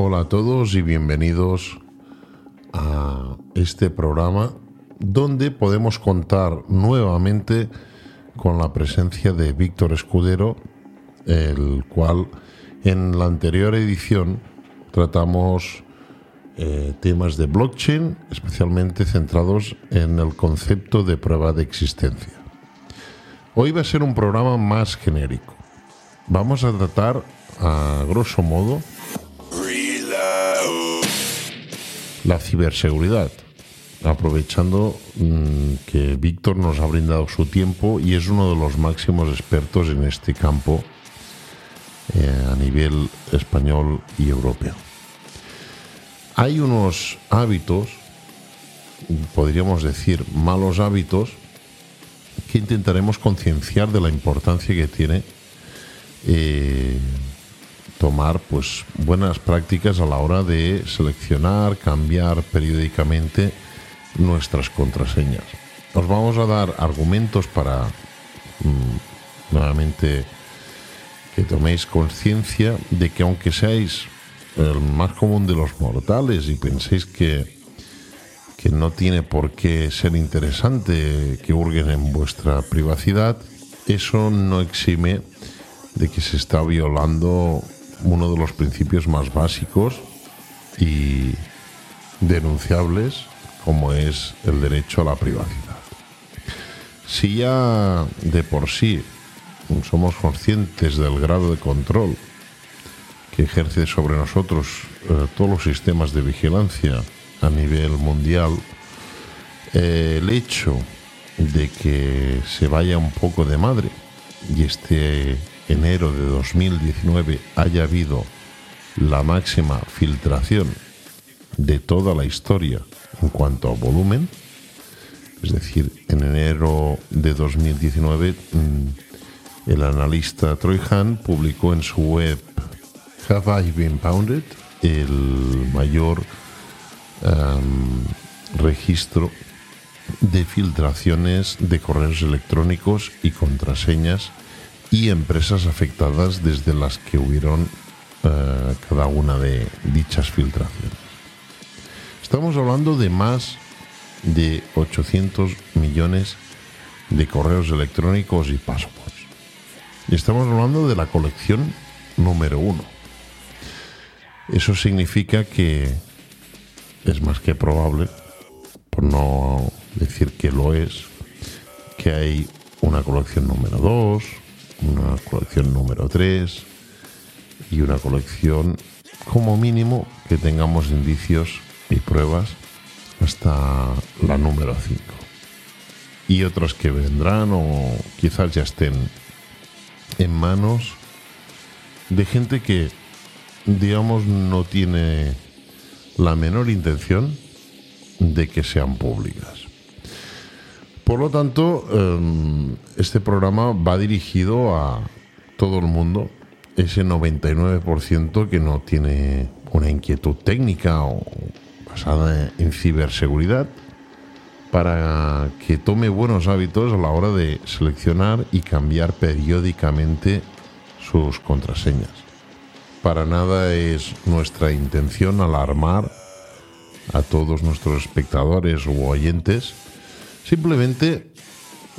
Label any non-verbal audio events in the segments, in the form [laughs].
Hola a todos y bienvenidos a este programa donde podemos contar nuevamente con la presencia de Víctor Escudero, el cual en la anterior edición tratamos eh, temas de blockchain, especialmente centrados en el concepto de prueba de existencia. Hoy va a ser un programa más genérico. Vamos a tratar, a grosso modo, la ciberseguridad, aprovechando mm, que Víctor nos ha brindado su tiempo y es uno de los máximos expertos en este campo eh, a nivel español y europeo. Hay unos hábitos, podríamos decir malos hábitos, que intentaremos concienciar de la importancia que tiene eh, tomar pues buenas prácticas a la hora de seleccionar, cambiar periódicamente nuestras contraseñas. Os vamos a dar argumentos para mm, nuevamente que toméis conciencia de que aunque seáis el más común de los mortales y penséis que que no tiene por qué ser interesante que hurguen en vuestra privacidad, eso no exime de que se está violando uno de los principios más básicos y denunciables como es el derecho a la privacidad. Si ya de por sí somos conscientes del grado de control que ejerce sobre nosotros eh, todos los sistemas de vigilancia a nivel mundial, eh, el hecho de que se vaya un poco de madre y este enero de 2019 haya habido la máxima filtración de toda la historia en cuanto a volumen, es decir, en enero de 2019 mm, el analista Troy Hahn publicó en su web Have I Been Pounded? el mayor Em, registro de filtraciones de correos electrónicos y contraseñas y empresas afectadas desde las que hubieron eh, cada una de dichas filtraciones. Estamos hablando de más de 800 millones de correos electrónicos y passwords. Y estamos hablando de la colección número uno. Eso significa que es más que probable, por no decir que lo es, que hay una colección número 2, una colección número 3 y una colección como mínimo que tengamos indicios y pruebas hasta la número 5. Y otras que vendrán o quizás ya estén en manos de gente que, digamos, no tiene la menor intención de que sean públicas. Por lo tanto, em, este programa va dirigido a todo el mundo, ese 99% que no tiene una inquietud técnica o basada en ciberseguridad, para que tome buenos hábitos a la hora de seleccionar y cambiar periódicamente sus contraseñas. Para nada es nuestra intención alarmar a todos nuestros espectadores u oyentes, simplemente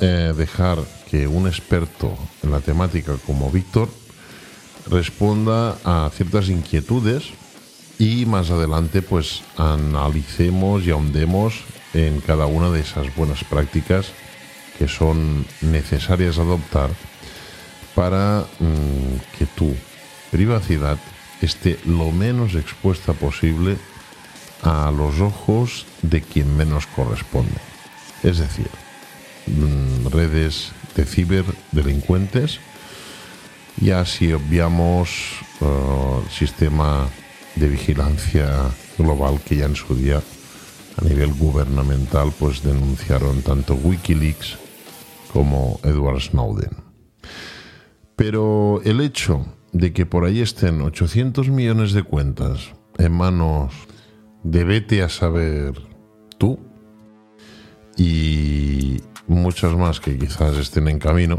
eh, dejar que un experto en la temática como Víctor responda a ciertas inquietudes y más adelante pues analicemos y ahondemos en cada una de esas buenas prácticas que son necesarias adoptar para mm, que tú privacidad esté lo menos expuesta posible a los ojos de quien menos corresponde. Es decir, mm, redes de ciberdelincuentes, ya si obviamos el uh, sistema de vigilancia global que ya en su día a nivel gubernamental pues denunciaron tanto Wikileaks como Edward Snowden. Pero el hecho de que por ahí estén 800 millones de cuentas en manos de vete a saber tú y muchas más que quizás estén en camino,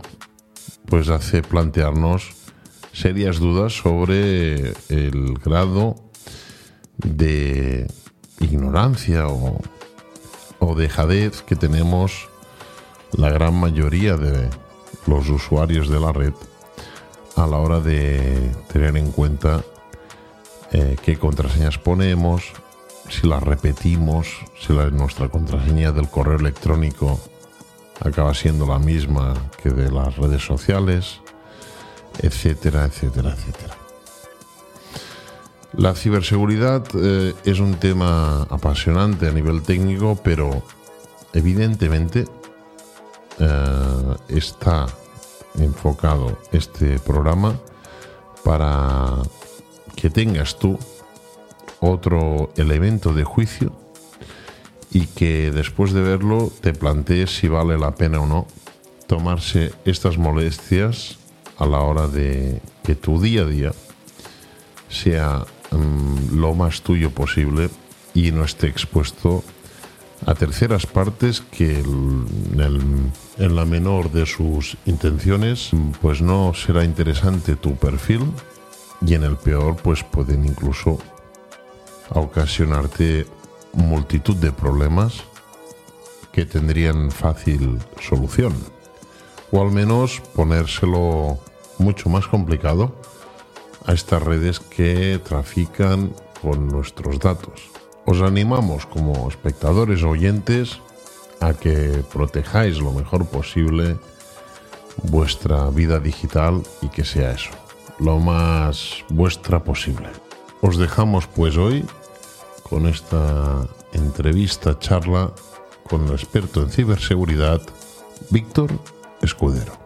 pues hace plantearnos serias dudas sobre el grado de ignorancia o, o dejadez que tenemos la gran mayoría de los usuarios de la red a la hora de tener en cuenta eh, qué contraseñas ponemos, si las repetimos, si la, nuestra contraseña del correo electrónico acaba siendo la misma que de las redes sociales, etcétera, etcétera, etcétera. La ciberseguridad eh, es un tema apasionante a nivel técnico, pero evidentemente eh, está enfocado este programa para que tengas tú otro elemento de juicio y que después de verlo te plantees si vale la pena o no tomarse estas molestias a la hora de que tu día a día sea mm, lo más tuyo posible y no esté expuesto a terceras partes que en, en la menor de sus intenciones pues no será interesante tu perfil y en el peor pues pueden incluso ocasionarte multitud de problemas que tendrían fácil solución o al menos ponérselo mucho más complicado a estas redes que trafican con nuestros datos. Os animamos como espectadores oyentes a que protejáis lo mejor posible vuestra vida digital y que sea eso, lo más vuestra posible. Os dejamos pues hoy con esta entrevista, charla con el experto en ciberseguridad, Víctor Escudero.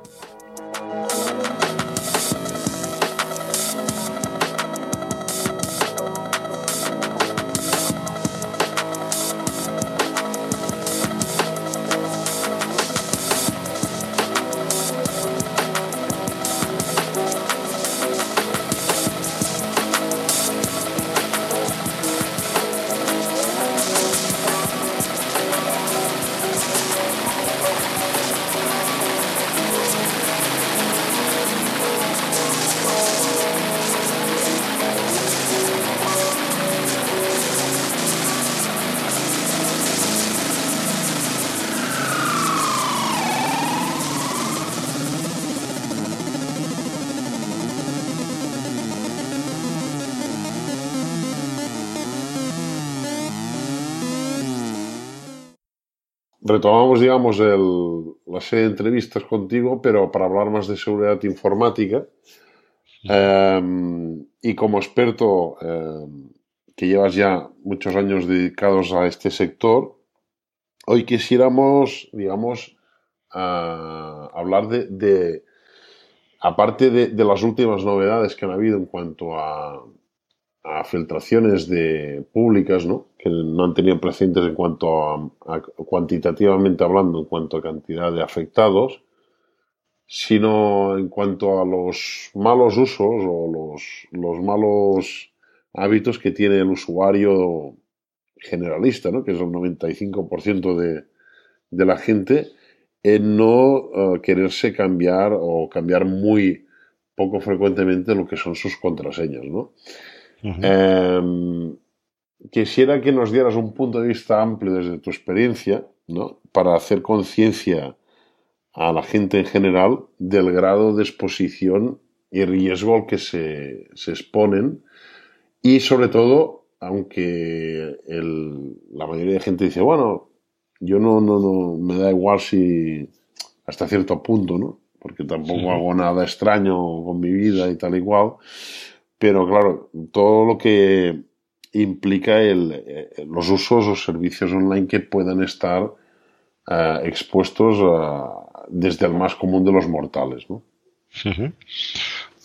Retomamos, digamos, la serie de entrevistas contigo, pero para hablar más de seguridad informática. Em, y como experto em, que llevas ya muchos años dedicados a este sector, hoy quisiéramos, digamos, hablar de, aparte de, las últimas novedades que han habido en cuanto a, a filtraciones de públicas, ¿no? que no han tenido precedentes en cuanto a, cuantitativamente hablando, en cuanto a cantidad de afectados, sino en cuanto a los malos usos o los, los malos hábitos que tiene el usuario generalista, ¿no? que es el 95% de, de la gente, en no eh, quererse cambiar o cambiar muy poco frecuentemente lo que son sus contraseñas. ¿no? Em, quisiera que nos dieras un punto de vista amplio desde tu experiencia, ¿no? Para hacer conciencia a la gente en general del grado de exposición y riesgo al que se, exponen y sobre todo, aunque la mayoría de gente dice, bueno, yo no, no, no, me da igual si hasta cierto punto, ¿no? Porque tampoco hago nada extraño con mi vida y tal y cual. Pero claro, todo lo que implica el, eh, los usos o servicios online que puedan estar eh, expuestos desde el más común de los mortales. ¿no?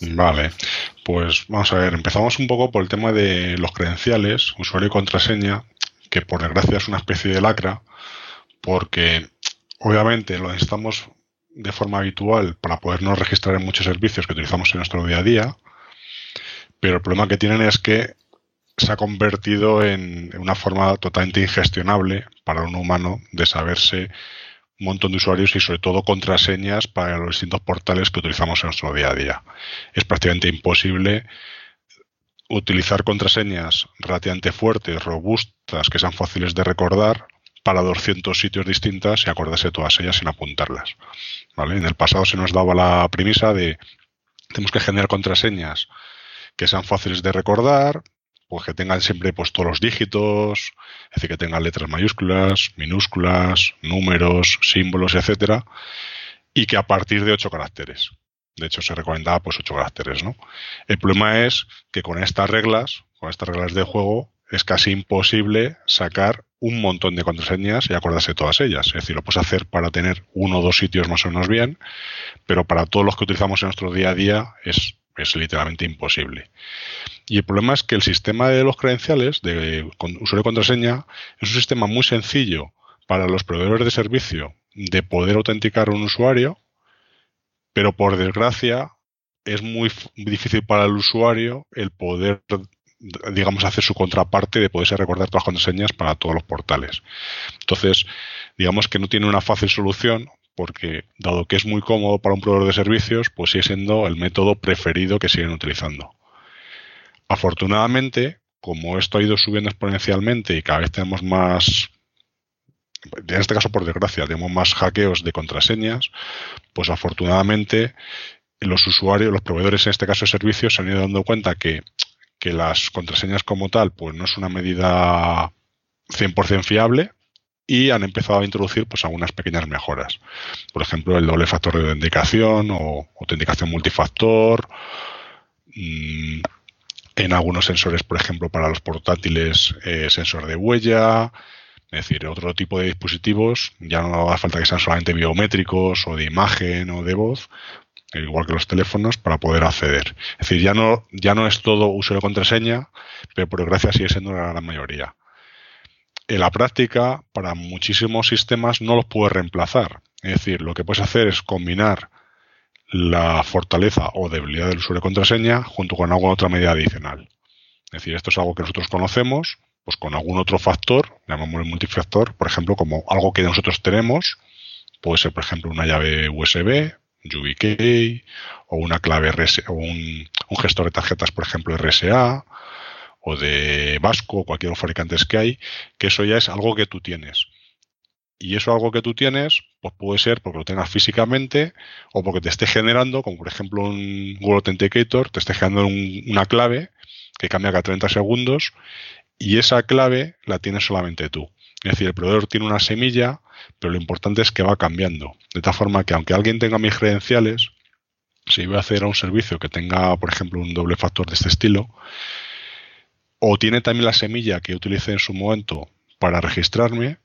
Vale, pues vamos a ver, empezamos un poco por el tema de los credenciales, usuario y contraseña, que por desgracia es una especie de lacra, porque obviamente lo necesitamos de forma habitual para podernos registrar en muchos servicios que utilizamos en nuestro día a día, pero el problema que tienen es que se ha convertido en una forma totalmente ingestionable para un humano de saberse un montón de usuarios y sobre todo contraseñas para los distintos portales que utilizamos en nuestro día a día. Es prácticamente imposible utilizar contraseñas relativamente fuertes, robustas, que sean fáciles de recordar para 200 sitios distintas y acordarse todas ellas sin apuntarlas. ¿vale? En el pasado se nos daba la premisa de tenemos que generar contraseñas que sean fáciles de recordar, pues que tengan siempre pues, todos los dígitos, es decir, que tengan letras mayúsculas, minúsculas, números, símbolos, etcétera, y que a partir de ocho caracteres. De hecho, se recomendaba pues ocho caracteres, ¿no? El problema es que con estas reglas, con estas reglas de juego, es casi imposible sacar un montón de contraseñas y acordarse todas ellas. Es decir, lo puedes hacer para tener uno o dos sitios más o menos bien, pero para todos los que utilizamos en nuestro día a día es, es literalmente imposible. Y el problema es que el sistema de los credenciales de usuario y contraseña es un sistema muy sencillo para los proveedores de servicio de poder autenticar un usuario, pero por desgracia es muy difícil para el usuario el poder digamos, hacer su contraparte de poderse recordar todas las contraseñas para todos los portales. Entonces, digamos que no tiene una fácil solución porque, dado que es muy cómodo para un proveedor de servicios, pues sigue siendo el método preferido que siguen utilizando. Afortunadamente, como esto ha ido subiendo exponencialmente y cada vez tenemos más, en este caso por desgracia, tenemos más hackeos de contraseñas, pues afortunadamente los usuarios, los proveedores en este caso de servicios se han ido dando cuenta que, que las contraseñas como tal pues no es una medida 100% fiable y han empezado a introducir pues algunas pequeñas mejoras. Por ejemplo, el doble factor de autenticación o autenticación multifactor. Mmm, en algunos sensores, por ejemplo, para los portátiles, eh, sensor de huella, es decir, otro tipo de dispositivos, ya no hace falta que sean solamente biométricos o de imagen o de voz, igual que los teléfonos, para poder acceder. Es decir, ya no, ya no es todo uso de contraseña, pero por desgracia sigue siendo la gran mayoría. En la práctica, para muchísimos sistemas no los puedes reemplazar. Es decir, lo que puedes hacer es combinar la fortaleza o debilidad del usuario de contraseña junto con alguna otra medida adicional. Es decir, esto es algo que nosotros conocemos, pues con algún otro factor, llamémoslo multifactor, por ejemplo, como algo que nosotros tenemos, puede ser, por ejemplo, una llave USB, YubiKey, o una clave RSA, o un, gestor de tarjetas, por ejemplo, RSA, o de Vasco, o cualquier fabricante que hay, que eso ya es algo que tú tienes. Y eso algo que tú tienes, pues puede ser porque lo tengas físicamente o porque te esté generando, como por ejemplo un Google Authenticator, te esté generando una clave que cambia cada 30 segundos y esa clave la tienes solamente tú. Es decir, el proveedor tiene una semilla, pero lo importante es que va cambiando. De tal forma que aunque alguien tenga mis credenciales, si voy a hacer a un servicio que tenga, por ejemplo, un doble factor de este estilo, o tiene también la semilla que utilicé en su momento para registrarme,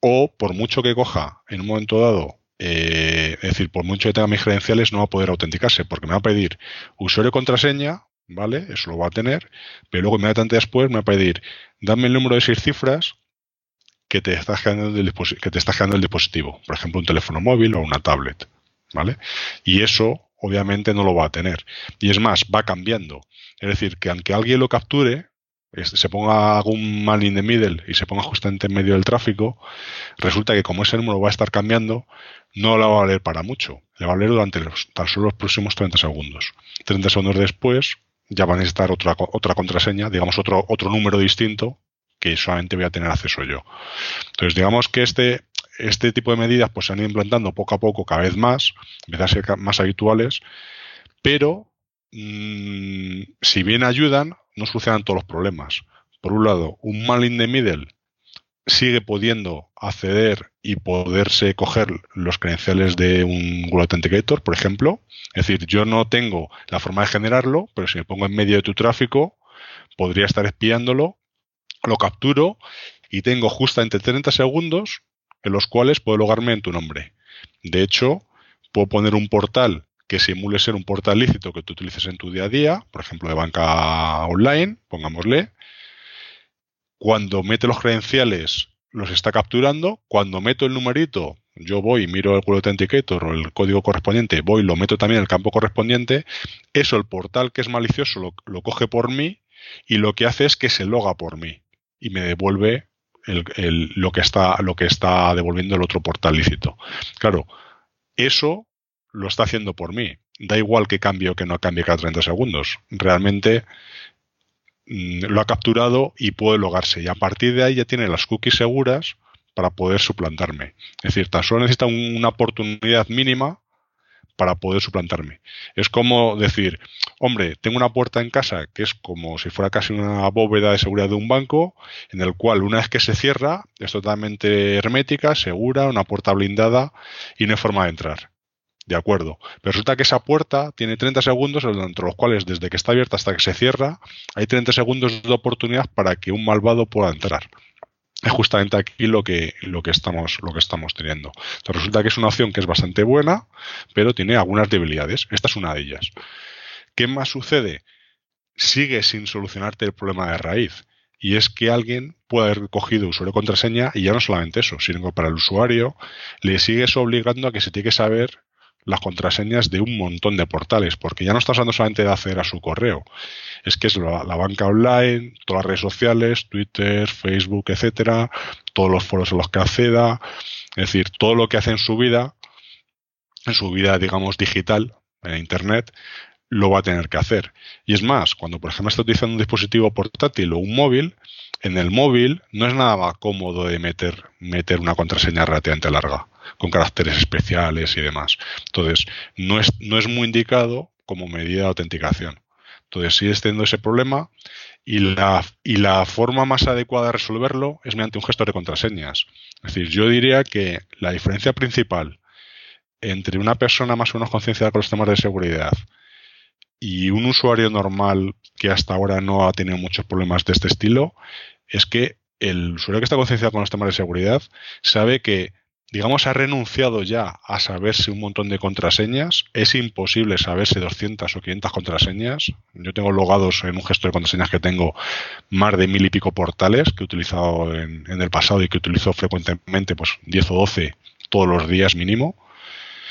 o por mucho que coja en un momento dado, eh, es decir, por mucho que tenga mis credenciales, no va a poder autenticarse porque me va a pedir usuario y contraseña, ¿vale? Eso lo va a tener, pero luego inmediatamente después me va a pedir, dame el número de seis cifras que te está generando el, que te el dispositivo, por ejemplo, un teléfono móvil o una tablet, ¿vale? Y eso obviamente no lo va a tener. Y es más, va cambiando. Es decir, que aunque alguien lo capture, se ponga algún mal in the middle y se ponga justamente en medio del tráfico, resulta que como ese número va a estar cambiando, no le va a valer para mucho. Le va a valer durante tan solo los próximos 30 segundos. 30 segundos después ya va a necesitar otra, otra contraseña, digamos otro, otro número distinto que solamente voy a tener acceso yo. Entonces, digamos que este, este tipo de medidas pues, se han ido implantando poco a poco cada vez más, empiezan a ser más habituales, pero mmm, si bien ayudan, no solucionan todos los problemas. Por un lado, un mal in the middle sigue pudiendo acceder y poderse coger los credenciales de un Google Authenticator, por ejemplo. Es decir, yo no tengo la forma de generarlo, pero si me pongo en medio de tu tráfico, podría estar espiándolo, lo capturo y tengo justamente 30 segundos en los cuales puedo logarme en tu nombre. De hecho, puedo poner un portal que simule ser un portal lícito que tú utilices en tu día a día, por ejemplo, de banca online, pongámosle. Cuando mete los credenciales, los está capturando. Cuando meto el numerito, yo voy y miro el Google Authenticator o el código correspondiente, voy y lo meto también en el campo correspondiente. Eso, el portal que es malicioso, lo, lo coge por mí y lo que hace es que se loga por mí y me devuelve el, el, lo, que está, lo que está devolviendo el otro portal lícito. Claro, eso lo está haciendo por mí. Da igual que cambie o que no cambie cada 30 segundos. Realmente mm, lo ha capturado y puede logarse. Y a partir de ahí ya tiene las cookies seguras para poder suplantarme. Es decir, tan solo necesita una oportunidad mínima para poder suplantarme. Es como decir, hombre, tengo una puerta en casa que es como si fuera casi una bóveda de seguridad de un banco, en el cual una vez que se cierra es totalmente hermética, segura, una puerta blindada y no hay forma de entrar. De acuerdo. Pero resulta que esa puerta tiene 30 segundos, entre los cuales desde que está abierta hasta que se cierra, hay 30 segundos de oportunidad para que un malvado pueda entrar es justamente aquí lo que, lo que, estamos, lo que estamos teniendo. Entonces resulta que es una opción que es bastante buena, pero tiene algunas debilidades. Esta es una de ellas. ¿Qué más sucede? Sigue sin solucionarte el problema de raíz. Y es que alguien puede haber cogido usuario contraseña y ya no solamente eso, sino que para el usuario le sigues obligando a que se tiene que saber las contraseñas de un montón de portales, porque ya no estás hablando solamente de acceder a su correo, es que es la, banca online, todas las redes sociales, Twitter, Facebook, etcétera, todos los foros en los que acceda, es decir, todo lo que hace en su vida, en su vida, digamos, digital, en Internet, lo va a tener que hacer. Y es más, cuando por ejemplo está utilizando un dispositivo portátil o un móvil, en el móvil no es nada más cómodo de meter, meter una contraseña relativamente larga con caracteres especiales y demás. Entonces, no es, no es muy indicado como medida de autenticación. Entonces, sigue teniendo ese problema y la, y la forma más adecuada de resolverlo es mediante un gestor de contraseñas. Es decir, yo diría que la diferencia principal entre una persona más o menos concienciada con los temas de seguridad y un usuario normal que hasta ahora no ha tenido muchos problemas de este estilo es que el usuario que está concienciado con los temas de seguridad sabe que digamos, ha renunciado ya a saberse un montón de contraseñas. Es imposible saberse 200 o 500 contraseñas. Yo tengo logados en un gestor de contraseñas que tengo más de mil y pico portales que he utilizado en, el pasado y que utilizo frecuentemente, pues 10 o 12 todos los días mínimo.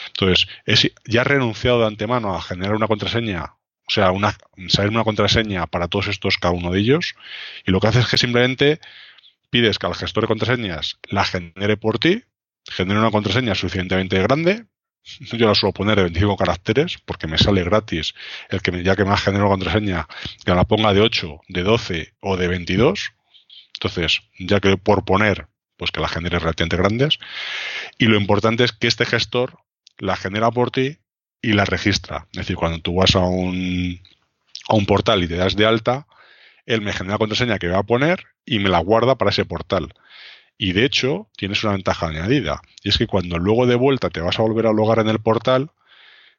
Entonces, es, ya ha renunciado de antemano a generar una contraseña, o sea, una, saber una contraseña para todos estos, cada uno de ellos. Y lo que hace es que simplemente pides que al gestor de contraseñas la genere por ti, genero una contraseña suficientemente grande. Yo la suelo poner de 25 caracteres porque me sale gratis el que ya que me ha generado contraseña que la ponga de 8, de 12 o de 22. Entonces, ya que por poner, pues que la genere relativamente grandes. Y lo importante es que este gestor la genera por ti y la registra. Es decir, cuando tú vas a un, a un portal y te das de alta, él me genera la contraseña que va a poner y me la guarda para ese portal. Y de hecho, tienes una ventaja añadida. Y es que cuando luego de vuelta te vas a volver a logar en el portal,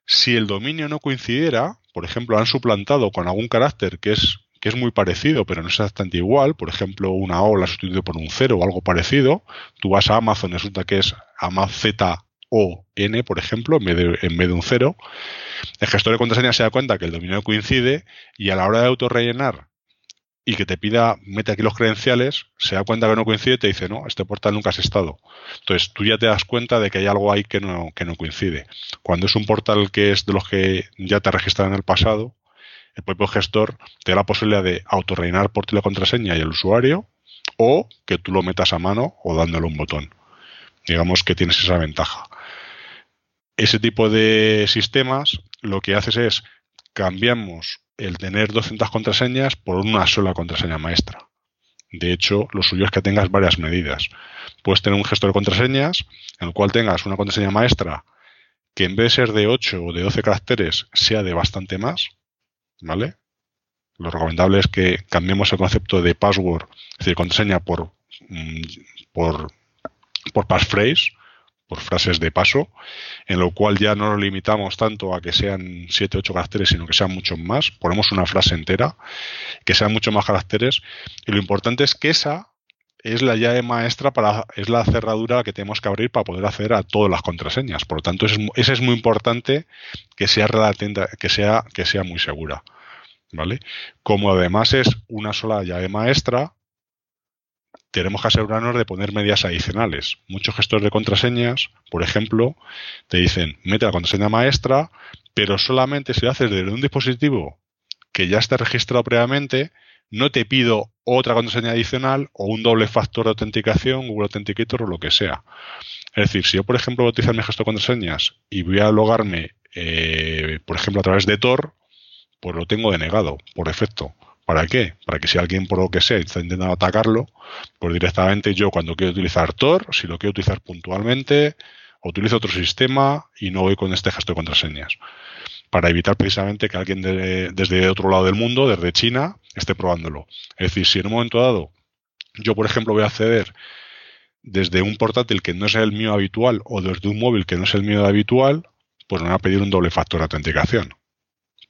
si el dominio no coincidiera, por ejemplo, han suplantado con algún carácter que es, que es muy parecido, pero no es exactamente igual, por ejemplo, una O la sustituido por un cero o algo parecido, tú vas a Amazon resulta que es Amazon o N, por ejemplo, en vez, de, en vez de un cero, el gestor de contraseña se da cuenta que el dominio coincide y a la hora de autorrellenar y que te pida, mete aquí los credenciales, se da cuenta que no coincide y te dice, no, este portal nunca has estado. Entonces tú ya te das cuenta de que hay algo ahí que no, que no coincide. Cuando es un portal que es de los que ya te registrado en el pasado, el propio gestor te da la posibilidad de autorreinar por ti la contraseña y el usuario, o que tú lo metas a mano o dándole un botón. Digamos que tienes esa ventaja. Ese tipo de sistemas lo que haces es cambiamos el tener 200 contraseñas por una sola contraseña maestra. De hecho, lo suyo es que tengas varias medidas. Puedes tener un gestor de contraseñas en el cual tengas una contraseña maestra que en vez de ser de 8 o de 12 caracteres sea de bastante más, ¿vale? Lo recomendable es que cambiemos el concepto de password, es decir, contraseña por, mm, por, por passphrase, por frases de paso, en lo cual ya no lo limitamos tanto a que sean 7 8 caracteres, sino que sean muchos más. Ponemos una frase entera, que sean muchos más caracteres. Y lo importante es que esa es la llave maestra para, es la cerradura que tenemos que abrir para poder acceder a todas las contraseñas. Por lo tanto, esa es, es muy importante que sea, que sea, que sea muy segura. ¿Vale? Como además es una sola llave maestra, tenemos que asegurarnos de poner medidas adicionales. Muchos gestores de contraseñas, por ejemplo, te dicen, mete la contraseña maestra, pero solamente si lo haces desde un dispositivo que ya está registrado previamente, no te pido otra contraseña adicional o un doble factor de autenticación, Google Authenticator o lo que sea. Es decir, si yo, por ejemplo, voy a utilizar mi gestor de contraseñas y voy a logarme, eh, por ejemplo, a través de Tor, pues lo tengo denegado por defecto ¿Para qué? Para que si alguien por lo que sea está intentando atacarlo, pues directamente yo cuando quiero utilizar Tor, si lo quiero utilizar puntualmente, utilizo otro sistema y no voy con este gesto de contraseñas. Para evitar precisamente que alguien desde otro lado del mundo, desde China, esté probándolo. Es decir, si en un momento dado yo, por ejemplo, voy a acceder desde un portátil que no es el mío habitual o desde un móvil que no es el mío habitual, pues me va a pedir un doble factor de autenticación.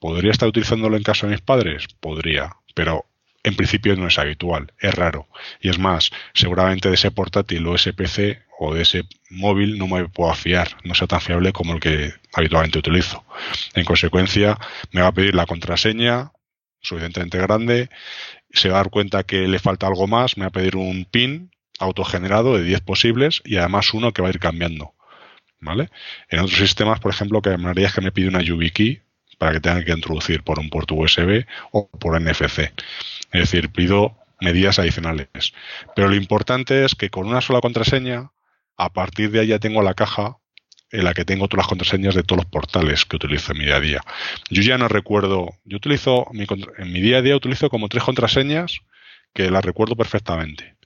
¿Podría estar utilizándolo en casa de mis padres? Podría, pero en principio no es habitual, es raro. Y es más, seguramente de ese portátil o ese PC o de ese móvil no me puedo fiar, no sea tan fiable como el que habitualmente utilizo. En consecuencia, me va a pedir la contraseña suficientemente grande, se va a dar cuenta que le falta algo más, me va a pedir un PIN autogenerado de 10 posibles y además uno que va a ir cambiando. ¿Vale? En otros sistemas, por ejemplo, que me es que me pide una YubiKey para que tenga que introducir por un puerto USB o por NFC. Es decir, pido medidas adicionales. Pero lo importante es que con una sola contraseña, a partir de ahí ya tengo la caja en la que tengo todas las contraseñas de todos los portales que utilizo en mi día a día. Yo ya no recuerdo, yo utilizo, en mi día a día utilizo como tres contraseñas que las recuerdo perfectamente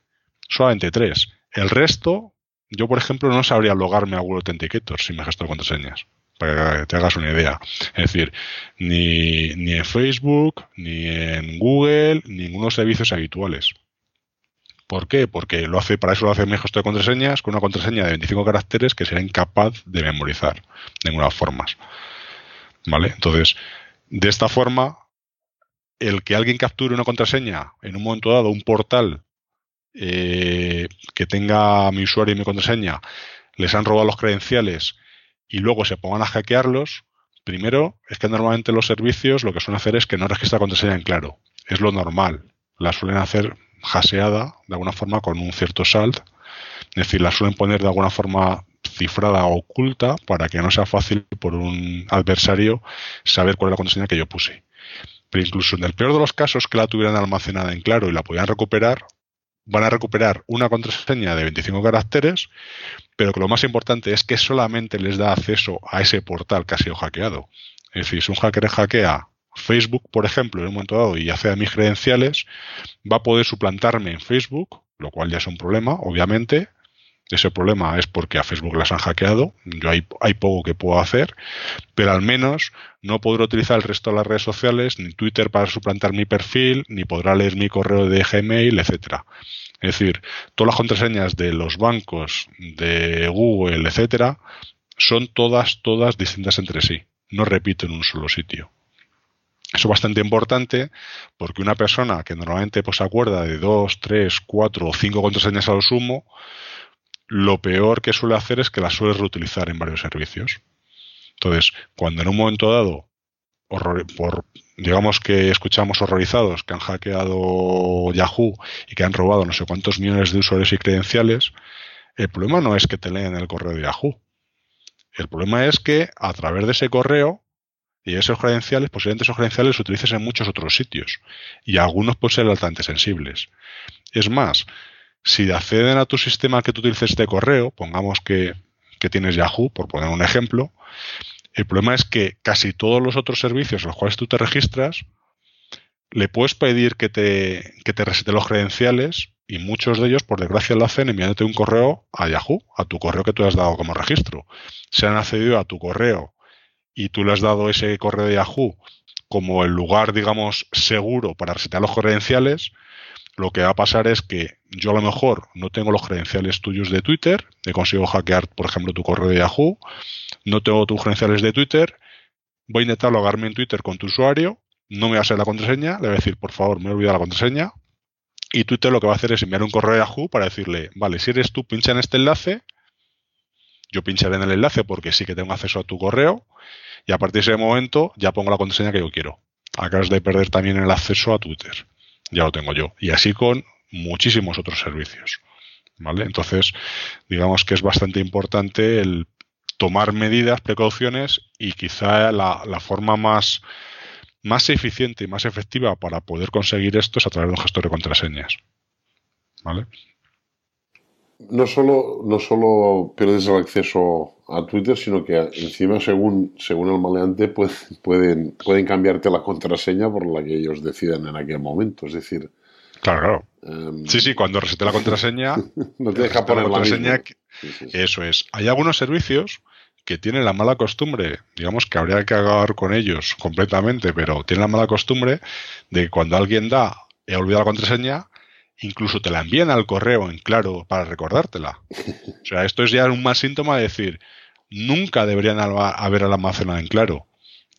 solamente tres. El resto, yo por ejemplo no sabría logarme a Google Authenticator si me gesto contraseñas. Para que te hagas una idea. Es decir, ni, ni en Facebook, ni en Google, ninguno de los servicios habituales. ¿Por qué? Porque lo hace, para eso lo hace mi gesto de contraseñas con una contraseña de 25 caracteres que será incapaz de memorizar de ninguna forma. ¿Vale? Entonces, de esta forma, el que alguien capture una contraseña en un momento dado, un portal eh, que tenga mi usuario y mi contraseña, les han robado los credenciales y luego se pongan a hackearlos, primero es que normalmente los servicios lo que suelen hacer es que no registra contraseña en claro. Es lo normal. La suelen hacer haseada de alguna forma con un cierto salt. Es decir, la suelen poner de alguna forma cifrada o oculta para que no sea fácil por un adversario saber cuál es la contraseña que yo puse. Pero incluso en el peor de los casos que la tuvieran almacenada en claro y la pudieran recuperar, van a recuperar una contraseña de 25 caracteres, pero que lo más importante es que solamente les da acceso a ese portal que ha sido hackeado. Es decir, si un hacker hackea Facebook, por ejemplo, en un momento dado y hace a mis credenciales, va a poder suplantarme en Facebook, lo cual ya es un problema, obviamente. Ese problema es porque a Facebook las han hackeado. Yo hay, hay poco que puedo hacer, pero al menos no podré utilizar el resto de las redes sociales, ni Twitter para suplantar mi perfil, ni podrá leer mi correo de Gmail, etcétera. Es decir, todas las contraseñas de los bancos, de Google, etcétera, son todas, todas distintas entre sí. No repito en un solo sitio. Eso es bastante importante porque una persona que normalmente pues, acuerda de dos, tres, cuatro o cinco contraseñas a lo sumo, lo peor que suele hacer es que las suele reutilizar en varios servicios. Entonces, cuando en un momento dado por, digamos que escuchamos horrorizados que han hackeado Yahoo y que han robado no sé cuántos millones de usuarios y credenciales, el problema no es que te leen el correo de Yahoo. El problema es que a través de ese correo y esos credenciales, posiblemente esos credenciales se utilicen en muchos otros sitios y algunos pueden ser altamente sensibles. Es más, si acceden a tu sistema que tú utilices de correo, pongamos que, que tienes Yahoo, por poner un ejemplo, el problema es que casi todos los otros servicios a los cuales tú te registras, le puedes pedir que te, que te resete los credenciales y muchos de ellos, por desgracia, lo hacen enviándote un correo a Yahoo, a tu correo que tú has dado como registro. Se han accedido a tu correo y tú le has dado ese correo de Yahoo como el lugar, digamos, seguro para resetear los credenciales, lo que va a pasar es que yo a lo mejor no tengo los credenciales tuyos de Twitter, he conseguido hackear, por ejemplo, tu correo de Yahoo, no tengo tus credenciales de Twitter, voy a intentar logarme en Twitter con tu usuario, no me va a hacer la contraseña, le voy a decir, por favor, me he olvidado la contraseña, y Twitter lo que va a hacer es enviar un correo a Yahoo para decirle, vale, si eres tú, pincha en este enlace, yo pincharé en el enlace porque sí que tengo acceso a tu correo, y a partir de ese momento ya pongo la contraseña que yo quiero. Acabas de perder también el acceso a Twitter ya lo tengo yo. Y así con muchísimos otros servicios. ¿Vale? Entonces, digamos que es bastante importante el tomar medidas, precauciones y quizá la, forma más, más eficiente y más efectiva para poder conseguir esto es a través de un gestor de contraseñas. ¿Vale? No solo, no solo pierdes el acceso a Twitter, sino que encima, según, según el maleante, pues, pueden, pueden cambiarte la contraseña por la que ellos decidan en aquel momento. Es decir. Claro, claro. Em, sí, sí, cuando resete la contraseña. [laughs] no te deja poner la contraseña. Eso es. Hay algunos servicios que tienen la mala costumbre, digamos que habría que acabar con ellos completamente, pero tienen la mala costumbre de que cuando alguien da, he olvidado la contraseña, incluso te la envían al correo en claro para recordártela. [laughs] O sea, esto es ya un mal síntoma de decir, nunca deberían haber almacenado en claro.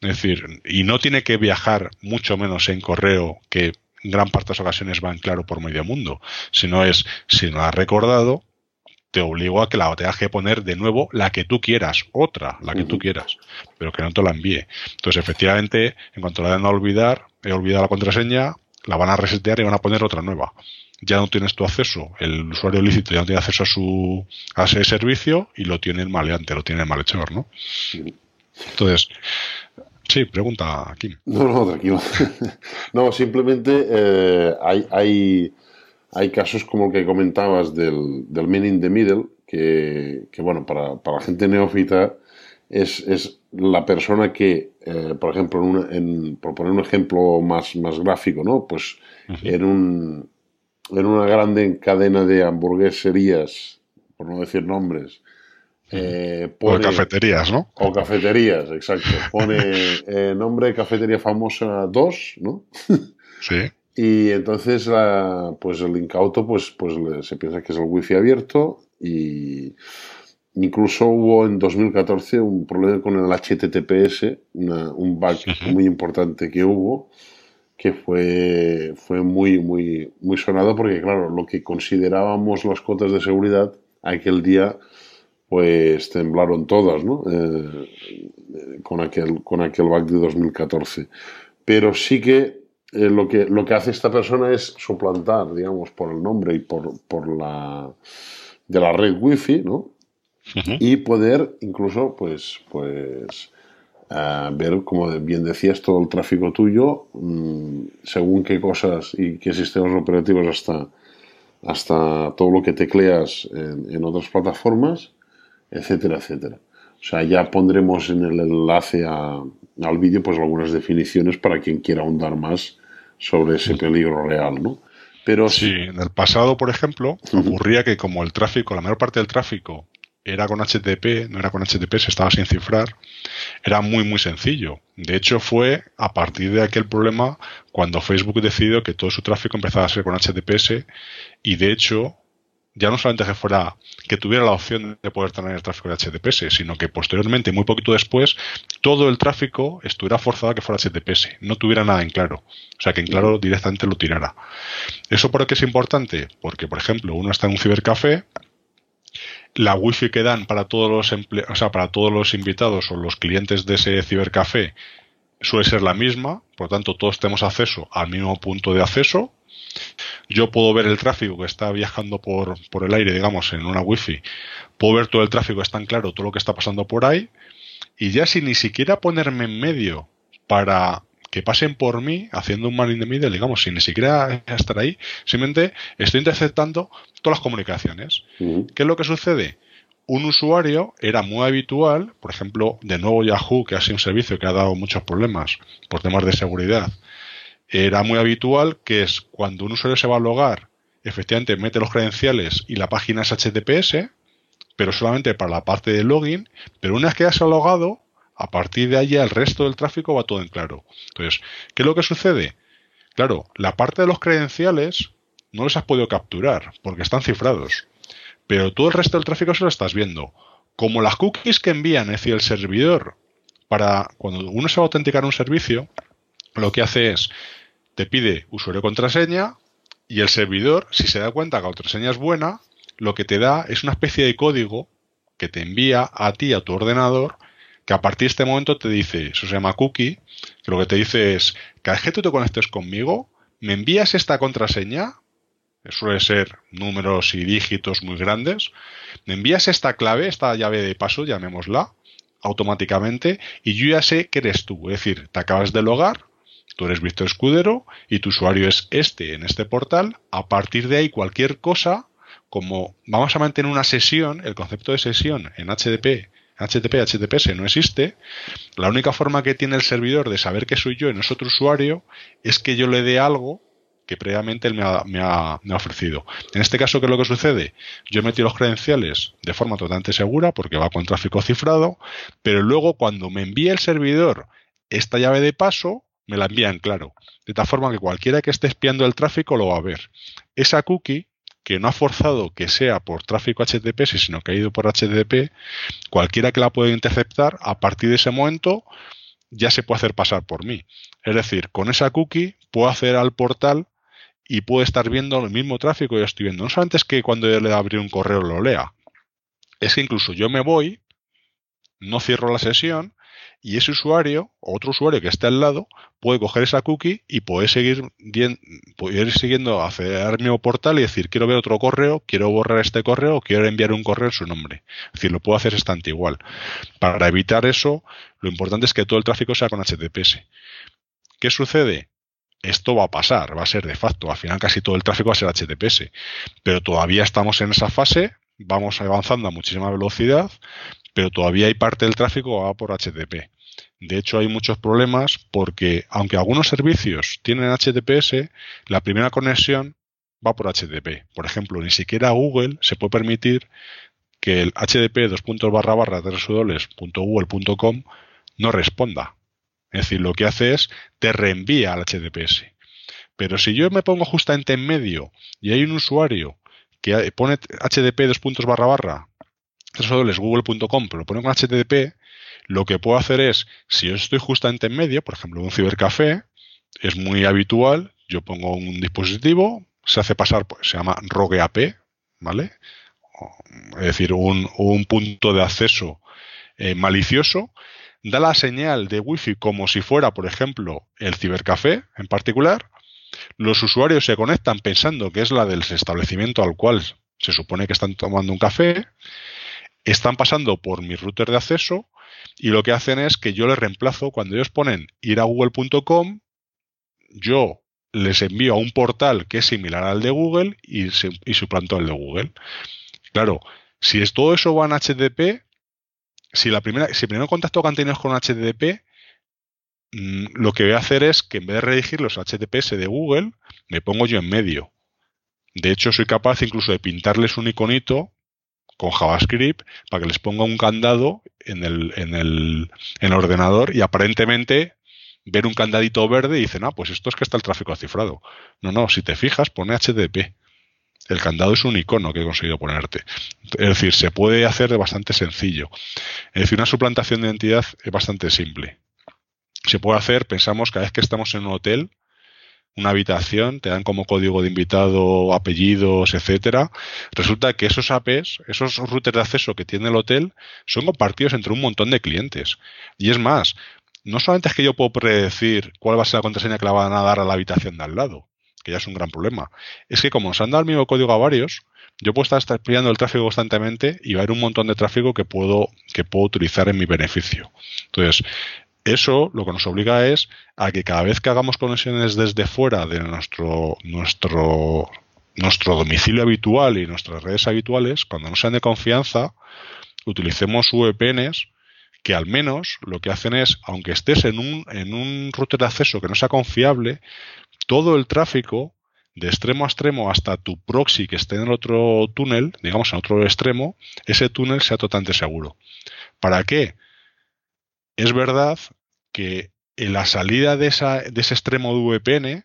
Es decir, y no tiene que viajar mucho menos en correo, que en gran parte de las ocasiones va en claro por medio mundo, sino es, si no has recordado, te obligo a que la tengas que poner de nuevo la que tú quieras, otra, la que tú quieras, pero que no te la envíe. Entonces, efectivamente, en cuanto la den a olvidar, he olvidado la contraseña, la van a resetear y van a poner otra nueva. Ya no tienes tu acceso, el usuario ilícito ya no tiene acceso a su a ese servicio y lo tiene el maleante, lo tiene el malhechor, ¿no? Entonces, sí, pregunta Kim. No, no, tranquilo. [laughs] no, simplemente eh, hay, hay hay casos como el que comentabas del, del Man in the Middle, que, bueno, para, para, la gente neófita es, es la persona que, eh, por ejemplo, en en, por poner un ejemplo más, más gráfico, ¿no? Pues en, un, en una grande cadena de hamburgueserías, por no decir nombres, eh, o cafeterías, ¿no? O cafeterías, exacto. Pone [laughs] eh, nombre de cafetería famosa 2, ¿no? [laughs] Sí. Y entonces pues el incauto pues, pues se piensa que es el wifi abierto y incluso hubo en 2014 un problema con el HTTPS, un bug muy importante que hubo que fue, fue muy, muy, muy sonado porque claro, lo que considerábamos las cotas de seguridad aquel día pues temblaron todas, ¿no? Eh, con, aquel, con aquel bug de 2014. Pero sí que eh, lo, que, lo que hace esta persona es suplantar, digamos, por el nombre y por, por la de la red wifi, ¿no? Y poder incluso, pues, pues ver, como bien decías, todo el tráfico tuyo, mm, según qué cosas y qué sistemas operativos hasta, hasta todo lo que tecleas en, en otras plataformas, etcétera, etcétera. O sea, ya pondremos en el enlace a, al vídeo pues algunas definiciones para quien quiera ahondar más sobre ese peligro real, ¿no? Pero sí, en el pasado, por ejemplo, ocurría que como el tráfico, la mayor parte del tráfico era con HTTP, no era con HTTP, se estaba sin cifrar, era muy muy sencillo. De hecho, fue a partir de aquel problema cuando Facebook decidió que todo su tráfico empezaba a ser con HTTPS y de hecho ya no solamente que fuera que tuviera la opción de poder tener el tráfico de HTTPS, sino que posteriormente, muy poquito después, todo el tráfico estuviera forzado a que fuera HTTPS, no tuviera nada en claro. O sea, que en claro directamente lo tirara. ¿Eso por qué es importante? Porque, por ejemplo, uno está en un cibercafé, la wifi que dan para todos los o sea, para todos los invitados o los clientes de ese cibercafé suele ser la misma, por lo tanto todos tenemos acceso al mismo punto de acceso. Yo puedo ver el tráfico que está viajando por, por el aire, digamos, en una wifi, puedo ver todo el tráfico, está en claro todo lo que está pasando por ahí, y ya sin ni siquiera ponerme en medio para que pasen por mí haciendo un man in the middle, digamos, sin ni siquiera estar ahí, simplemente estoy interceptando todas las comunicaciones. ¿Qué es lo que sucede? Un usuario era muy habitual, por ejemplo, de nuevo Yahoo, que ha sido un servicio que ha dado muchos problemas por temas de seguridad, era muy habitual que es cuando un usuario se va a logar, efectivamente mete los credenciales y la página es HTTPS, pero solamente para la parte de login, pero una vez que ya se ha logado, a partir de ahí el resto del tráfico va todo en claro. Entonces, ¿qué es lo que sucede? Claro, la parte de los credenciales no los has podido capturar porque están cifrados, pero todo el resto del tráfico se lo estás viendo. Como las cookies que envían, es decir, el servidor, para cuando uno se va a autenticar un servicio, lo que hace es te pide usuario contraseña y el servidor, si se da cuenta que la contraseña es buena, lo que te da es una especie de código que te envía a ti, a tu ordenador, que a partir de este momento te dice, eso se llama cookie, que lo que te dice es, cada vez que tú te conectes conmigo, me envías esta contraseña, que suele ser números y dígitos muy grandes, me envías esta clave, esta llave de paso, llamémosla, automáticamente, y yo ya sé que eres tú, es decir, te acabas de logar, Tú eres Víctor Escudero y tu usuario es este en este portal. A partir de ahí, cualquier cosa, como vamos a mantener una sesión, el concepto de sesión en HTTP, HTTP, HTTPS no existe, la única forma que tiene el servidor de saber que soy yo y no es otro usuario es que yo le dé algo que previamente él me ha, ofrecido. En este caso, ¿qué es lo que sucede? Yo metí los credenciales de forma totalmente segura porque va con tráfico cifrado, pero luego cuando me envía el servidor esta llave de paso, me la envían claro. De tal forma que cualquiera que esté espiando el tráfico lo va a ver. Esa cookie que no ha forzado que sea por tráfico HTTP, sino que ha ido por HTTP, cualquiera que la pueda interceptar, a partir de ese momento ya se puede hacer pasar por mí. Es decir, con esa cookie puedo hacer al portal y puede estar viendo el mismo tráfico que yo estoy viendo. No solamente es que cuando yo le abrir un correo lo lea, es que incluso yo me voy, no cierro la sesión y ese usuario, otro usuario que esté al lado, puede coger esa cookie y puede seguir, ir siguiendo hacia el mismo portal y decir, quiero ver otro correo, quiero borrar este correo, quiero enviar un correo en su nombre. Es decir, lo puedo hacer bastante igual. Para evitar eso, lo importante es que todo el tráfico sea con HTTPS. ¿Qué sucede? esto va a pasar, va a ser de facto. Al final casi todo el tráfico va a ser HTTPS. Pero todavía estamos en esa fase, vamos avanzando a muchísima velocidad, pero todavía hay parte del tráfico que va por HTTP. De hecho, hay muchos problemas porque, aunque algunos servicios tienen HTTPS, la primera conexión va por HTTP. Por ejemplo, ni siquiera Google se puede permitir que el HTTP barra barra www.google.com no responda. Es decir, lo que hace es te reenvía al HTTPS. Pero si yo me pongo justamente en medio y hay un usuario que pone HTTP dos puntos barra barra google.com, pero lo pone con HTTP, lo que puedo hacer es, si yo estoy justamente en medio, por ejemplo, un cibercafé, es muy habitual, yo pongo un dispositivo, se hace pasar, pues, se llama Rogue AP, ¿vale? Es decir, un, punto de acceso eh, malicioso da la señal de Wi-Fi como si fuera, por ejemplo, el cibercafé en particular. Los usuarios se conectan pensando que es la del establecimiento al cual se supone que están tomando un café. Están pasando por mi router de acceso y lo que hacen es que yo les reemplazo cuando ellos ponen ir a google.com, yo les envío a un portal que es similar al de Google y, suplanto el de Google. Claro, si es todo eso va en HTTP, si la primera, si el primer contacto que han tenido es con HTTP, mm, lo que voy a hacer es que en vez de redigir los HTTPS de Google, me pongo yo en medio. De hecho, soy capaz incluso de pintarles un iconito con JavaScript para que les ponga un candado en el, en el, en el ordenador y aparentemente ver un candadito verde y dicen, ah, pues esto es que está el tráfico cifrado. No, no, si te fijas, pone HTTP. El candado es un icono que he conseguido ponerte. Es decir, se puede hacer bastante sencillo. Es decir, una suplantación de identidad es bastante simple. Se puede hacer, pensamos, cada vez que estamos en un hotel, una habitación, te dan como código de invitado, apellidos, etcétera. Resulta que esos APs, esos routers de acceso que tiene el hotel, son compartidos entre un montón de clientes. Y es más, no solamente es que yo puedo predecir cuál va a ser la contraseña que la van a dar a la habitación de al lado, que ya es un gran problema. Es que como se han dado el mismo código a varios, yo puedo estar espiando el tráfico constantemente y va a haber un montón de tráfico que puedo, que puedo utilizar en mi beneficio. Entonces, eso lo que nos obliga es a que cada vez que hagamos conexiones desde fuera de nuestro, nuestro, nuestro domicilio habitual y nuestras redes habituales, cuando no sean de confianza, utilicemos VPNs que al menos lo que hacen es, aunque estés en un, en un router de acceso que no sea confiable, todo el tráfico de extremo a extremo hasta tu proxy que esté en el otro túnel, digamos en otro extremo, ese túnel sea totalmente seguro. ¿Para qué? Es verdad que en la salida de, ese extremo de VPN,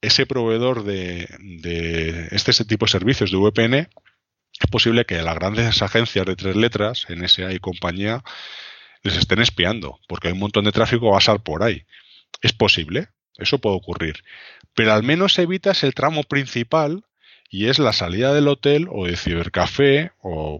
ese proveedor de, este, tipo de servicios de VPN, es posible que las grandes agencias de tres letras, NSA y compañía, les estén espiando, porque hay un montón de tráfico va a pasar por ahí. Es posible, eso puede ocurrir. Pero al menos evitas el tramo principal y es la salida del hotel o de cibercafé o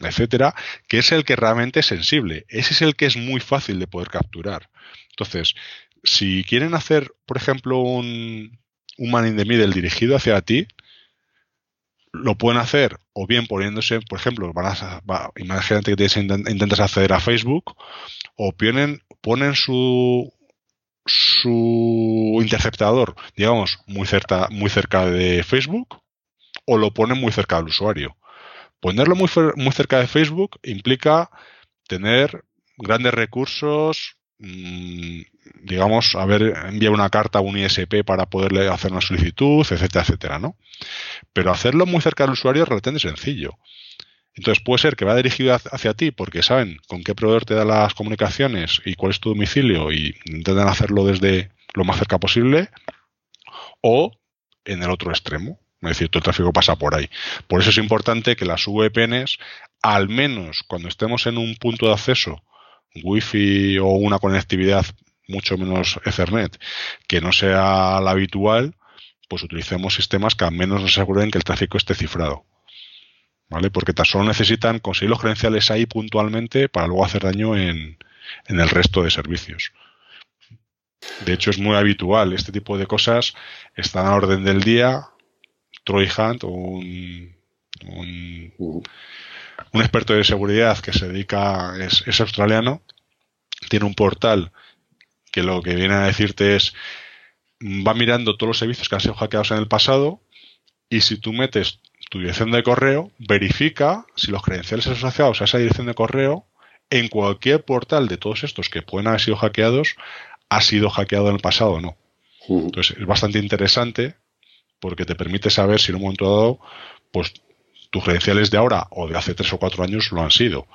etcétera, que es el que realmente es sensible. Ese es el que es muy fácil de poder capturar. Entonces, si quieren hacer, por ejemplo, un, un man in the middle dirigido hacia ti, lo pueden hacer o bien poniéndose, por ejemplo, van a, imagínate que intentas acceder a Facebook, o ponen, ponen su, su interceptador, digamos, muy cerca, muy cerca de Facebook, o lo ponen muy cerca del usuario. Ponerlo muy, muy cerca de Facebook implica tener grandes recursos, mm, digamos, haber enviado una carta a un ISP para poderle hacer una solicitud, etcétera, etcétera, ¿no? Pero hacerlo muy cerca del usuario es relativamente sencillo. Entonces puede ser que va dirigido hacia ti porque saben con qué proveedor te da las comunicaciones y cuál es tu domicilio y intentan hacerlo desde lo más cerca posible o en el otro extremo. Es decir, todo el tráfico pasa por ahí. Por eso es importante que las VPNs, al menos cuando estemos en un punto de acceso, Wi-Fi o una conectividad mucho menos Ethernet, que no sea la habitual, pues utilicemos sistemas que al menos nos aseguren que el tráfico esté cifrado. ¿Vale? Porque tan solo necesitan conseguir los credenciales ahí puntualmente para luego hacer daño en, el resto de servicios. De hecho, es muy habitual. Este tipo de cosas están a orden del día. Troy Hunt, un, un, experto de seguridad que se dedica, es, es australiano, tiene un portal que lo que viene a decirte es va mirando todos los servicios que han sido hackeados en el pasado y si tú metes tu dirección de correo, verifica si los credenciales asociados a esa dirección de correo en cualquier portal de todos estos que pueden haber sido hackeados ha sido hackeado en el pasado o no. Entonces es bastante interesante porque te permite saber si en un momento dado pues tus credenciales de ahora o de hace tres o cuatro años lo han sido.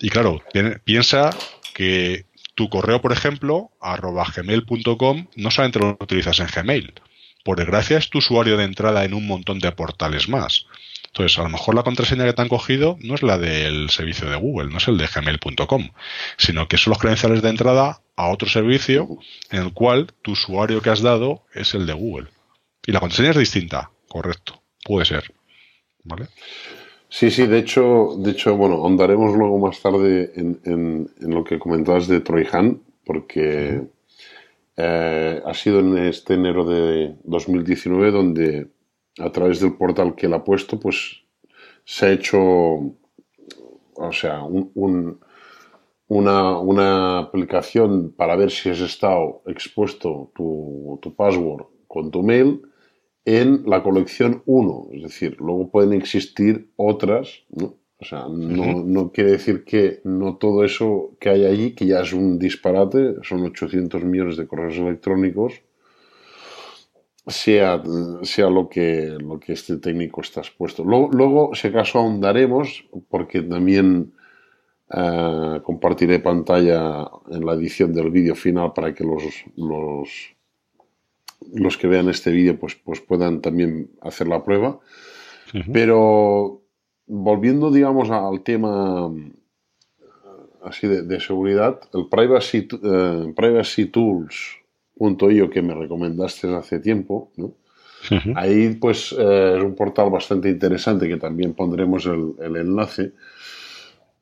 Y claro, piensa que tu correo, por ejemplo, arroba gmail.com, no solamente lo utilizas en Gmail. Por desgracia es tu usuario de entrada en un montón de portales más. Entonces, a lo mejor la contraseña que te han cogido no es la del servicio de Google, no es el de gmail.com, sino que son los credenciales de entrada a otro servicio en el cual tu usuario que has dado es el de Google. Y la contraseña es distinta, correcto, puede ser. ¿Vale? Sí, sí, de hecho, de hecho, bueno, ahondaremos luego más tarde en, lo que comentabas de Troihan, porque eh, ha sido en este enero de 2019 donde a través del portal que él ha puesto, pues se ha hecho, o sea, una, una, aplicación para ver si has estado expuesto tu, tu password con tu mail en la colección 1, es decir, luego pueden existir otras, ¿no? O sea, no, quiere decir que no todo eso que hay allí, que ya es un disparate, son 800 millones de correos electrónicos, sea, sea lo, que, lo que este técnico está expuesto. Luego, si acaso ahondaremos, porque también eh, compartiré pantalla en la edición del vídeo final para que los, los los que vean este vídeo pues, pues puedan también hacer la prueba. Pero volviendo, digamos, al tema así de, seguridad, el privacy, uh, privacytools.io que me recomendaste hace tiempo, ahí pues eh, es un portal bastante interesante que también pondremos el, enlace.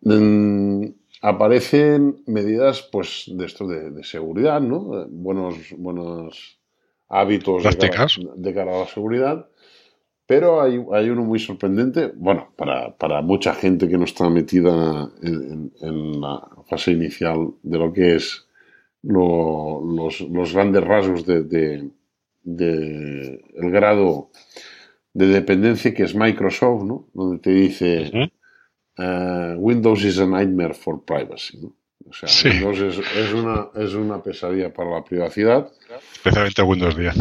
Mm, aparecen medidas pues de esto de, de seguridad, ¿no? Buenos, buenos hábitos de cara, a la seguridad. Pero hay, hay, uno muy sorprendente, bueno, para, para, mucha gente que no está metida en, la fase inicial de lo que es los, los, grandes rasgos de, de, el grado de dependencia que es Microsoft, ¿no? Donde te dice eh, Windows is a nightmare for privacy, ¿no? O sea, Windows es, una, es una pesadilla para la privacidad. Especialmente Windows 10.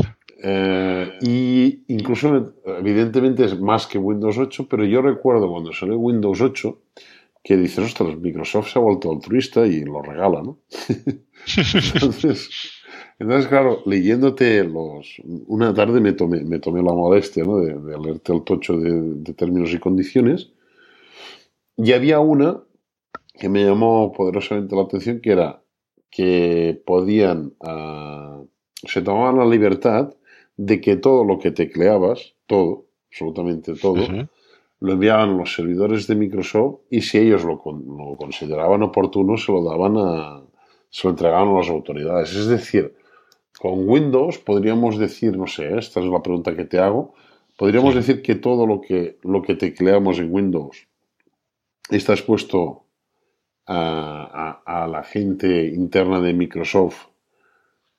Eh, y incluso, evidentemente, es más que Windows 8, pero yo recuerdo cuando salió Windows 8 que dices, ostras, Microsoft se ha vuelto altruista y lo regala, ¿no? [laughs] entonces, entonces, claro, leyéndote los. Una tarde me tomé, me tomé la modestia ¿no? de, leerte el tocho de, de términos y condiciones. Y había una que me llamó poderosamente la atención, que era que podían, ah, se tomaban la libertad de que todo lo que tecleabas, todo, absolutamente todo, lo enviaban a los servidores de Microsoft y si ellos lo, consideraban oportuno, se lo daban a, se lo entregaban a las autoridades. Es decir, con Windows podríamos decir, no sé, esta es la pregunta que te hago, podríamos decir que todo lo que, lo que tecleamos en Windows está expuesto a, la gente interna de Microsoft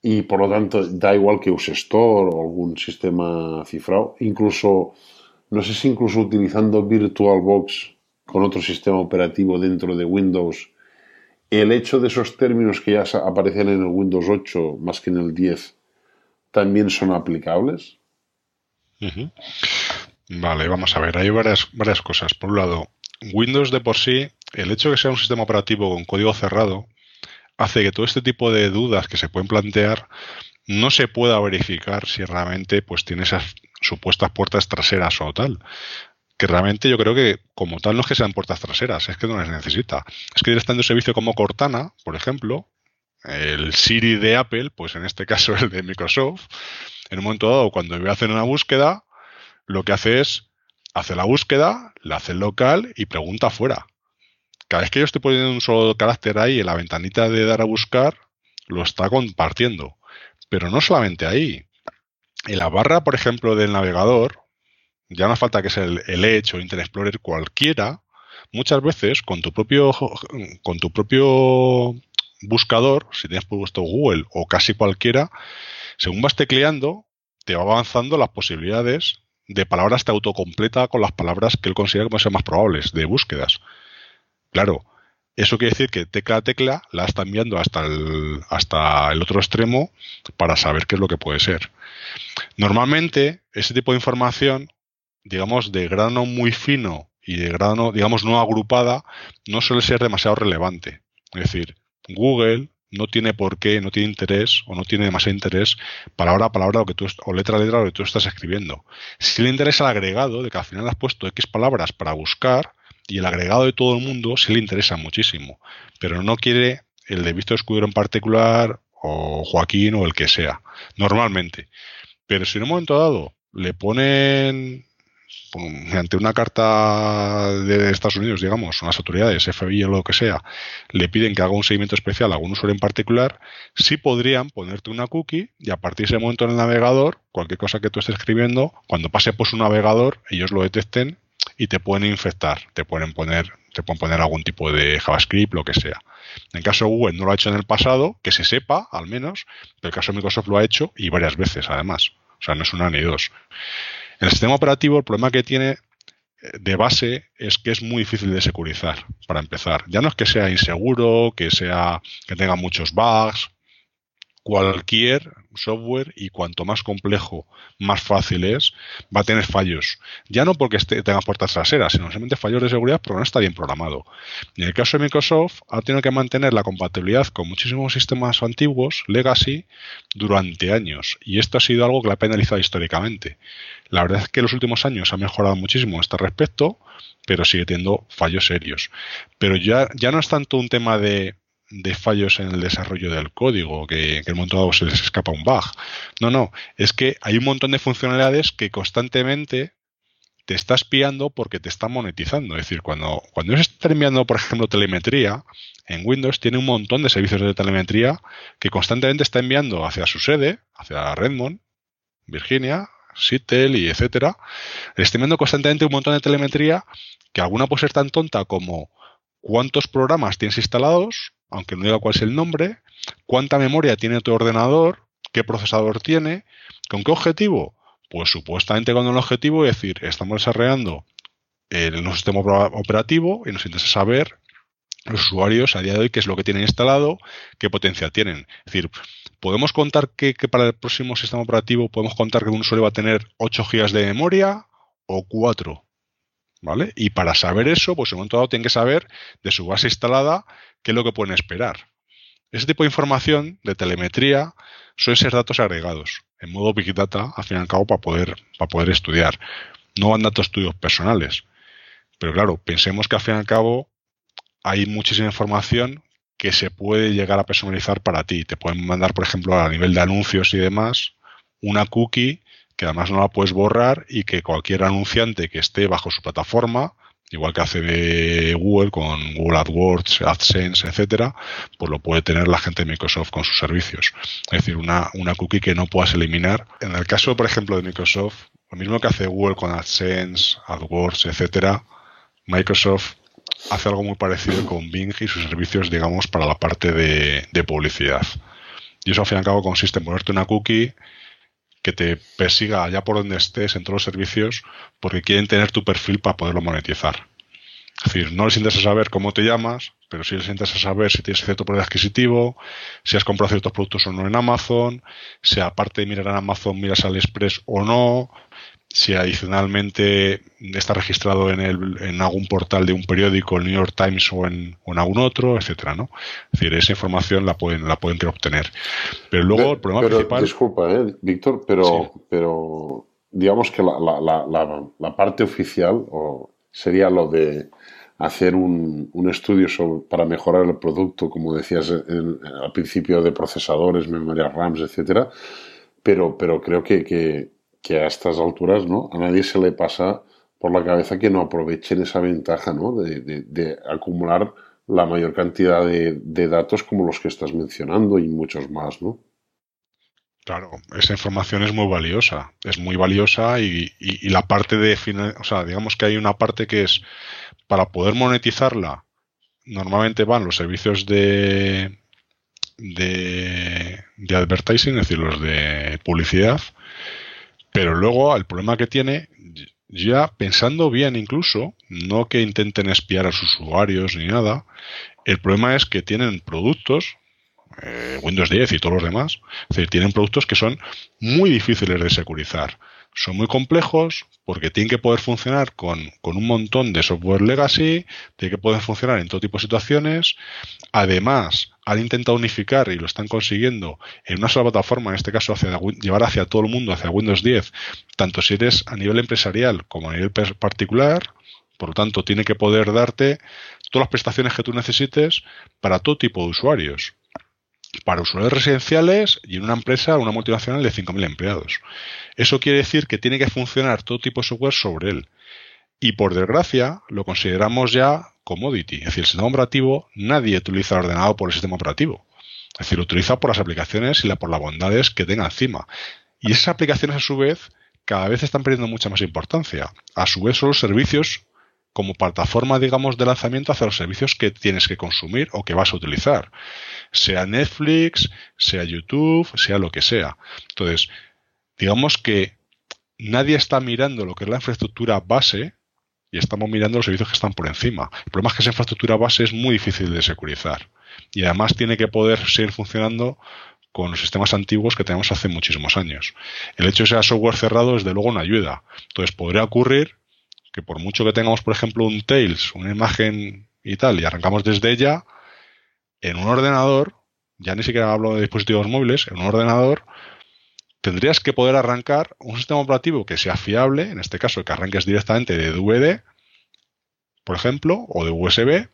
y por lo tanto da igual que use Store o algún sistema cifrado. Incluso no sé si incluso utilizando VirtualBox con otro sistema operativo dentro de Windows, el hecho de esos términos que ya aparecían en el Windows 8 más que en el 10 también son aplicables. Vale, vamos a ver, hay varias, varias cosas. Por un lado, Windows de por sí, el hecho de que sea un sistema operativo con código cerrado, hace que todo este tipo de dudas que se pueden plantear no se pueda verificar si realmente pues tiene esas supuestas puertas traseras o tal. Que realmente yo creo que como tal no es que sean puertas traseras, es que no las necesita. Es que directamente un servicio como Cortana, por ejemplo, el Siri de Apple, pues en este caso [laughs] el de Microsoft, en un momento dado cuando voy a hacer una búsqueda, lo que hace es, hace la búsqueda, la hace local y pregunta afuera. Cada vez que yo estoy poniendo un solo carácter ahí en la ventanita de dar a buscar, lo está compartiendo. Pero no solamente ahí. En la barra, por ejemplo, del navegador, ya no falta que sea el, el Edge o Internet Explorer cualquiera, muchas veces con tu propio con tu propio buscador, si tienes puesto Google o casi cualquiera, según vas tecleando, te va avanzando las posibilidades de palabras te autocompleta con las palabras que él considera como sean más probables, de búsquedas. Claro, eso quiere decir que tecla a tecla la está enviando hasta el, hasta el otro extremo para saber qué es lo que puede ser. Normalmente, ese tipo de información, digamos, de grano muy fino y de grano, digamos, no agrupada, no suele ser demasiado relevante. Es decir, Google no tiene por qué, no tiene interés o no tiene demasiado interés palabra a palabra lo que tú, o letra a letra lo que tú estás escribiendo. Si le interesa el agregado de que al final has puesto X palabras para buscar y el agregado de todo el mundo sí le interesa muchísimo, pero no quiere el de Víctor Escudero en particular o Joaquín o el que sea, normalmente. Pero si en un momento dado le ponen mediante una carta de Estados Unidos, digamos, unas autoridades, FBI o lo que sea, le piden que haga un seguimiento especial a algún usuario en particular, sí podrían ponerte una cookie y a partir de ese momento en el navegador, cualquier cosa que tú estés escribiendo, cuando pase por su navegador, ellos lo detecten y te pueden infectar, te pueden poner, te pueden poner algún tipo de JavaScript, lo que sea. En el caso de Google no lo ha hecho en el pasado, que se sepa al menos, pero el caso de Microsoft lo ha hecho y varias veces además. O sea, no es una ni dos. El sistema operativo, el problema que tiene eh, de base es que es muy difícil de securizar, para empezar. Ya no es que sea inseguro, que sea que tenga muchos bugs, cualquier software y cuanto más complejo, más fácil es, va a tener fallos. Ya no porque tenga puertas traseras, sino simplemente fallos de seguridad porque no está bien programado. En el caso de Microsoft, ha tenido que mantener la compatibilidad con muchísimos sistemas antiguos, legacy, durante años. Y esto ha sido algo que la ha penalizado históricamente. La verdad es que los últimos años ha mejorado muchísimo este respecto, pero sigue teniendo fallos serios. Pero ya, ya no es tanto un tema de fallos en el desarrollo del código, que, en el momento dado se les escapa un bug. No, no, es que hay un montón de funcionalidades que constantemente te está espiando porque te está monetizando. Es decir, cuando, cuando se está enviando, por ejemplo, telemetría, en Windows tiene un montón de servicios de telemetría que constantemente está enviando hacia su sede, hacia Redmond, Virginia, Seattle y etcétera. está enviando constantemente un montón de telemetría que alguna puede ser tan tonta como cuántos programas tienes instalados, aunque no diga cuál es el nombre, cuánta memoria tiene tu ordenador, qué procesador tiene, con qué objetivo. Pues supuestamente con el objetivo es decir, estamos desarrollando el sistema operativo y nos interesa saber los usuarios a día de hoy qué es lo que tienen instalado, qué potencia tienen. Es decir, podemos contar que, para el próximo sistema operativo podemos contar que un usuario va a tener 8 GB de memoria o 4. ¿Vale? Y para saber eso, pues en un momento dado tienen que saber de su base instalada qué es lo que pueden esperar. Ese tipo de información de telemetría suelen ser datos agregados, en modo Big Data, al fin y al cabo, para poder, para poder estudiar. No van datos tuyos personales. Pero claro, pensemos que al fin y al cabo hay muchísima información que se puede llegar a personalizar para ti. Te pueden mandar, por ejemplo, a nivel de anuncios y demás, una cookie que además no la puedes borrar y que cualquier anunciante que esté bajo su plataforma, igual que hace de Google con Google AdWords, AdSense, etcétera, pues lo puede tener la gente de Microsoft con sus servicios. Es decir, una, una cookie que no puedas eliminar. En el caso, por ejemplo, de Microsoft, lo mismo que hace Google con AdSense, AdWords, etcétera, Microsoft hace algo muy parecido con Bing y sus servicios, digamos, para la parte de, publicidad. Y eso al fin y al cabo consiste en ponerte una cookie que te persiga allá por donde estés en todos los servicios porque quieren tener tu perfil para poderlo monetizar. Es decir, no les interesa saber cómo te llamas, pero sí les interesa saber si tienes cierto poder adquisitivo, si has comprado ciertos productos o no en Amazon, si aparte de mirar en Amazon miras al Express o no, si adicionalmente está registrado en, el, en algún portal de un periódico, el New York Times o en, algún otro, etcétera, ¿no? Es decir, esa información la pueden, la pueden obtener. Pero luego el problema principal. Disculpa, ¿eh, Víctor, pero, pero digamos que la, la, la, la, parte oficial o sería lo de hacer un, un estudio para mejorar el producto, como decías al principio, de procesadores, memorias RAMs, etcétera. Pero, pero creo que, que que a estas alturas ¿no? a nadie se le pasa por la cabeza que no aprovechen esa ventaja ¿no? de, acumular la mayor cantidad de, datos como los que estás mencionando y muchos más, ¿no? Claro, esa información es muy valiosa, es muy valiosa y, la parte de, o sea, digamos que hay una parte que es para poder monetizarla, normalmente van los servicios de, de, de advertising, es decir, los de publicidad, pero luego el problema que tiene, ya pensando bien incluso, no que intenten espiar a sus usuarios ni nada, el problema es que tienen productos, eh, Windows 10 y todos los demás, es decir, tienen productos que son muy difíciles de securizar. Son muy complejos porque tienen que poder funcionar con, con un montón de software legacy, tienen que poder funcionar en todo tipo de situaciones. Además, han intentado unificar y lo están consiguiendo en una sola plataforma, en este caso llevar hacia todo el mundo, hacia Windows 10, tanto si eres a nivel empresarial como a nivel particular. Por lo tanto, tiene que poder darte todas las prestaciones que tú necesites para todo tipo de usuarios. Para usuarios residenciales y en una empresa, una multinacional de 5.000 empleados. Eso quiere decir que tiene que funcionar todo tipo de software sobre él. Y por desgracia, lo consideramos ya commodity. Es decir, el sistema operativo, nadie utiliza el ordenador por el sistema operativo. Es decir, lo utiliza por las aplicaciones y la, por las bondades que tenga encima. Y esas aplicaciones, a su vez, cada vez están perdiendo mucha más importancia. A su vez, son los servicios como plataforma, digamos, de lanzamiento hacia los servicios que tienes que consumir o que vas a utilizar. Sea Netflix, sea YouTube, sea lo que sea. Entonces, digamos que nadie está mirando lo que es la infraestructura base y estamos mirando los servicios que están por encima. El problema es que esa infraestructura base es muy difícil de securizar y además tiene que poder seguir funcionando con los sistemas antiguos que tenemos hace muchísimos años. El hecho de que sea software cerrado, desde luego, no ayuda. Entonces, podría ocurrir que por mucho que tengamos, por ejemplo, un Tails, una imagen y tal, y arrancamos desde ella, en un ordenador, ya ni siquiera hablo de dispositivos móviles, en un ordenador tendrías que poder arrancar un sistema operativo que sea fiable, en este caso que arranques directamente de DVD, por ejemplo, o de USB,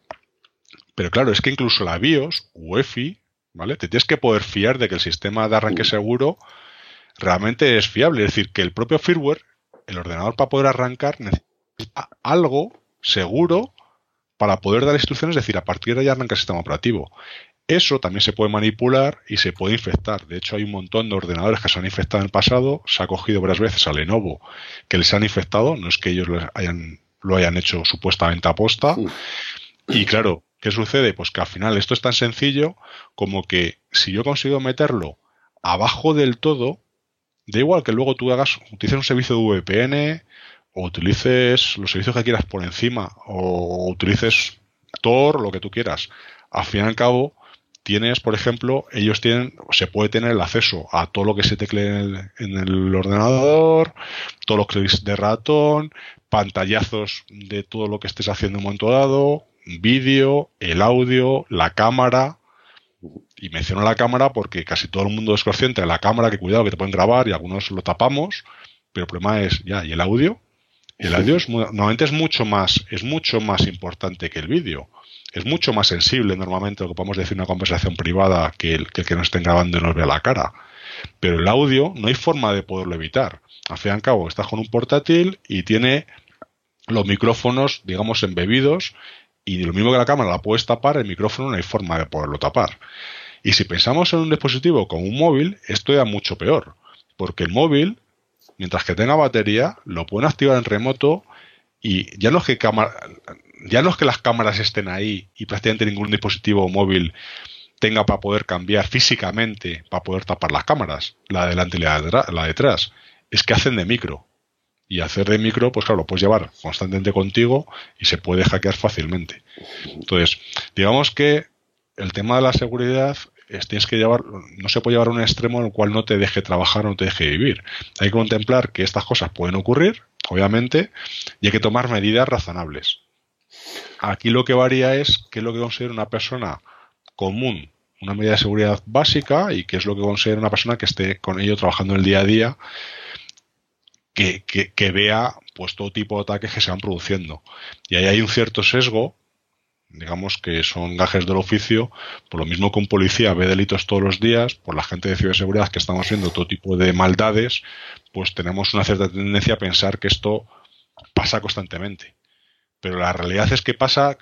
pero claro, es que incluso la BIOS, UEFI, ¿vale? Te tienes que poder fiar de que el sistema de arranque seguro realmente es fiable, es decir, que el propio firmware, el ordenador para poder arrancar necesita algo seguro para poder dar instrucciones, es decir, a partir de ahí arranca el sistema operativo. Eso también se puede manipular y se puede infectar. De hecho, hay un montón de ordenadores que se han infectado en el pasado. Se ha cogido varias veces a Lenovo que les han infectado. No es que ellos hayan, lo hayan hecho supuestamente a posta. Y claro, ¿qué sucede? Pues que al final esto es tan sencillo como que si yo consigo meterlo abajo del todo, da igual que luego tú hagas, utilices un servicio de VPN o utilices los servicios que quieras por encima o utilices Tor, lo que tú quieras. Al fin y al cabo, tienes, por ejemplo, ellos tienen, se puede tener el acceso a todo lo que se teclee en el, ordenador, todos los clics de ratón, pantallazos de todo lo que estés haciendo en un momento dado, vídeo, el audio, la cámara. Y menciono la cámara porque casi todo el mundo es consciente de la cámara, que cuidado que te pueden grabar y algunos lo tapamos, pero el problema es ya, ¿y el audio? El audio es, normalmente es mucho más, es mucho más importante que el vídeo es mucho más sensible normalmente lo que podemos decir una conversación privada que el, que el que nos estén grabando y nos vea la cara. Pero el audio no hay forma de poderlo evitar. Al fin y al cabo, estás con un portátil y tiene los micrófonos, digamos, embebidos y lo mismo que la cámara la puedes tapar, el micrófono no hay forma de poderlo tapar. Y si pensamos en un dispositivo como un móvil, esto ya mucho peor, porque el móvil, mientras que tenga batería, lo pueden activar en remoto y ya no es que cámara, ya no es que las cámaras estén ahí y prácticamente ningún dispositivo móvil tenga para poder cambiar físicamente, para poder tapar las cámaras, la de delante y la de, detrás. Es que hacen de micro. Y hacer de micro, pues claro, lo puedes llevar constantemente contigo y se puede hackear fácilmente. Entonces, digamos que el tema de la seguridad es, tienes que llevar, no se puede llevar a un extremo en el cual no te deje trabajar o no te deje vivir. Hay que contemplar que estas cosas pueden ocurrir, obviamente, y hay que tomar medidas razonables. Aquí lo que varía es qué es lo que considera una persona común, una medida de seguridad básica y qué es lo que considera una persona que esté con ello trabajando el día a día, que, que vea pues todo tipo de ataques que se van produciendo. Y ahí hay un cierto sesgo digamos que son gajes del oficio, por lo mismo que un policía ve delitos todos los días, por la gente de ciberseguridad que estamos viendo todo tipo de maldades, pues tenemos una cierta tendencia a pensar que esto pasa constantemente. Pero la realidad es que pasa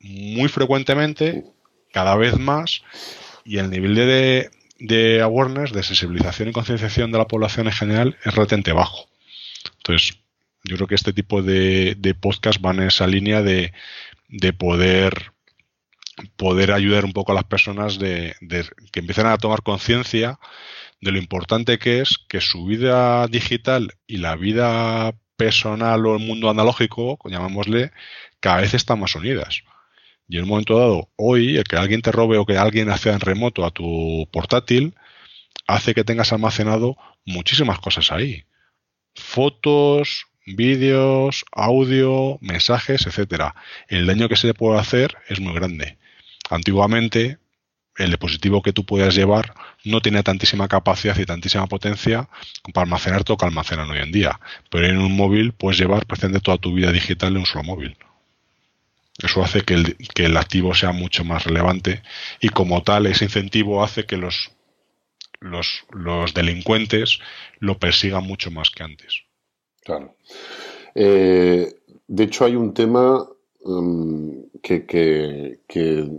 muy frecuentemente, cada vez más, y el nivel de, de awareness, de sensibilización y concienciación de la población en general es relativamente bajo. Entonces, yo creo que este tipo de, de podcast van en esa línea de de poder poder ayudar un poco a las personas de, que empiecen a tomar conciencia de lo importante que es que su vida digital y la vida personal o el mundo analógico, llamémosle, cada vez están más unidas. Y en un momento dado, hoy, el que alguien te robe o que alguien acceda en remoto a tu portátil, hace que tengas almacenado muchísimas cosas ahí. Fotos, vídeos, audio, mensajes, etcétera. El daño que se le puede hacer es muy grande. Antiguamente, el dispositivo que tú podías llevar no tenía tantísima capacidad y tantísima potencia para almacenar todo lo que almacenan hoy en día. Pero en un móvil puedes llevar prácticamente toda tu vida digital en un solo móvil. Eso hace que el, que el activo sea mucho más relevante y como tal ese incentivo hace que los, los, los delincuentes lo persigan mucho más que antes. Claro. Eh, de hecho, hay un tema um, que, que,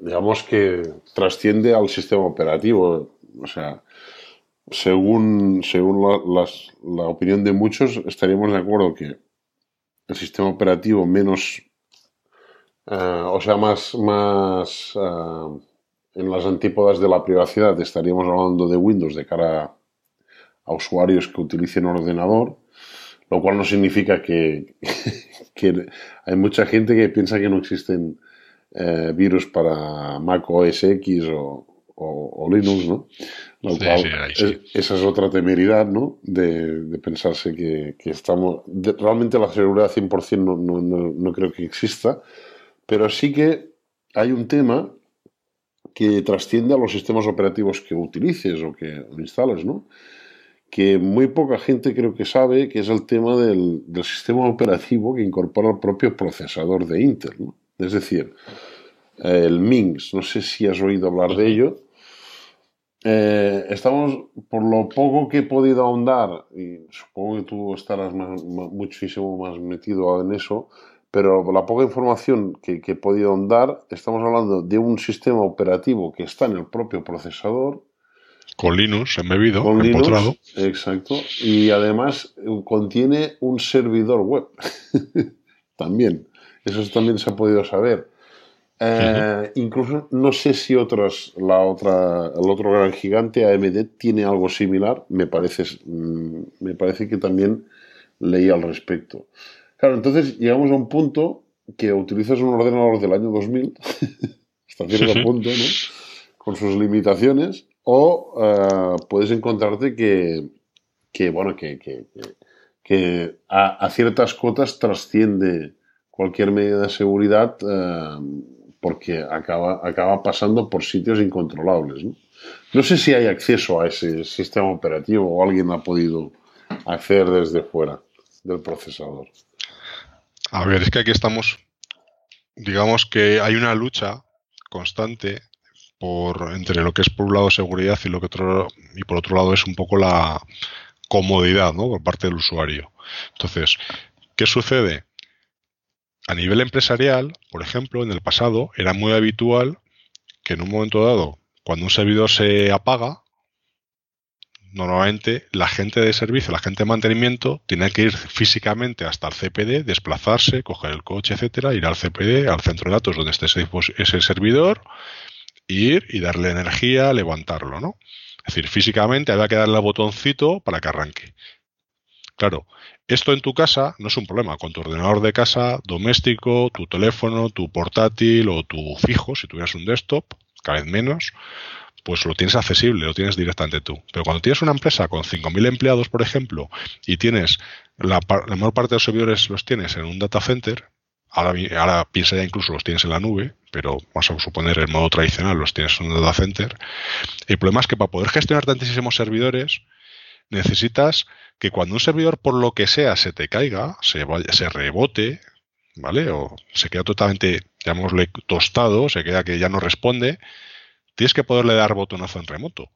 digamos que trasciende al sistema operativo. O sea, según, según la, la, opinión de muchos, estaríamos de acuerdo que el sistema operativo menos, uh, o sea, más, más uh, en las antípodas de la privacidad, estaríamos hablando de Windows de cara a usuarios que utilicen ordenador lo cual no significa [laughs] que, hay mucha gente que piensa que no existen eh, virus para Mac OS X o, Linux, ¿no? Lo cual esa es otra temeridad, ¿no? De, pensarse que, estamos... realmente la seguridad 100% no, no, no, creo que exista, pero sí que hay un tema que trasciende a los sistemas operativos que utilices o que instales, ¿no? Que muy poca gente creo que sabe, que es el tema del, sistema operativo que incorpora el propio procesador de Intel. Es decir, el MINX, no sé si has oído hablar de ello. Eh, estamos, por lo poco que he podido ahondar, y supongo que tú estarás muchísimo más metido en eso, pero la poca información que, que he podido ahondar, estamos hablando de un sistema operativo que está en el propio procesador, con Linux embebido, con empotrado. exacto. Y además eh, contiene un servidor web. [laughs] también. Eso también se ha podido saber. Eh, incluso no sé si otras, la otra, el otro gran gigante, AMD, tiene algo similar. Me parece, mm, me parece que también leí al respecto. Claro, entonces llegamos a un punto que utilizas un ordenador del año 2000, [laughs] hasta cierto punto, ¿no? Con sus limitaciones, o eh, puedes encontrarte que, bueno, que, a, ciertas cotas trasciende cualquier medida de seguridad eh, porque acaba, acaba pasando por sitios incontrolables. ¿no? no sé si hay acceso a ese sistema operativo o alguien ha podido acceder desde fuera del procesador. A ver, es que aquí estamos, digamos que hay una lucha constante entre lo que es por un lado seguridad y lo que otro y por otro lado es un poco la comodidad ¿no? por parte del usuario. Entonces, ¿qué sucede? A nivel empresarial, por ejemplo, en el pasado era muy habitual que en un momento dado, cuando un servidor se apaga, normalmente la gente de servicio, la gente de mantenimiento, tiene que ir físicamente hasta el CPD, desplazarse, coger el coche, etcétera, ir al CPD, al centro de datos donde esté ese, ese servidor, ir y darle energía, levantarlo, ¿no? Es decir, físicamente había que darle al botoncito para que arranque. Claro, esto en tu casa no es un problema. Con tu ordenador de casa, doméstico, tu teléfono, tu portátil o tu fijo, si tuvieras un desktop, cada vez menos, pues lo tienes accesible, lo tienes directamente tú. Pero cuando tienes una empresa con 5.000 empleados, por ejemplo, y tienes la, la, mayor parte de los servidores los tienes en un data center, ahora, ahora piensa ya incluso los tienes en la nube, pero vamos a suponer el modo tradicional los tienes en un data center. El problema es que para poder gestionar tantísimos servidores, necesitas que cuando un servidor por lo que sea se te caiga, se, vaya, se rebote, ¿vale? O se queda totalmente, llamémosle, tostado, se queda que ya no responde, tienes que poderle dar botonazo en remoto.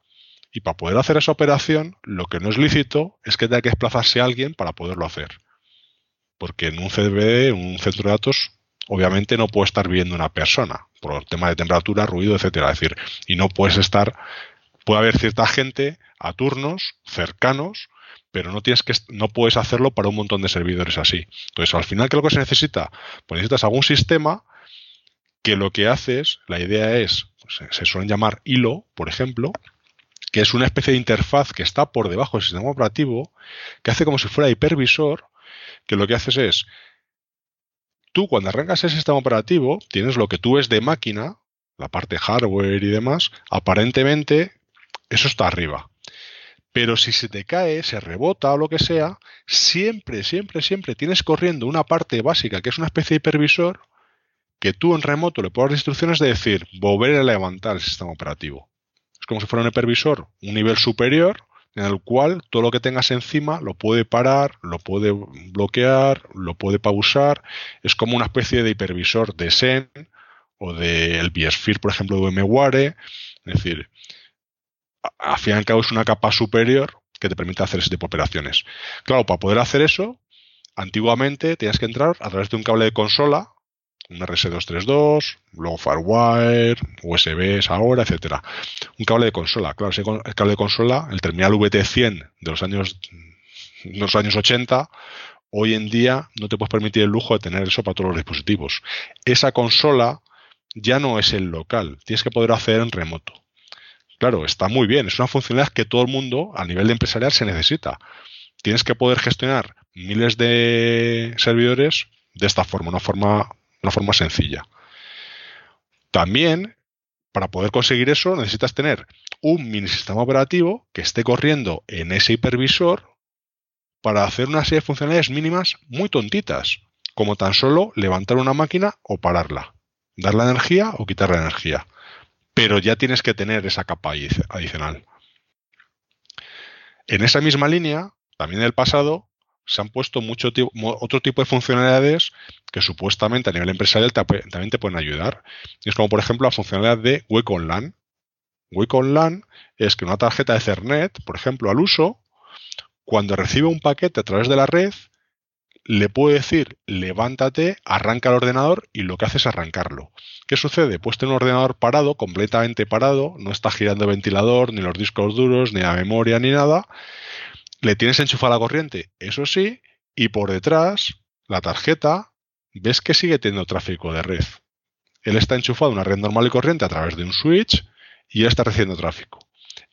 Y para poder hacer esa operación, lo que no es lícito es que tenga que desplazarse alguien para poderlo hacer. Porque en un CDB, un centro de datos, obviamente no puede estar viviendo una persona, por el tema de temperatura, ruido, etcétera. Es decir, y no puedes estar, puede haber cierta gente a turnos cercanos, pero no tienes que, no puedes hacerlo para un montón de servidores así. Entonces, al final, ¿qué es lo que se necesita? Pues necesitas algún sistema que lo que haces, la idea es se suelen llamar hilo, por ejemplo, que es una especie de interfaz que está por debajo del sistema operativo, que hace como si fuera hipervisor, que lo que haces es, tú cuando arrancas el sistema operativo, tienes lo que tú ves de máquina, la parte hardware y demás, aparentemente eso está arriba. Pero si se te cae, se rebota o lo que sea, siempre, siempre, siempre tienes corriendo una parte básica que es una especie de hipervisor que tú en remoto le puedas dar instrucciones de decir, volver a levantar el sistema operativo. Es como si fuera un hipervisor, un nivel superior, en el cual todo lo que tengas encima lo puede parar, lo puede bloquear, lo puede pausar. Es como una especie de hipervisor de Zen o del de por ejemplo, de VMware. Es decir, al fin y al cabo es una capa superior que te permite hacer ese tipo de operaciones. Claro, para poder hacer eso, antiguamente tenías que entrar a través de un cable de consola un RS232, luego Firewire, USBs ahora, etcétera. Un cable de consola, claro, ese cable de consola, el terminal VT100 de los años de los años 80, hoy en día no te puedes permitir el lujo de tener eso para todos los dispositivos. Esa consola ya no es el local, tienes que poder hacer en remoto. Claro, está muy bien, es una funcionalidad que todo el mundo a nivel de empresarial se necesita. Tienes que poder gestionar miles de servidores de esta forma, una forma una forma sencilla. También, para poder conseguir eso, necesitas tener un mini sistema operativo que esté corriendo en ese hipervisor para hacer una serie de funcionalidades mínimas muy tontitas, como tan solo levantar una máquina o pararla, dar la energía o quitar la energía. Pero ya tienes que tener esa capa adicional. En esa misma línea, también en el pasado, se han puesto mucho otro tipo de funcionalidades que supuestamente a nivel empresarial también te pueden ayudar. es como, por ejemplo, la funcionalidad de Wake on LAN. Wake on LAN es que una tarjeta de Ethernet, por ejemplo, al uso, cuando recibe un paquete a través de la red, le puede decir levántate, arranca el ordenador y lo que hace es arrancarlo. ¿Qué sucede? Pues tiene un ordenador parado, completamente parado, no está girando el ventilador, ni los discos duros, ni la memoria, ni nada, le tienes enchufada la corriente, eso sí, y por detrás, la tarjeta, ves que sigue teniendo tráfico de red. Él está enchufado a una red normal y corriente a través de un switch y él está recibiendo tráfico.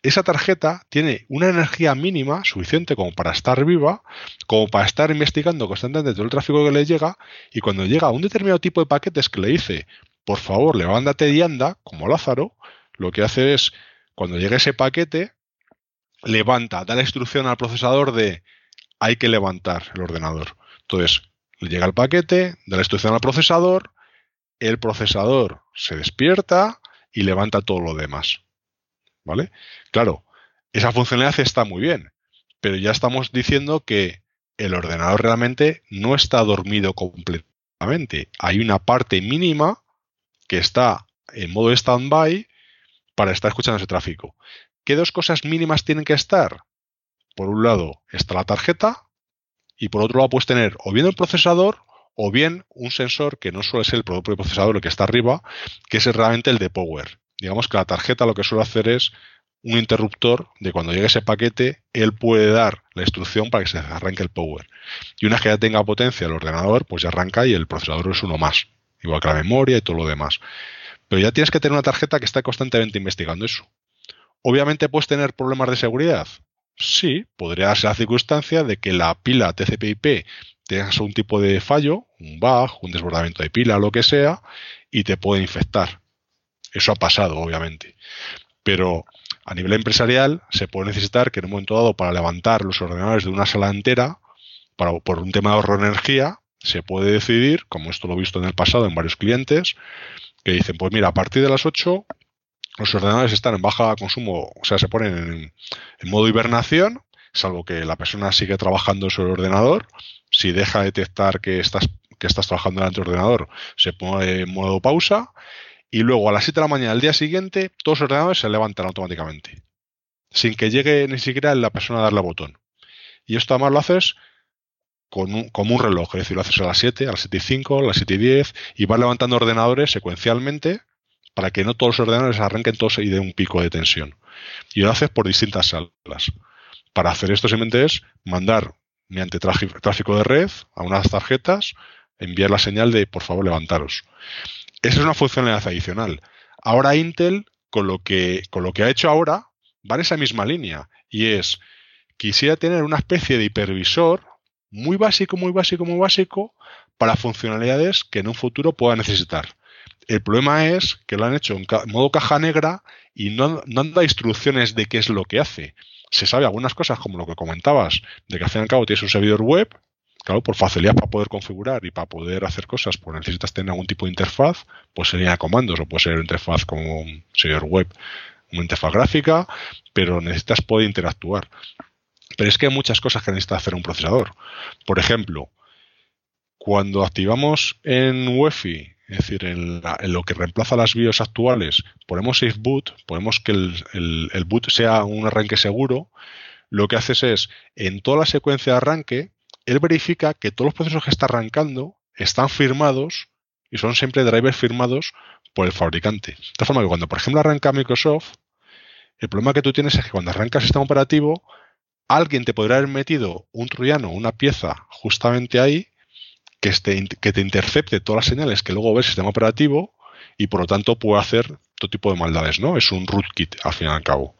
Esa tarjeta tiene una energía mínima suficiente como para estar viva, como para estar investigando constantemente todo el tráfico que le llega y cuando llega a un determinado tipo de paquetes que le dice, por favor, levántate y anda, como Lázaro, lo que hace es, cuando llega ese paquete, levanta, da la instrucción al procesador de hay que levantar el ordenador. Entonces, le llega el paquete, da la instrucción al procesador, el procesador se despierta y levanta todo lo demás. ¿Vale? Claro, esa funcionalidad está muy bien, pero ya estamos diciendo que el ordenador realmente no está dormido completamente. Hay una parte mínima que está en modo stand-by para estar escuchando ese tráfico. ¿Qué dos cosas mínimas tienen que estar? Por un lado está la tarjeta y por otro lado puedes tener o bien el procesador o bien un sensor que no suele ser el propio procesador, el que está arriba, que es realmente el de power. Digamos que la tarjeta lo que suele hacer es un interruptor de cuando llegue ese paquete, él puede dar la instrucción para que se arranque el power. Y una vez que ya tenga potencia el ordenador, pues ya arranca y el procesador es uno más, igual que la memoria y todo lo demás. Pero ya tienes que tener una tarjeta que está constantemente investigando eso. Obviamente puedes tener problemas de seguridad. Sí, podría ser la circunstancia de que la pila TCP/IP tenga un tipo de fallo, un bug, un desbordamiento de pila, lo que sea, y te puede infectar. Eso ha pasado, obviamente. Pero a nivel empresarial se puede necesitar que en un momento dado para levantar los ordenadores de una sala entera, para, por un tema de ahorro de energía, se puede decidir, como esto lo he visto en el pasado en varios clientes, que dicen, pues mira, a partir de las 8 los ordenadores están en baja consumo, o sea, se ponen en, modo hibernación, salvo que la persona sigue trabajando sobre el ordenador. Si deja de detectar que estás, que estás trabajando delante del ordenador, se pone en modo pausa. Y luego a las 7 de la mañana del día siguiente, todos los ordenadores se levantan automáticamente. Sin que llegue ni siquiera la persona a darle botón. Y esto además lo haces con un, como un reloj, es decir, lo haces a las 7, a las 7 y 5, a las 7 y 10, y vas levantando ordenadores secuencialmente para que no todos los ordenadores arranquen todos y de un pico de tensión. Y lo haces por distintas salas. Para hacer esto simplemente es mandar mediante tráfico de red a unas tarjetas, enviar la señal de por favor levantaros. Esa es una funcionalidad adicional. Ahora Intel, con lo que, con lo que ha hecho ahora, va en esa misma línea. Y es, quisiera tener una especie de hipervisor muy básico, muy básico, muy básico, para funcionalidades que en un futuro pueda necesitar. El problema es que lo han hecho en modo caja negra y no, no han dado instrucciones de qué es lo que hace. Se sabe algunas cosas, como lo que comentabas, de que al fin y al cabo tienes un servidor web, claro, por facilidad para poder configurar y para poder hacer cosas, pues necesitas tener algún tipo de interfaz, pues sería comandos o puede ser interfaz como un servidor web, una interfaz gráfica, pero necesitas poder interactuar. Pero es que hay muchas cosas que necesita hacer un procesador. Por ejemplo, cuando activamos en UEFI es decir, en, lo que reemplaza las BIOS actuales, ponemos Safe Boot, ponemos que el, boot sea un arranque seguro, lo que haces es, en toda la secuencia de arranque, él verifica que todos los procesos que está arrancando están firmados y son siempre drivers firmados por el fabricante. De tal forma que cuando, por ejemplo, arranca Microsoft, el problema que tú tienes es que cuando arranca el sistema operativo, alguien te podrá haber metido un troyano, una pieza justamente ahí, que, te intercepte todas las señales que luego ve el sistema operativo y por lo tanto puede hacer todo tipo de maldades, ¿no? Es un rootkit al fin y al cabo.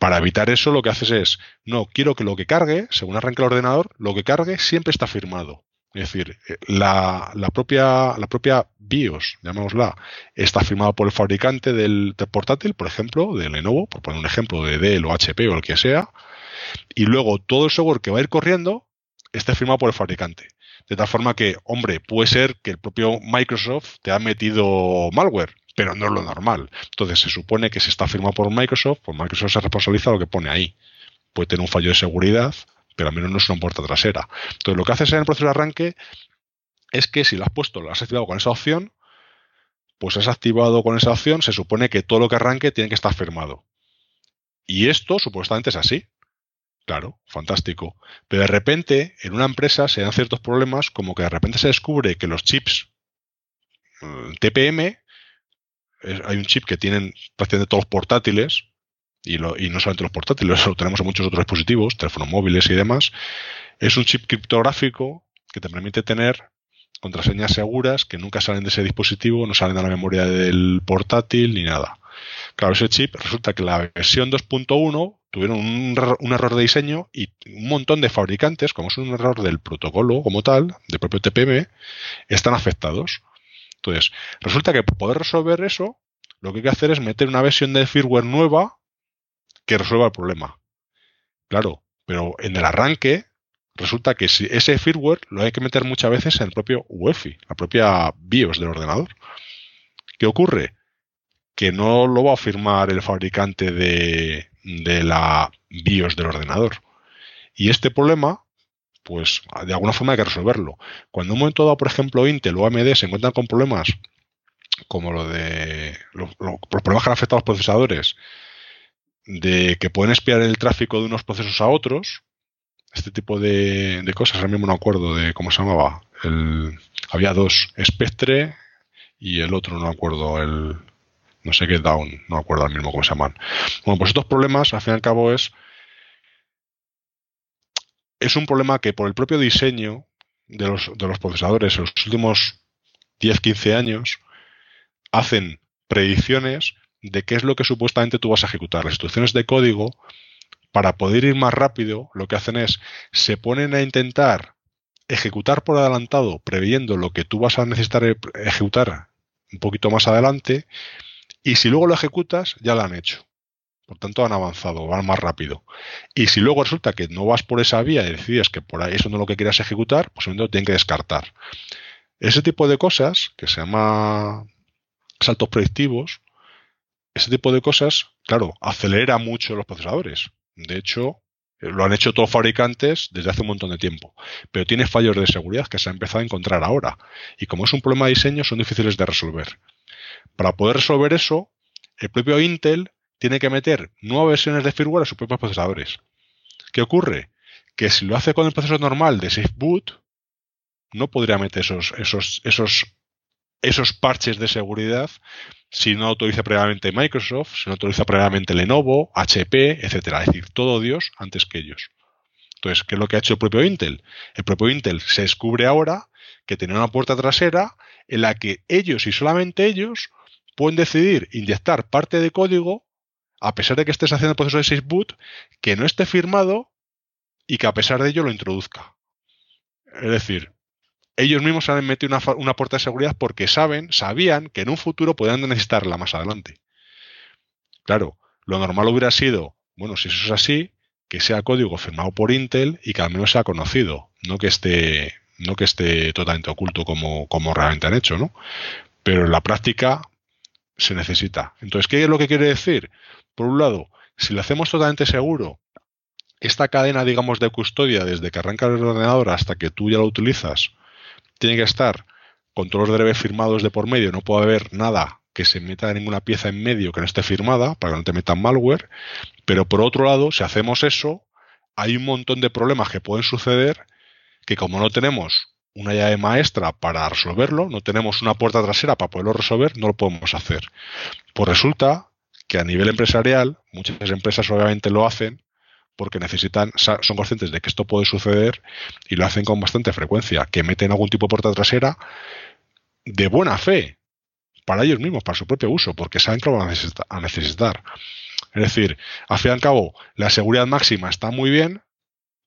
Para evitar eso lo que haces es, no, quiero que lo que cargue, según arranque el ordenador, lo que cargue siempre está firmado. Es decir, eh, la, propia, la propia BIOS, llamémosla, está firmada por el fabricante del, del, portátil, por ejemplo, de Lenovo, por poner un ejemplo de Dell o HP o el que sea, y luego todo el software que va a ir corriendo esté firmado por el fabricante. De tal forma que, hombre, puede ser que el propio Microsoft te ha metido malware, pero no es lo normal. Entonces se supone que si está firmado por Microsoft, pues Microsoft se responsabiliza de lo que pone ahí. Puede tener un fallo de seguridad, pero al menos no es una puerta trasera. Entonces lo que haces en el proceso de arranque es que si lo has puesto, lo has activado con esa opción, pues has activado con esa opción, se supone que todo lo que arranque tiene que estar firmado. Y esto supuestamente es así. Claro, fantástico. Pero de repente, en una empresa se dan ciertos problemas, como que de repente se descubre que los chips mm, TPM, hay un chip que tienen prácticamente todos los portátiles, y, no solamente los portátiles, lo [laughs] tenemos en muchos otros dispositivos, teléfonos móviles y demás, es un chip criptográfico que te permite tener contraseñas seguras que nunca salen de ese dispositivo, no salen de la memoria del portátil ni nada. Claro, ese chip resulta que la versión 2.1 tuvieron un, error de diseño y un montón de fabricantes, como es un error del protocolo como tal, del propio TPM, están afectados. Entonces, resulta que para poder resolver eso, lo que hay que hacer es meter una versión de firmware nueva que resuelva el problema. Claro, pero en el arranque resulta que si ese firmware lo hay que meter muchas veces en el propio UEFI, la propia BIOS del ordenador. ¿Qué ocurre? Que no lo va a firmar el fabricante de, de la BIOS del ordenador. Y este problema, pues de alguna forma hay que resolverlo. Cuando un momento dado, por ejemplo, Intel o AMD se encuentran con problemas como lo de los problemas que han afectado a los procesadores, de que pueden espiar el tráfico de unos procesos a otros, este tipo de, cosas, ahora mismo no acuerdo de cómo se llamaba. El, había dos, Spectre y el otro, no acuerdo, el, no sé qué down, no acuerdo al mismo cómo se llaman. Bueno, pues estos problemas, al fin y al cabo, es, es un problema que por el propio diseño de los, de los procesadores en los últimos 10-15 años hacen predicciones de qué es lo que supuestamente tú vas a ejecutar. Las instrucciones de código, para poder ir más rápido, lo que hacen es, se ponen a intentar ejecutar por adelantado, previendo lo que tú vas a necesitar ejecutar un poquito más adelante, y si luego lo ejecutas, ya lo han hecho. Por tanto, han avanzado, van más rápido. Y si luego resulta que no vas por esa vía y decides que por ahí eso no es lo que quieras ejecutar, pues lo tienen que descartar. Ese tipo de cosas, que se llama saltos predictivos, ese tipo de cosas, claro, acelera mucho los procesadores. De hecho, lo han hecho todos fabricantes desde hace un montón de tiempo, pero tiene fallos de seguridad que se ha empezado a encontrar ahora. Y como es un problema de diseño, son difíciles de resolver. Para poder resolver eso, el propio Intel tiene que meter nuevas versiones de firmware a sus propios procesadores. ¿Qué ocurre? Que si lo hace con el proceso normal de SafeBoot, no podría meter esos, esos, esos, esos parches de seguridad si no autoriza previamente Microsoft, si no autoriza previamente Lenovo, HP, etcétera. Es decir, todo Dios antes que ellos. Entonces, ¿qué es lo que ha hecho el propio Intel? El propio Intel se descubre ahora que tiene una puerta trasera en la que ellos y solamente ellos pueden decidir inyectar parte de código, a pesar de que estés haciendo el proceso de 6 boot, que no esté firmado y que a pesar de ello lo introduzca. Es decir, ellos mismos han metido una, puerta de seguridad porque saben, sabían que en un futuro podrían necesitarla más adelante. Claro, lo normal hubiera sido, bueno, si eso es así, que sea código firmado por Intel y que al menos sea conocido, no que esté, no que esté totalmente oculto como, como realmente han hecho, ¿no? Pero en la práctica se necesita. Entonces, ¿qué es lo que quiere decir? Por un lado, si lo hacemos totalmente seguro, esta cadena, digamos, de custodia, desde que arranca el ordenador hasta que tú ya lo utilizas, tiene que estar con todos los drivers firmados de por medio, no puede haber nada que se meta ninguna pieza en medio que no esté firmada para que no te metan malware. Pero por otro lado, si hacemos eso, hay un montón de problemas que pueden suceder que como no tenemos una llave maestra para resolverlo, no tenemos una puerta trasera para poderlo resolver, no lo podemos hacer. Pues resulta que a nivel empresarial, muchas empresas obviamente lo hacen, porque necesitan, son conscientes de que esto puede suceder y lo hacen con bastante frecuencia, que meten algún tipo de puerta trasera de buena fe para ellos mismos, para su propio uso, porque saben que lo van a necesitar. Es decir, al fin y al cabo, la seguridad máxima está muy bien,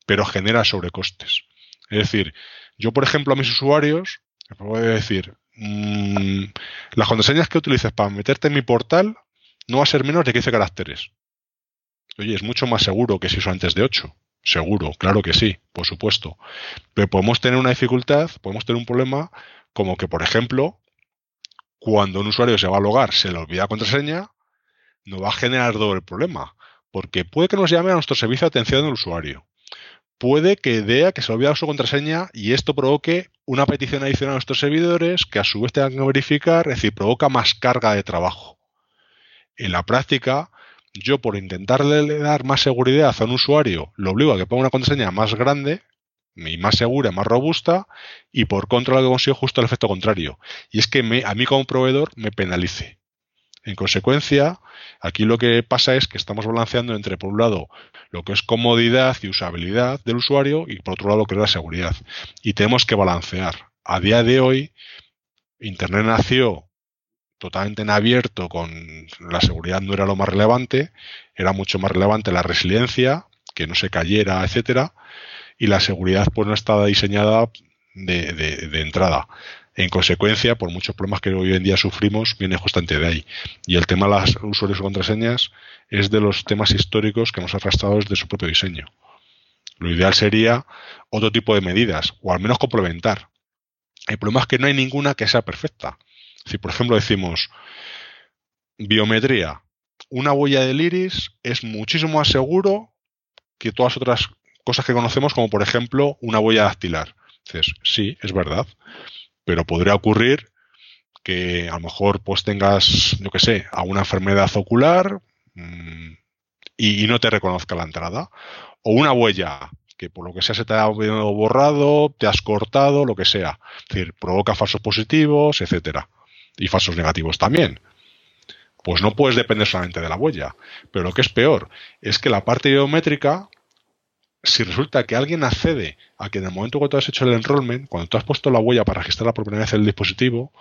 pero genera sobrecostes. Es decir, yo, por ejemplo, a mis usuarios, les puedo decir, mmm, las contraseñas que utilices para meterte en mi portal no va a ser menos de 15 caracteres. Oye, es mucho más seguro que si eso antes de 8. Seguro, claro que sí, por supuesto. Pero podemos tener una dificultad, podemos tener un problema como que, por ejemplo, cuando un usuario se va a logar, se le olvida contraseña, no va a generar doble problema. Porque puede que nos llame a nuestro servicio de atención del usuario. Puede que vea que se le olvida su contraseña y esto provoque una petición adicional a nuestros servidores que a su vez tengan que verificar, es decir, provoca más carga de trabajo. En la práctica, yo por intentarle dar más seguridad a un usuario, lo obligo a que ponga una contraseña más grande y más segura, más robusta, y por contra lo que consigo justo el efecto contrario. Y es que a mí como proveedor me penalice. En consecuencia, aquí lo que pasa es que estamos balanceando entre, por un lado, lo que es comodidad y usabilidad del usuario y por otro lado lo que es la seguridad. Y tenemos que balancear. A día de hoy, Internet nació totalmente en abierto con la seguridad no era lo más relevante, era mucho más relevante la resiliencia, que no se cayera, etcétera, y la seguridad pues no estaba diseñada de, de, entrada. En consecuencia, por muchos problemas que hoy en día sufrimos, viene justamente de ahí. Y el tema de los usuarios y contraseñas es de los temas históricos que hemos arrastrado desde su propio diseño. Lo ideal sería otro tipo de medidas, o al menos complementar. El problema es que no hay ninguna que sea perfecta. Si, por ejemplo, decimos biometría, una huella del iris es muchísimo más seguro que todas otras cosas que conocemos, como por ejemplo una huella dactilar. Dices, sí, es verdad, pero podría ocurrir que a lo mejor pues tengas, yo qué sé, alguna enfermedad ocular y, y, no te reconozca la entrada. O una huella que por lo que sea se te ha borrado, te has cortado, lo que sea. Es decir, provoca falsos positivos, etcétera y falsos negativos también. Pues no puedes depender solamente de la huella. Pero lo que es peor es que la parte biométrica, si resulta que alguien accede a que en el momento que tú has hecho el enrollment, cuando tú has puesto la huella para registrar la propiedad del dispositivo,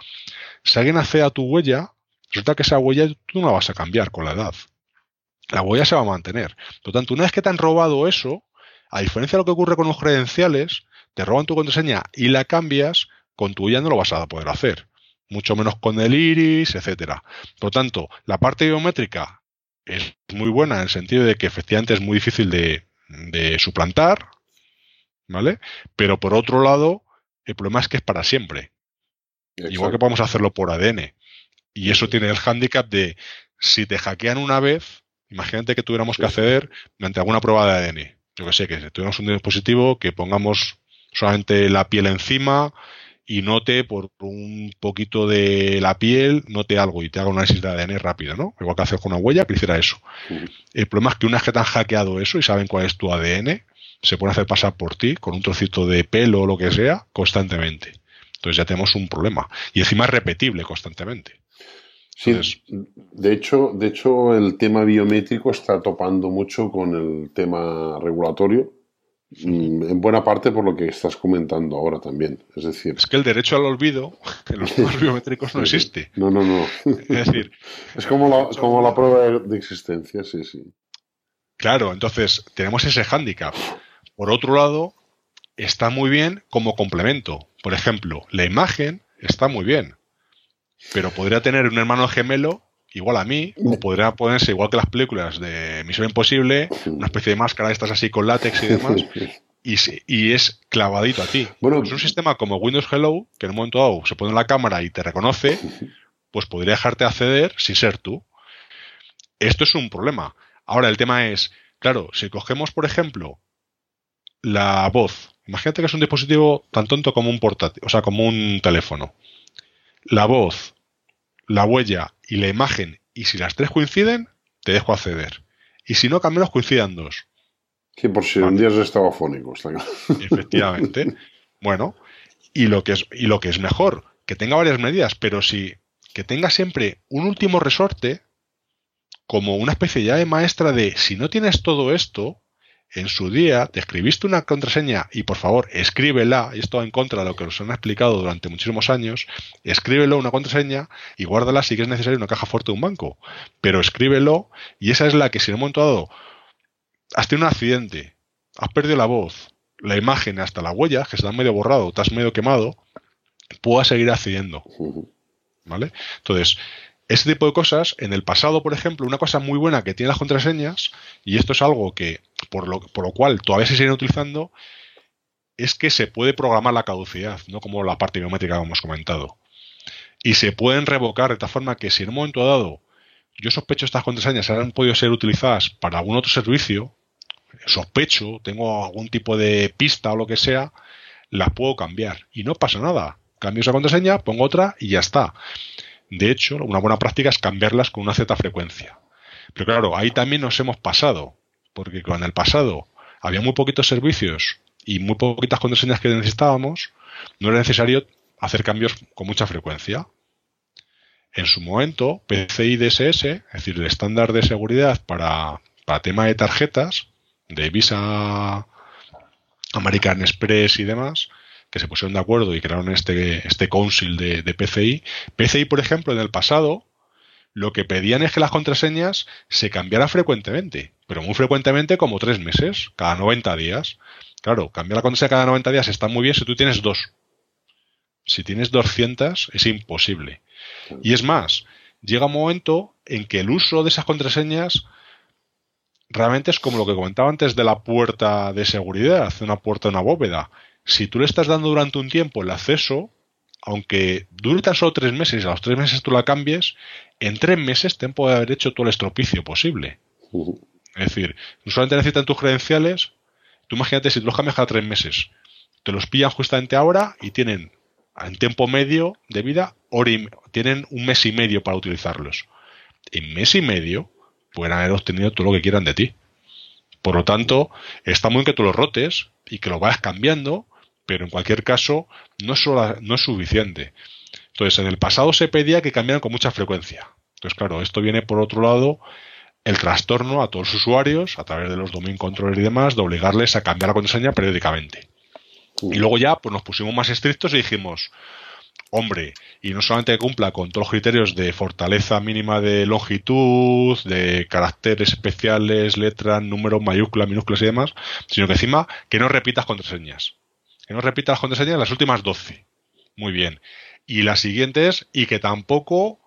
si alguien accede a tu huella, resulta que esa huella tú no la vas a cambiar con la edad. La huella se va a mantener. Por lo tanto, una vez que te han robado eso, a diferencia de lo que ocurre con los credenciales, te roban tu contraseña y la cambias, con tu huella no lo vas a poder hacer. Mucho menos con el iris, etcétera. Por lo tanto, la parte biométrica es muy buena en el sentido de que efectivamente es muy difícil de, de suplantar, ¿vale? Pero por otro lado, el problema es que es para siempre. Igual que podemos hacerlo por ADN. Y eso tiene el hándicap de si te hackean una vez, imagínate que tuviéramos que acceder mediante alguna prueba de ADN. Yo que sé, que tuviéramos un dispositivo que pongamos solamente la piel encima y note por un poquito de la piel, note algo y te haga un análisis de ADN rápido, ¿no? Igual que hacer con una huella, que hiciera eso. El problema es que una vez que te han hackeado eso y saben cuál es tu ADN, se pueden hacer pasar por ti con un trocito de pelo o lo que sea constantemente. Entonces ya tenemos un problema. Y encima es repetible constantemente. Sí, de hecho, de hecho, el tema biométrico está topando mucho con el tema regulatorio en buena parte por lo que estás comentando ahora también. Es decir. Es que el derecho al olvido [laughs] en los temas [laughs] biométricos no existe. No, no, no. [laughs] Es decir. es como la, como la prueba de existencia, sí, sí. Claro, entonces tenemos ese hándicap. Por otro lado, está muy bien como complemento. Por ejemplo, la imagen está muy bien. Pero podría tener un hermano gemelo igual a mí, o podría ponerse igual que las películas de Misión Imposible, una especie de máscara estas así con látex y demás, y, y es clavadito a ti. Bueno, es un sistema como Windows Hello, que en un momento dado se pone en la cámara y te reconoce, pues podría dejarte acceder sin ser tú. Esto es un problema. Ahora el tema es, claro, si cogemos, por ejemplo, la voz, imagínate que es un dispositivo tan tonto como un portátil, o sea, como un teléfono. La voz, la huella y la imagen, y si las tres coinciden, te dejo acceder. Y si no, que al menos coincidan dos. Que por si un día estaba fónico. Efectivamente. bueno, y lo, que es, y lo que es mejor, que tenga varias medidas, pero si que tenga siempre un último resorte, como una especie ya de maestra de si no tienes todo esto, en su día te escribiste una contraseña y por favor escríbela, y esto en contra de lo que nos han explicado durante muchísimos años, escríbelo una contraseña y guárdala si es necesario en una caja fuerte de un banco. Pero escríbelo y esa es la que si en un momento dado has tenido un accidente, has perdido la voz, la imagen, hasta la huella, que se medio borrado, te has medio quemado, puedas seguir accediendo. ¿Vale? Entonces, ese tipo de cosas, en el pasado, por ejemplo, una cosa muy buena que tienen las contraseñas, y esto es algo que, por lo, por lo cual todavía se siguen utilizando, es que se puede programar la caducidad, no como la parte biométrica que hemos comentado. Y se pueden revocar de tal forma que si en un momento dado yo sospecho estas contraseñas han podido ser utilizadas para algún otro servicio, sospecho, tengo algún tipo de pista o lo que sea, las puedo cambiar. Y no pasa nada. Cambio esa contraseña, pongo otra y ya está. De hecho, una buena práctica es cambiarlas con una cierta frecuencia. Pero claro, ahí también nos hemos pasado, porque con el pasado había muy poquitos servicios y muy poquitas contraseñas que necesitábamos, no era necesario hacer cambios con mucha frecuencia. En su momento, PCI DSS, es decir, el estándar de seguridad para, para tema de tarjetas, de Visa, American Express y demás, que se pusieron de acuerdo y crearon este, este council de, PCI. PCI, por ejemplo, en el pasado, lo que pedían es que las contraseñas se cambiaran frecuentemente, pero muy frecuentemente como tres meses, cada 90 días. Claro, cambiar la contraseña cada 90 días está muy bien si tú tienes dos. Si tienes 200 es imposible. Y es más, llega un momento en que el uso de esas contraseñas realmente es como lo que comentaba antes de la puerta de seguridad, una puerta de una bóveda si tú le estás dando durante un tiempo el acceso, aunque dure tan solo tres meses y a los tres meses tú la cambies, en tres meses te puede haber hecho todo el estropicio posible. Es decir, no solamente necesitan tus credenciales, tú imagínate si tú los cambias cada tres meses, te los pillan justamente ahora y tienen en tiempo medio de vida, tienen un mes y medio para utilizarlos. En mes y medio pueden haber obtenido todo lo que quieran de ti. Por lo tanto, está muy bien que tú los rotes y que lo vayas cambiando, pero en cualquier caso no es, no es suficiente. Entonces, en el pasado se pedía que cambiaran con mucha frecuencia. Entonces, claro, esto viene por otro lado el trastorno a todos los usuarios, a través de los domain controllers y demás, de obligarles a cambiar la contraseña periódicamente. Y luego ya pues nos pusimos más estrictos y dijimos, hombre, y no solamente que cumpla con todos los criterios de fortaleza mínima de longitud, de caracteres especiales, letras, números, mayúsculas, minúsculas y demás, sino que encima que no repitas contraseñas. Que no repitas las contraseñas las últimas 12. Muy bien. Y la siguiente es, y que tampoco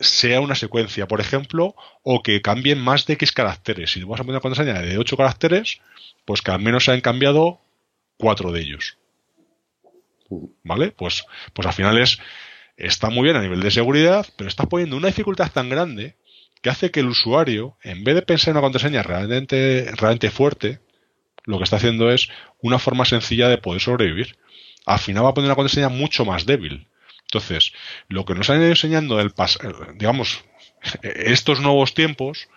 sea una secuencia, por ejemplo, o que cambien más de X caracteres. Si vas a poner una contraseña de 8 caracteres, pues que al menos se hayan cambiado 4 de ellos. ¿Vale? Pues, pues al final es, está muy bien a nivel de seguridad, pero estás poniendo una dificultad tan grande que hace que el usuario, en vez de pensar en una contraseña realmente, realmente fuerte, lo que está haciendo es una forma sencilla de poder sobrevivir. Al final va a poner una contraseña mucho más débil. Entonces, lo que nos han ido enseñando el digamos, [laughs] estos nuevos tiempos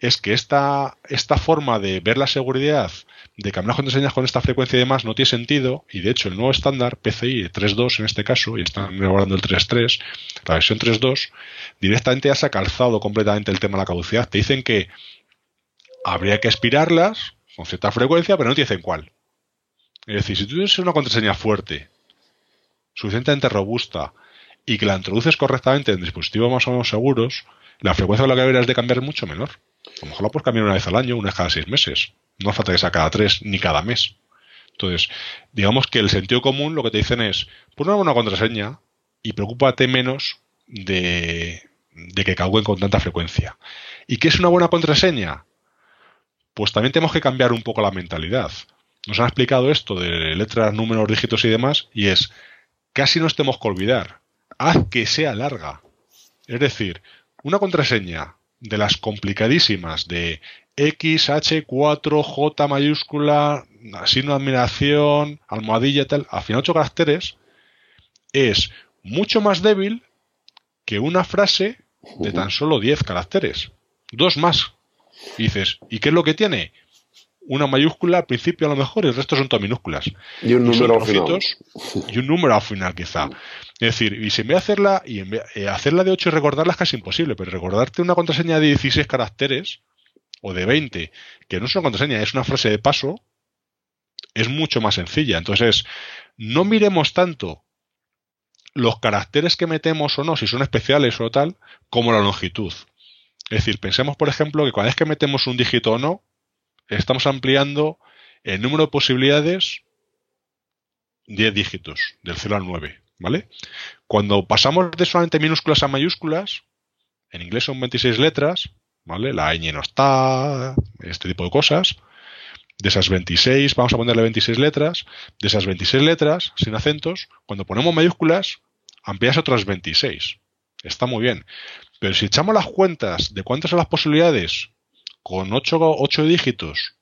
es que esta, esta forma de ver la seguridad, de cambiar las contraseñas con esta frecuencia y demás, no tiene sentido. Y de hecho, el nuevo estándar, PCI 3.2 en este caso, y están elaborando el 3.3, la versión 3.2, directamente ya se ha calzado completamente el tema de la caducidad. Te dicen que habría que expirarlas con cierta frecuencia, pero no te dicen cuál. Es decir, si tú tienes una contraseña fuerte suficientemente robusta y que la introduces correctamente en dispositivos más o menos seguros, la frecuencia con la que deberías de cambiar es mucho menor. A lo mejor la puedes cambiar una vez al año, una vez cada seis meses. No hace falta que sea cada tres ni cada mes. Entonces, digamos que el sentido común lo que te dicen es, pon una buena contraseña y preocúpate menos de, de que caguen con tanta frecuencia. ¿Y qué es una buena contraseña? Pues también tenemos que cambiar un poco la mentalidad. Nos han explicado esto de letras, números, dígitos y demás, y es casi nos tenemos que olvidar. Haz que sea larga. Es decir, una contraseña de las complicadísimas de X, H, 4, J mayúscula, signo de admiración, almohadilla tal, al final 8 caracteres, es mucho más débil que una frase de tan solo 10 caracteres. Dos más. Y dices, ¿y qué es lo que tiene? una mayúscula al principio a lo mejor y el resto son todas minúsculas. Y un número al final. Y un número al final quizá. Es decir, y si en vez de hacerla, y en vez, eh, hacerla de 8 y recordarla es casi imposible, pero recordarte una contraseña de 16 caracteres o de 20, que no es una contraseña, es una frase de paso, es mucho más sencilla. Entonces, no miremos tanto los caracteres que metemos o no, si son especiales o tal, como la longitud. Es decir, pensemos, por ejemplo, que cada vez que metemos un dígito o no, estamos ampliando el número de posibilidades 10 dígitos, del 0 al 9, ¿vale? Cuando pasamos de solamente minúsculas a mayúsculas, en inglés son 26 letras, ¿vale? La ñ no está, este tipo de cosas. De esas 26, vamos a ponerle 26 letras. De esas 26 letras, sin acentos, cuando ponemos mayúsculas, amplias otras 26. Está muy bien. Pero si echamos las cuentas de cuántas son las posibilidades con 8, dígitos,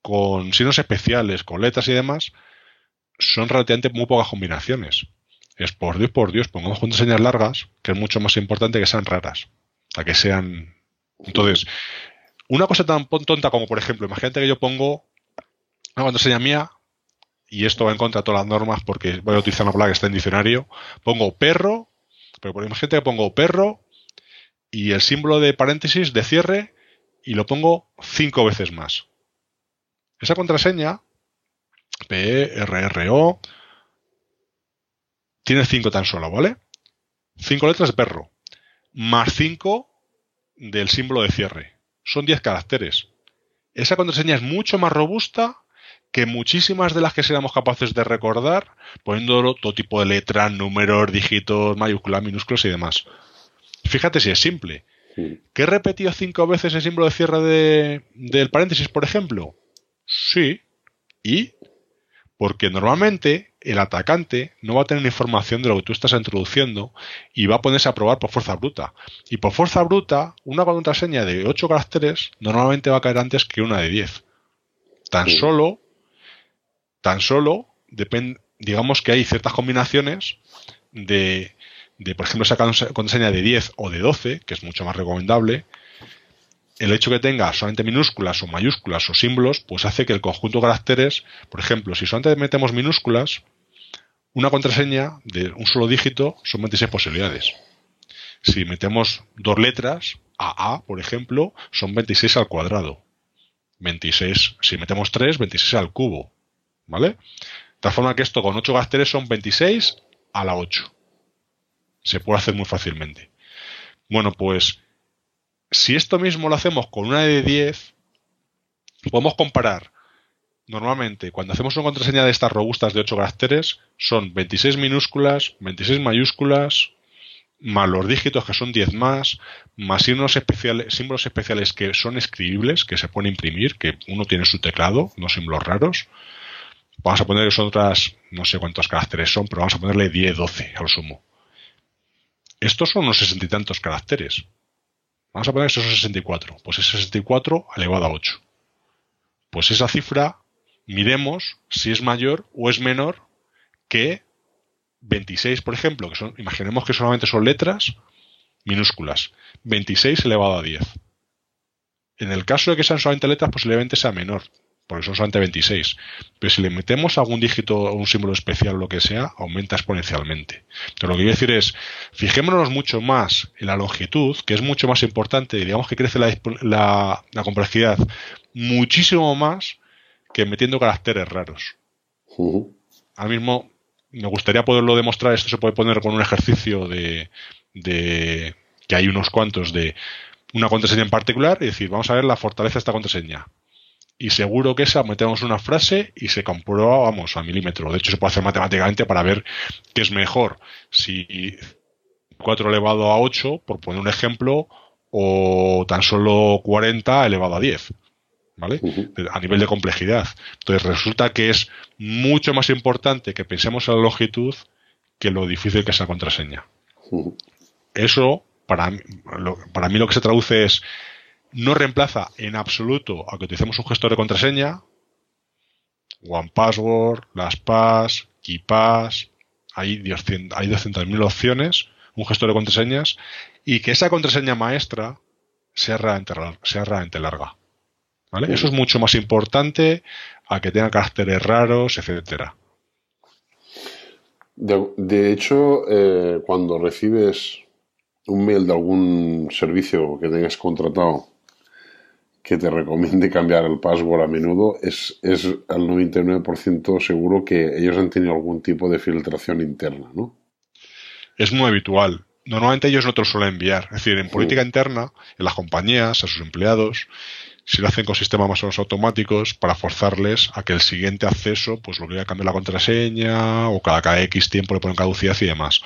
con signos especiales, con letras y demás, son relativamente muy pocas combinaciones. Es por Dios, por Dios, pongamos contraseñas largas, que es mucho más importante que sean raras, a que sean. Entonces, una cosa tan tonta como, por ejemplo, imagínate que yo pongo una contraseña mía, y esto va en contra de todas las normas porque voy a utilizar una palabra que está en diccionario, pongo perro, pero por imagínate que pongo perro y el símbolo de paréntesis de cierre y lo pongo cinco veces más. Esa contraseña, PRRO, tiene cinco tan solo, ¿vale? Cinco letras perro, más cinco del símbolo de cierre. Son 10 caracteres. Esa contraseña es mucho más robusta que muchísimas de las que seamos capaces de recordar, poniendo todo tipo de letras, números, dígitos, mayúsculas, minúsculas y demás. Fíjate si es simple. ¿Que he repetido cinco veces el símbolo de cierre de, del paréntesis, por ejemplo? Sí. ¿Y? Porque normalmente el atacante no va a tener información de lo que tú estás introduciendo y va a ponerse a probar por fuerza bruta. Y por fuerza bruta, una contraseña de 8 caracteres normalmente va a caer antes que una de 10. Tan solo, tan solo, depende, digamos que hay ciertas combinaciones de de, por ejemplo, esa contraseña de 10 o de 12, que es mucho más recomendable, el hecho que tenga solamente minúsculas o mayúsculas o símbolos, pues hace que el conjunto de caracteres, por ejemplo, si solamente metemos minúsculas, una contraseña de un solo dígito son 26 posibilidades. Si metemos dos letras, AA, por ejemplo, son 26 al cuadrado. 26, si metemos 3, 26 al cubo. ¿Vale? De tal forma que esto con 8 caracteres son 26 a la 8. Se puede hacer muy fácilmente. Bueno, pues si esto mismo lo hacemos con una de 10, podemos comparar. Normalmente, cuando hacemos una contraseña de estas robustas de 8 caracteres, son 26 minúsculas, 26 mayúsculas, más los dígitos que son 10 más, más símbolos especiales, símbolos especiales que son escribibles, que se pueden imprimir, que uno tiene su teclado, no símbolos raros. Vamos a poner que son otras, no sé cuántos caracteres son, pero vamos a ponerle 10, 12 al sumo. Estos son unos sesenta y tantos caracteres. Vamos a poner que son 64. Pues es 64 elevado a 8. Pues esa cifra, miremos si es mayor o es menor que 26, por ejemplo, que son, imaginemos que solamente son letras minúsculas. 26 elevado a 10. En el caso de que sean solamente letras, posiblemente sea menor, porque son solamente 26. Pero si le metemos algún dígito o un símbolo especial o lo que sea, aumenta exponencialmente. Entonces lo que quiero decir es, fijémonos mucho más en la longitud, que es mucho más importante, digamos que crece la, complejidad muchísimo más que metiendo caracteres raros. Ahora mismo me gustaría poderlo demostrar, esto se puede poner con un ejercicio de, de que hay unos cuantos de una contraseña en particular y decir, vamos a ver la fortaleza de esta contraseña. Y seguro que esa metemos una frase y se comprueba, vamos, a milímetro. De hecho, se puede hacer matemáticamente para ver qué es mejor. Si 4 elevado a 8, por poner un ejemplo, o tan solo 40 elevado a 10. ¿vale? A nivel de complejidad. Entonces resulta que es mucho más importante que pensemos en la longitud que lo difícil que es la contraseña. Eso, para, para mí lo que se traduce es, no reemplaza en absoluto a que utilicemos un gestor de contraseña, OnePassword, LastPass, KeePass, hay 200.000 opciones, un gestor de contraseñas, y que esa contraseña maestra sea realmente larga. Eso es mucho más importante a que tenga caracteres raros, etcétera. De, hecho, eh, cuando recibes un mail de algún servicio que tengas contratado que te recomiende cambiar el password a menudo, es, es al 99% seguro que ellos han tenido algún tipo de filtración interna, ¿no? Es muy habitual. Normalmente ellos no te lo suelen enviar. Es decir, en política interna, en las compañías, a sus empleados, si lo hacen con sistemas más o menos automáticos para forzarles a que el siguiente acceso pues lo a cambiar la contraseña o cada, cada X tiempo le ponen caducidad y demás.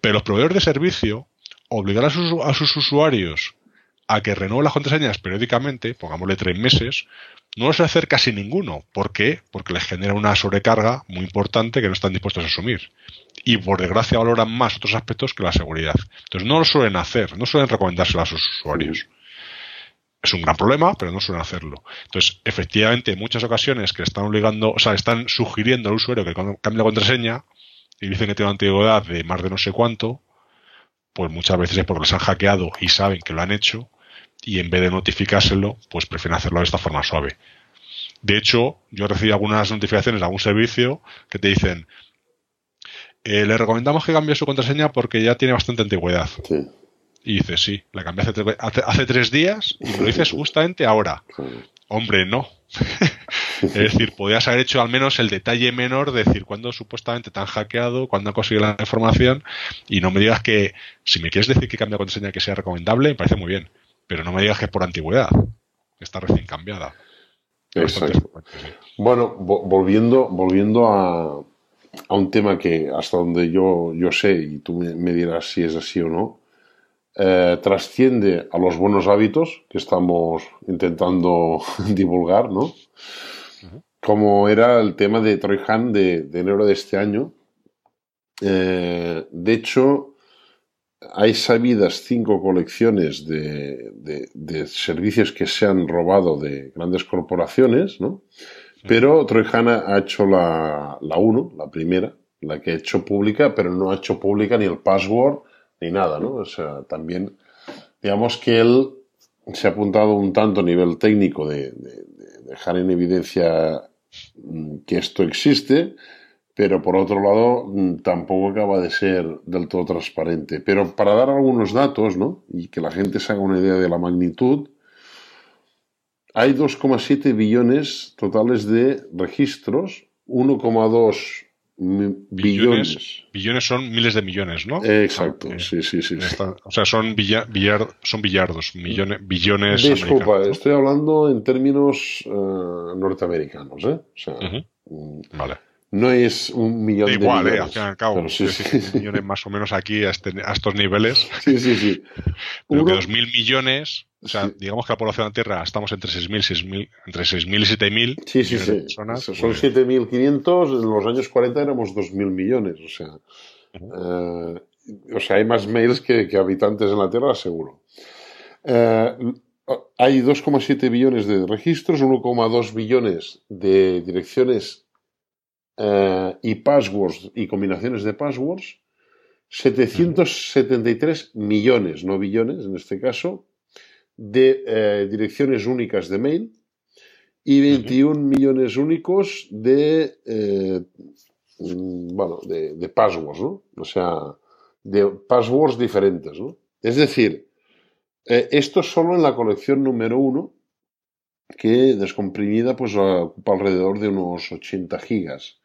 Pero los proveedores de servicio obligar a sus, a sus usuarios a que renueven las contraseñas periódicamente, pongámosle tres meses, no lo suele hacer casi ninguno. ¿Por qué? Porque les genera una sobrecarga muy importante que no están dispuestos a asumir. Y por desgracia valoran más otros aspectos que la seguridad. Entonces no lo suelen hacer, no suelen recomendárselo a sus usuarios es un gran problema, pero no suelen hacerlo. Entonces, efectivamente, en muchas ocasiones que están obligando, o sea, están sugiriendo al usuario que cambie la contraseña y dicen que tiene una antigüedad de más de no sé cuánto, pues muchas veces es porque les han hackeado y saben que lo han hecho y en vez de notificárselo, pues prefieren hacerlo de esta forma suave. De hecho, yo recibí algunas notificaciones de algún servicio que te dicen, eh, le recomendamos que cambie su contraseña porque ya tiene bastante antigüedad. Sí. Y dices, sí, la cambié hace, tres días y lo dices justamente ahora. Hombre, no. [laughs] es decir, podrías haber hecho al menos el detalle menor de decir cuándo supuestamente te han hackeado, cuándo han conseguido la información y no me digas que, si me quieres decir que cambia contraseña que sea recomendable, me parece muy bien, pero no me digas que es por antigüedad, que está recién cambiada. Bueno, volviendo, volviendo a, a, un tema que hasta donde yo, yo sé, y tú me, me dirás si es así o no, eh, trasciende a los buenos hábitos que estamos intentando [laughs] divulgar, ¿no? Como era el tema de Troy Han de, enero de este año. Eh, de hecho, hay sabidas cinco colecciones de, servicios que se han robado de grandes corporaciones, ¿no? Pero Troy Han ha hecho la, la uno, la primera, la que ha hecho pública, pero no ha hecho pública ni el password ni nada, ¿no? O sea, también, digamos que él se ha apuntado un tanto a nivel técnico de, dejar en evidencia mm, que esto existe, pero por otro lado mm, tampoco acaba de ser del todo transparente. Pero para dar algunos datos, ¿no? Y que la gente se haga una idea de la magnitud, hay 2,7 billones totales de registros, 1,2 billones. billones. son miles de millones, ¿no? Exacto, sí, sí, sí. o sea, son, billar, son billardos, millones, billones. Disculpa, estoy hablando en términos eh, norteamericanos, ¿eh? O sea, mm, vale. No es un millón de igual, ¿eh? Al fin y al cabo. Sí, millones más o menos aquí a, este, a estos niveles. [laughs] Sí, sí, sí. [laughs] Pero que 2.000 millones o sea, digamos que la población de la Tierra estamos entre 6.000 entre 6.000 y 7.000 sí, sí, sí. personas. Son 7.500, pues en los años 40 éramos 2.000 millones, o sea. Eh, o sea, hay más mails que, habitantes en la Tierra, seguro. Eh, hay 2,7 billones de registros, 1,2 billones de direcciones y passwords y combinaciones de passwords, 773 millones, no billones en este caso, de eh, direcciones únicas de mail y 21 millones únicos de, eh, bueno, de, passwords, ¿no? O sea, de passwords diferentes, ¿no? Es decir, eh, esto solo en la colección número uno, que descomprimida pues ocupa alrededor de unos 80 gigas.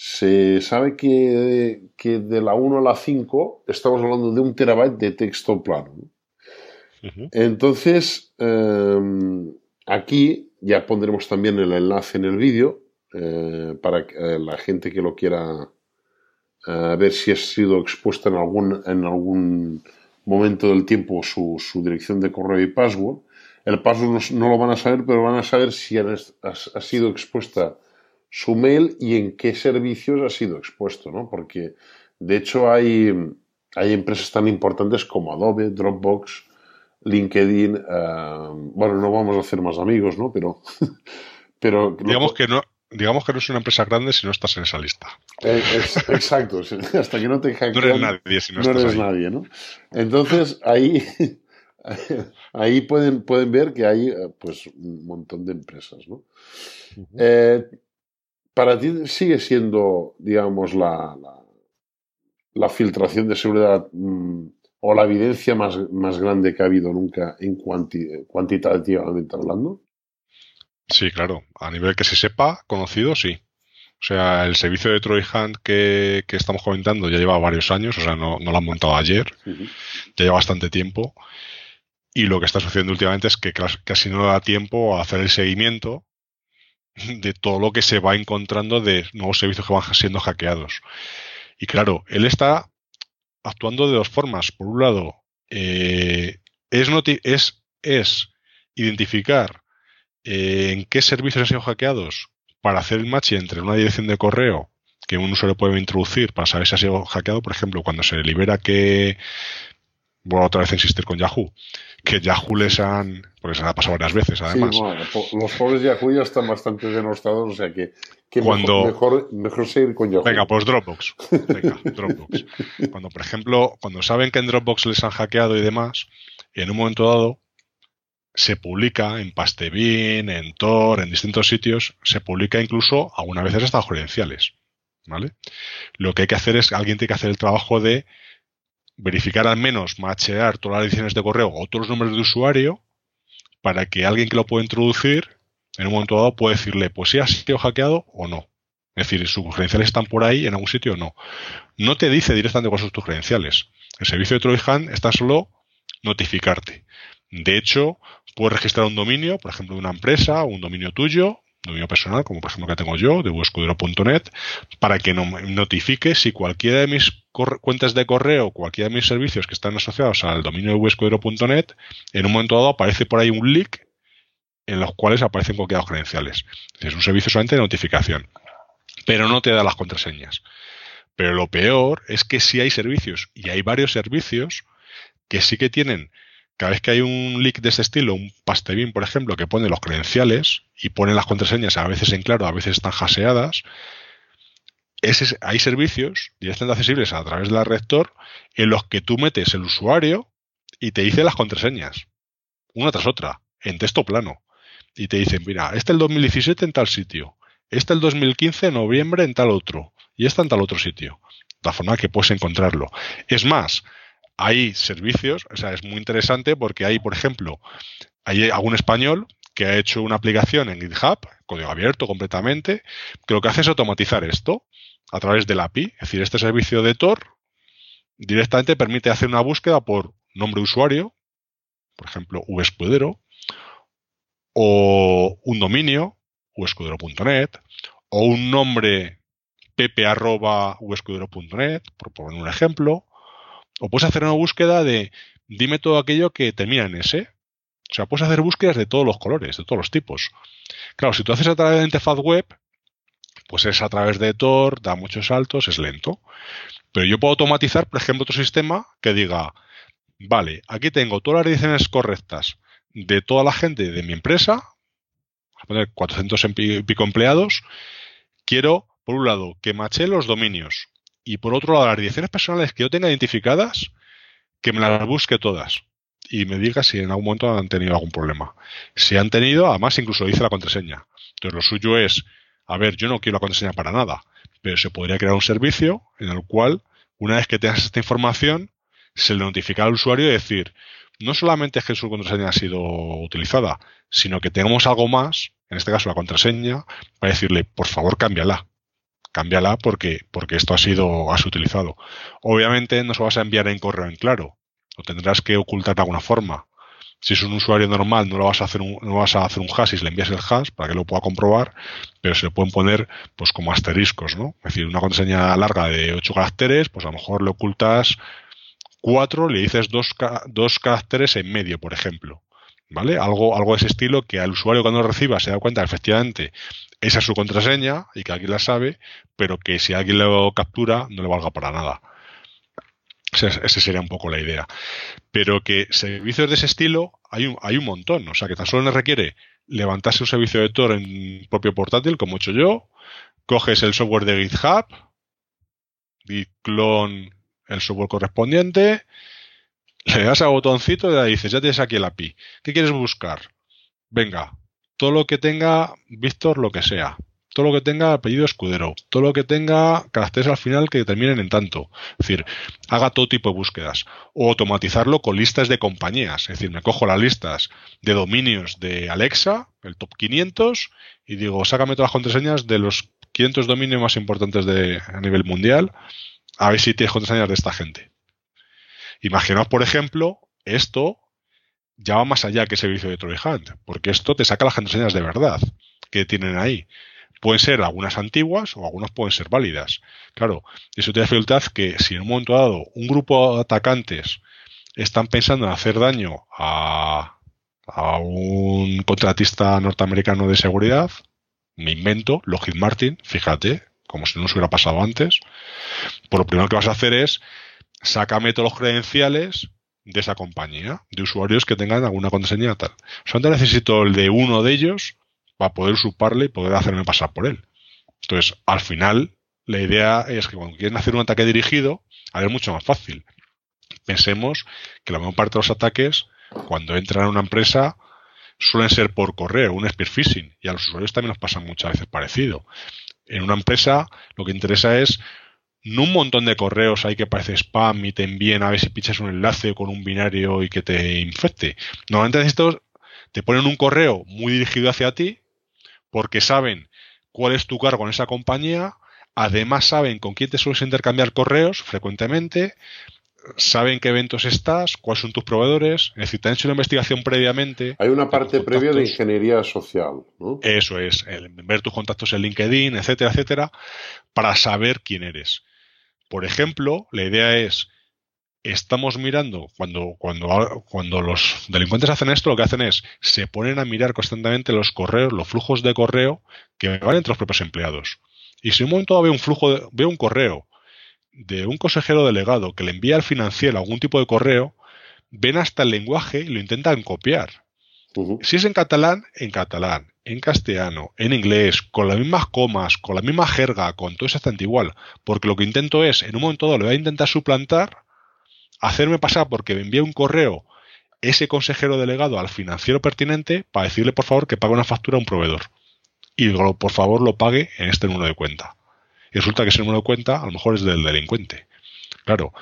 Se sabe que, que de la 1 a la 5 estamos hablando de un terabyte de texto plano. ¿no? Entonces, em, aquí ya pondremos también el enlace en el vídeo eh, para eh, la gente que lo quiera eh, ver si ha sido expuesta en algún, en algún momento del tiempo su, dirección de correo y password. El password no, lo van a saber, pero van a saber si ha, sido expuesta su mail y en qué servicios ha sido expuesto, ¿no? Porque, de hecho, hay, hay empresas tan importantes como Adobe, Dropbox, LinkedIn, eh, bueno, no vamos a hacer más amigos, ¿no? Pero, [laughs] pero digamos que no, digamos que no es una empresa grande si no estás en esa lista. Eh, exacto, [laughs] hasta que no te hackean, no eres nadie si no, no eres nadie, ¿no? Entonces ahí, [laughs] ahí pueden, pueden ver que hay eh, pues un montón de empresas, ¿no? Para ti sigue siendo, digamos, la, la, filtración de seguridad mm, o la evidencia más, más grande que ha habido nunca en cuantitativamente hablando? Sí, claro. A nivel que se sepa, conocido, sí. O sea, el servicio de Troy Hunt que, estamos comentando ya lleva varios años, o sea, no, lo han montado ayer, ya lleva bastante tiempo. Y lo que está sucediendo últimamente es que casi no da tiempo a hacer el seguimiento [laughs] de todo lo que se va encontrando de nuevos servicios que van siendo hackeados. Y claro, él está actuando de dos formas. Por un lado, eh, es, es, es, identificar eh, en qué servicios han sido hackeados para hacer el match entre una dirección de correo que un usuario puede introducir para saber si ha sido hackeado, por ejemplo, cuando se libera que voy otra vez insistir con Yahoo, que Yahoo les han, porque se ha pasado varias veces además. los pobres Yahoo ya están bastante denostados, o sea que, mejor, mejor, seguir con Yahoo. Venga, pues Dropbox. Venga, [laughs] Dropbox. Cuando, por ejemplo, cuando saben que en Dropbox les han hackeado y demás, en un momento dado se publica en Pastebin, en Tor, en distintos sitios, se publica incluso algunas veces hasta credenciales. ¿Vale? Lo que hay que hacer es, alguien tiene que hacer el trabajo de verificar al menos, machear todas las ediciones de correo o otros números de usuario para que alguien que lo pueda introducir en un momento dado pueda decirle, pues si ha sido hackeado o no. Es decir, sus credenciales están por ahí en algún sitio o no. No te dice directamente cuáles son tus credenciales. El servicio de Troy está solo notificarte. De hecho, puedes registrar un dominio, por ejemplo, de una empresa un dominio tuyo, dominio personal, como por ejemplo que tengo yo, de webescudero.net, para que no notifique si cualquiera de mis cuentas de correo, cualquiera de mis servicios que están asociados al dominio de en un momento dado aparece por ahí un leak en los cuales aparecen cualquiera credenciales. Es un servicio solamente de notificación, pero no te da las contraseñas. Pero lo peor es que si hay servicios, y hay varios servicios, que sí que tienen cada vez que hay un leak de ese estilo, un pastebin, por ejemplo, que pone los credenciales y pone las contraseñas a veces en claro, a veces están haseadas, hay servicios directamente accesibles a través de la en los que tú metes el usuario y te dice las contraseñas, una tras otra, en texto plano. Y te dicen, mira, este el 2017 en tal sitio, este el 2015 en noviembre en tal otro, y este en tal otro sitio. De la forma que puedes encontrarlo. Es más, hay servicios, o sea, es muy interesante porque hay, por ejemplo, hay algún español que ha hecho una aplicación en GitHub, código abierto completamente, que lo que hace es automatizar esto. a través de la API. Es decir, este servicio de Tor directamente permite hacer una búsqueda por nombre de usuario, por ejemplo, vscudero, o un dominio, vscudero.net, o un nombre pepe.vscudero.net, por poner un ejemplo, o puedes hacer una búsqueda de dime todo aquello que termina en S. O sea, puedes hacer búsquedas de todos los colores, de todos los tipos. Claro, si tú haces a través de la interfaz web, pues es a través de Tor, da muchos saltos, es lento. Pero yo puedo automatizar, por ejemplo, otro sistema que diga, vale, aquí tengo todas las direcciones correctas de toda la gente de mi empresa, a poner 400 y pico empleados, quiero, por un lado, que mache los dominios y por otro lado, las direcciones personales que yo tenga identificadas, que me las busque todas y me diga si en algún momento han tenido algún problema. Si han tenido, además incluso dice la contraseña. Entonces lo suyo es, a ver, yo no quiero la contraseña para nada, pero se podría crear un servicio en el cual, una vez que tengas esta información, se le notifica al usuario y decir, no solamente es que su contraseña ha sido utilizada, sino que tengamos algo más, en este caso la contraseña, para decirle, por favor, cámbiala. Cámbiala porque, porque esto ha sido, has utilizado. Obviamente no se vas a enviar en correo en claro, lo tendrás que ocultar de alguna forma. Si es un usuario normal, no lo vas a hacer un, no vas a hacer un hash y le envías el hash para que lo pueda comprobar, pero se le pueden poner pues como asteriscos, ¿no? Es decir, una contraseña larga de 8 caracteres, pues a lo mejor le ocultas 4, le dices dos, dos caracteres en medio, por ejemplo. ¿Vale? Algo, algo de ese estilo que al usuario cuando lo reciba se da cuenta efectivamente esa es su contraseña y que alguien la sabe, pero que si alguien lo captura no le valga para nada. Esa sería un poco la idea. Pero que servicios de ese estilo hay un, hay un montón. O sea, que tan solo requiere levantarse un servicio de Tor en propio portátil, como he hecho yo. Coges el software de GitHub, git clone el software correspondiente, le das al botoncito y le dices, ya tienes aquí el API. ¿Qué quieres buscar? Venga, todo lo que tenga Víctor, lo que sea todo lo que tenga apellido escudero, todo lo que tenga caracteres al final que terminen en tanto. Es decir, haga todo tipo de búsquedas. O automatizarlo con listas de compañías. Es decir, me cojo las listas de dominios de Alexa, el top 500, y digo, sácame todas las contraseñas de los 500 dominios más importantes de, a nivel mundial, a ver si tienes contraseñas de esta gente. Imaginaos, por ejemplo, esto ya va más allá que el servicio de Troy Hunt, porque esto te saca las contraseñas de verdad que tienen ahí. Pueden ser algunas antiguas o algunas pueden ser válidas. Claro, eso te da dificultad que si en un momento dado un grupo de atacantes están pensando en hacer daño a, a un contratista norteamericano de seguridad, me invento, Lockheed Martin, fíjate, como si no se hubiera pasado antes, pues lo primero que vas a hacer es sácame todos los credenciales de esa compañía, de usuarios que tengan alguna contraseña tal. Solamente necesito el de uno de ellos para poder suparle y poder hacerme pasar por él. Entonces, al final, la idea es que cuando quieren hacer un ataque dirigido, a ver, mucho más fácil. Pensemos que la mayor parte de los ataques, cuando entran a una empresa, suelen ser por correo, un spear phishing, y a los usuarios también nos pasa muchas veces parecido. En una empresa, lo que interesa es no un montón de correos hay que parece spam y te envíen a ver si pichas un enlace con un binario y que te infecte. Normalmente estos te ponen un correo muy dirigido hacia ti porque saben cuál es tu cargo en esa compañía, además saben con quién te sueles intercambiar correos frecuentemente, saben qué eventos estás, cuáles son tus proveedores, es decir, te han hecho una investigación previamente. Hay una parte previa de ingeniería social, ¿no? Eso es, ver tus contactos en LinkedIn, etcétera, etcétera, para saber quién eres. Por ejemplo, la idea es estamos mirando, cuando, cuando, cuando los delincuentes hacen esto, lo que hacen es, se ponen a mirar constantemente los correos, los flujos de correo que van entre los propios empleados. Y si en un momento ve un flujo, ve un correo de un consejero delegado que le envía al financiero algún tipo de correo, ven hasta el lenguaje y lo intentan copiar. Si es en catalán, en catalán, en castellano, en inglés, con las mismas comas, con la misma jerga, con todo exactamente igual. Porque lo que intento es, en un momento dado, le voy a intentar suplantar hacerme pasar porque me envía un correo ese consejero delegado al financiero pertinente para decirle por favor que pague una factura a un proveedor. Y por favor lo pague en este número de cuenta. Y resulta que ese número de cuenta a lo mejor es del delincuente. Claro,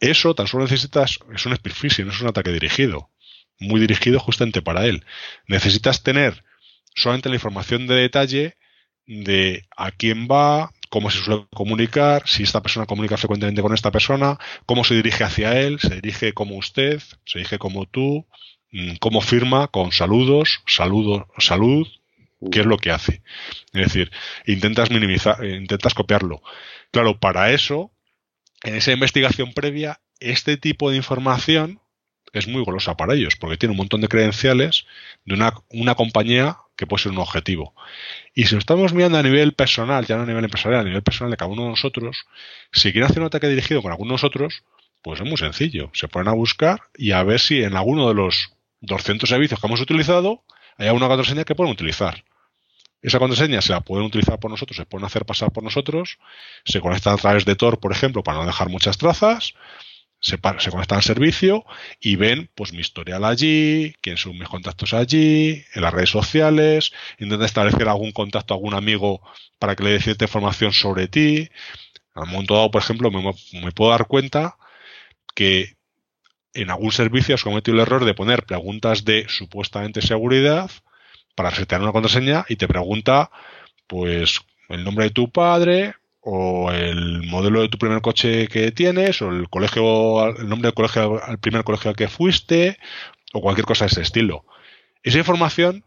eso tan solo necesitas, es un spear no es un ataque dirigido. Muy dirigido justamente para él. Necesitas tener solamente la información de detalle de a quién va, cómo se suele comunicar, si esta persona comunica frecuentemente con esta persona, cómo se dirige hacia él, se dirige como usted, se dirige como tú, mm, cómo firma, con saludos, saludo, salud, qué es lo que hace. Es decir, intentas minimizar, intentas copiarlo. Claro, para eso, en esa investigación previa, este tipo de información es muy golosa para ellos, porque tiene un montón de credenciales de una, una compañía que puede ser un objetivo. Y si lo estamos mirando a nivel personal, ya no a nivel empresarial, a nivel personal de cada uno de nosotros, si quieren hacer un ataque dirigido con alguno de nosotros, pues es muy sencillo. Se ponen a buscar y a ver si en alguno de los 200 servicios que hemos utilizado hay alguna contraseña que pueden utilizar. Esa contraseña se la pueden utilizar por nosotros, se pueden hacer pasar por nosotros, se conectan a través de Tor, por ejemplo, para no dejar muchas trazas, se, conectan al servicio y ven pues mi historial allí, quiénes son mis contactos allí, en las redes sociales, intentan establecer algún contacto, algún amigo para que le dé cierta información sobre ti. Al momento dado, por ejemplo, me puedo dar cuenta que en algún servicio has cometido el error de poner preguntas de supuestamente seguridad para resetear una contraseña y te pregunta pues el nombre de tu padre, o el modelo de tu primer coche que tienes, o el colegio, el nombre del colegio, al primer colegio al que fuiste, o cualquier cosa de ese estilo. Esa información,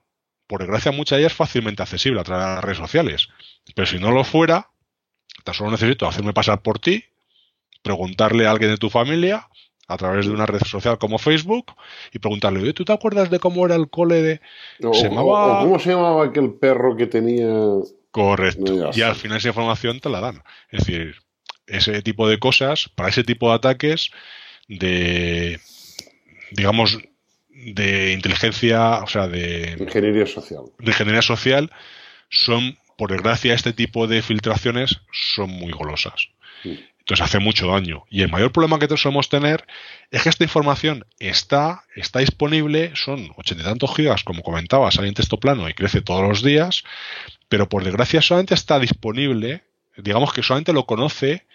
por desgracia, mucha de ella es fácilmente accesible a través de las redes sociales. Pero si no lo fuera, tan solo necesito hacerme pasar por ti, preguntarle a alguien de tu familia a través de una red social como Facebook y preguntarle, ¿tú te acuerdas de cómo era el cole de... ¿Cómo se llamaba aquel perro que tenía Correcto. y al final esa información te la dan. Es decir, ese tipo de cosas, para ese tipo de ataques de, digamos, de inteligencia, o sea, de... Ingeniería social. De ingeniería social, son, por desgracia, este tipo de filtraciones son muy golosas. Entonces hace mucho daño. Y el mayor problema que solemos tener es que esta información está, está disponible, son ochenta y tantos gigas, como comentaba, sale en texto plano y crece todos los días, pero por desgracia solamente está disponible, digamos que solamente lo conoce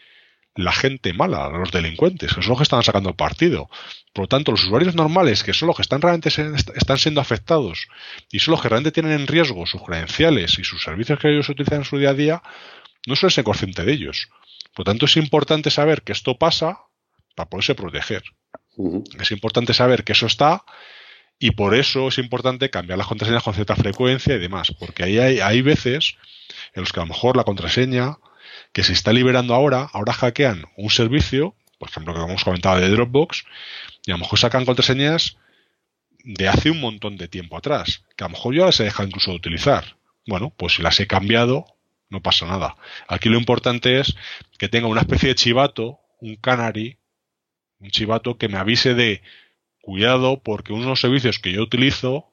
la gente mala, los delincuentes, que son los que están sacando el partido. Por lo tanto, los usuarios normales, que son los que están realmente están siendo afectados y son los que realmente tienen en riesgo sus credenciales y sus servicios que ellos utilizan en su día a día, no suelen ser conscientes de ellos. Por lo tanto, es importante saber que esto pasa para poderse proteger. Es importante saber que eso está y por eso es importante cambiar las contraseñas con cierta frecuencia y demás, porque ahí hay, hay veces en los que a lo mejor la contraseña que se está liberando ahora, ahora hackean un servicio, por ejemplo, que hemos comentado de Dropbox, y a lo mejor sacan contraseñas de hace un montón de tiempo atrás, que a lo mejor ya se deja incluso de utilizar. Bueno, pues si las he cambiado, no pasa nada. Aquí lo importante es que tenga una especie de chivato, un canary, un chivato que me avise de cuidado porque unos servicios que yo utilizo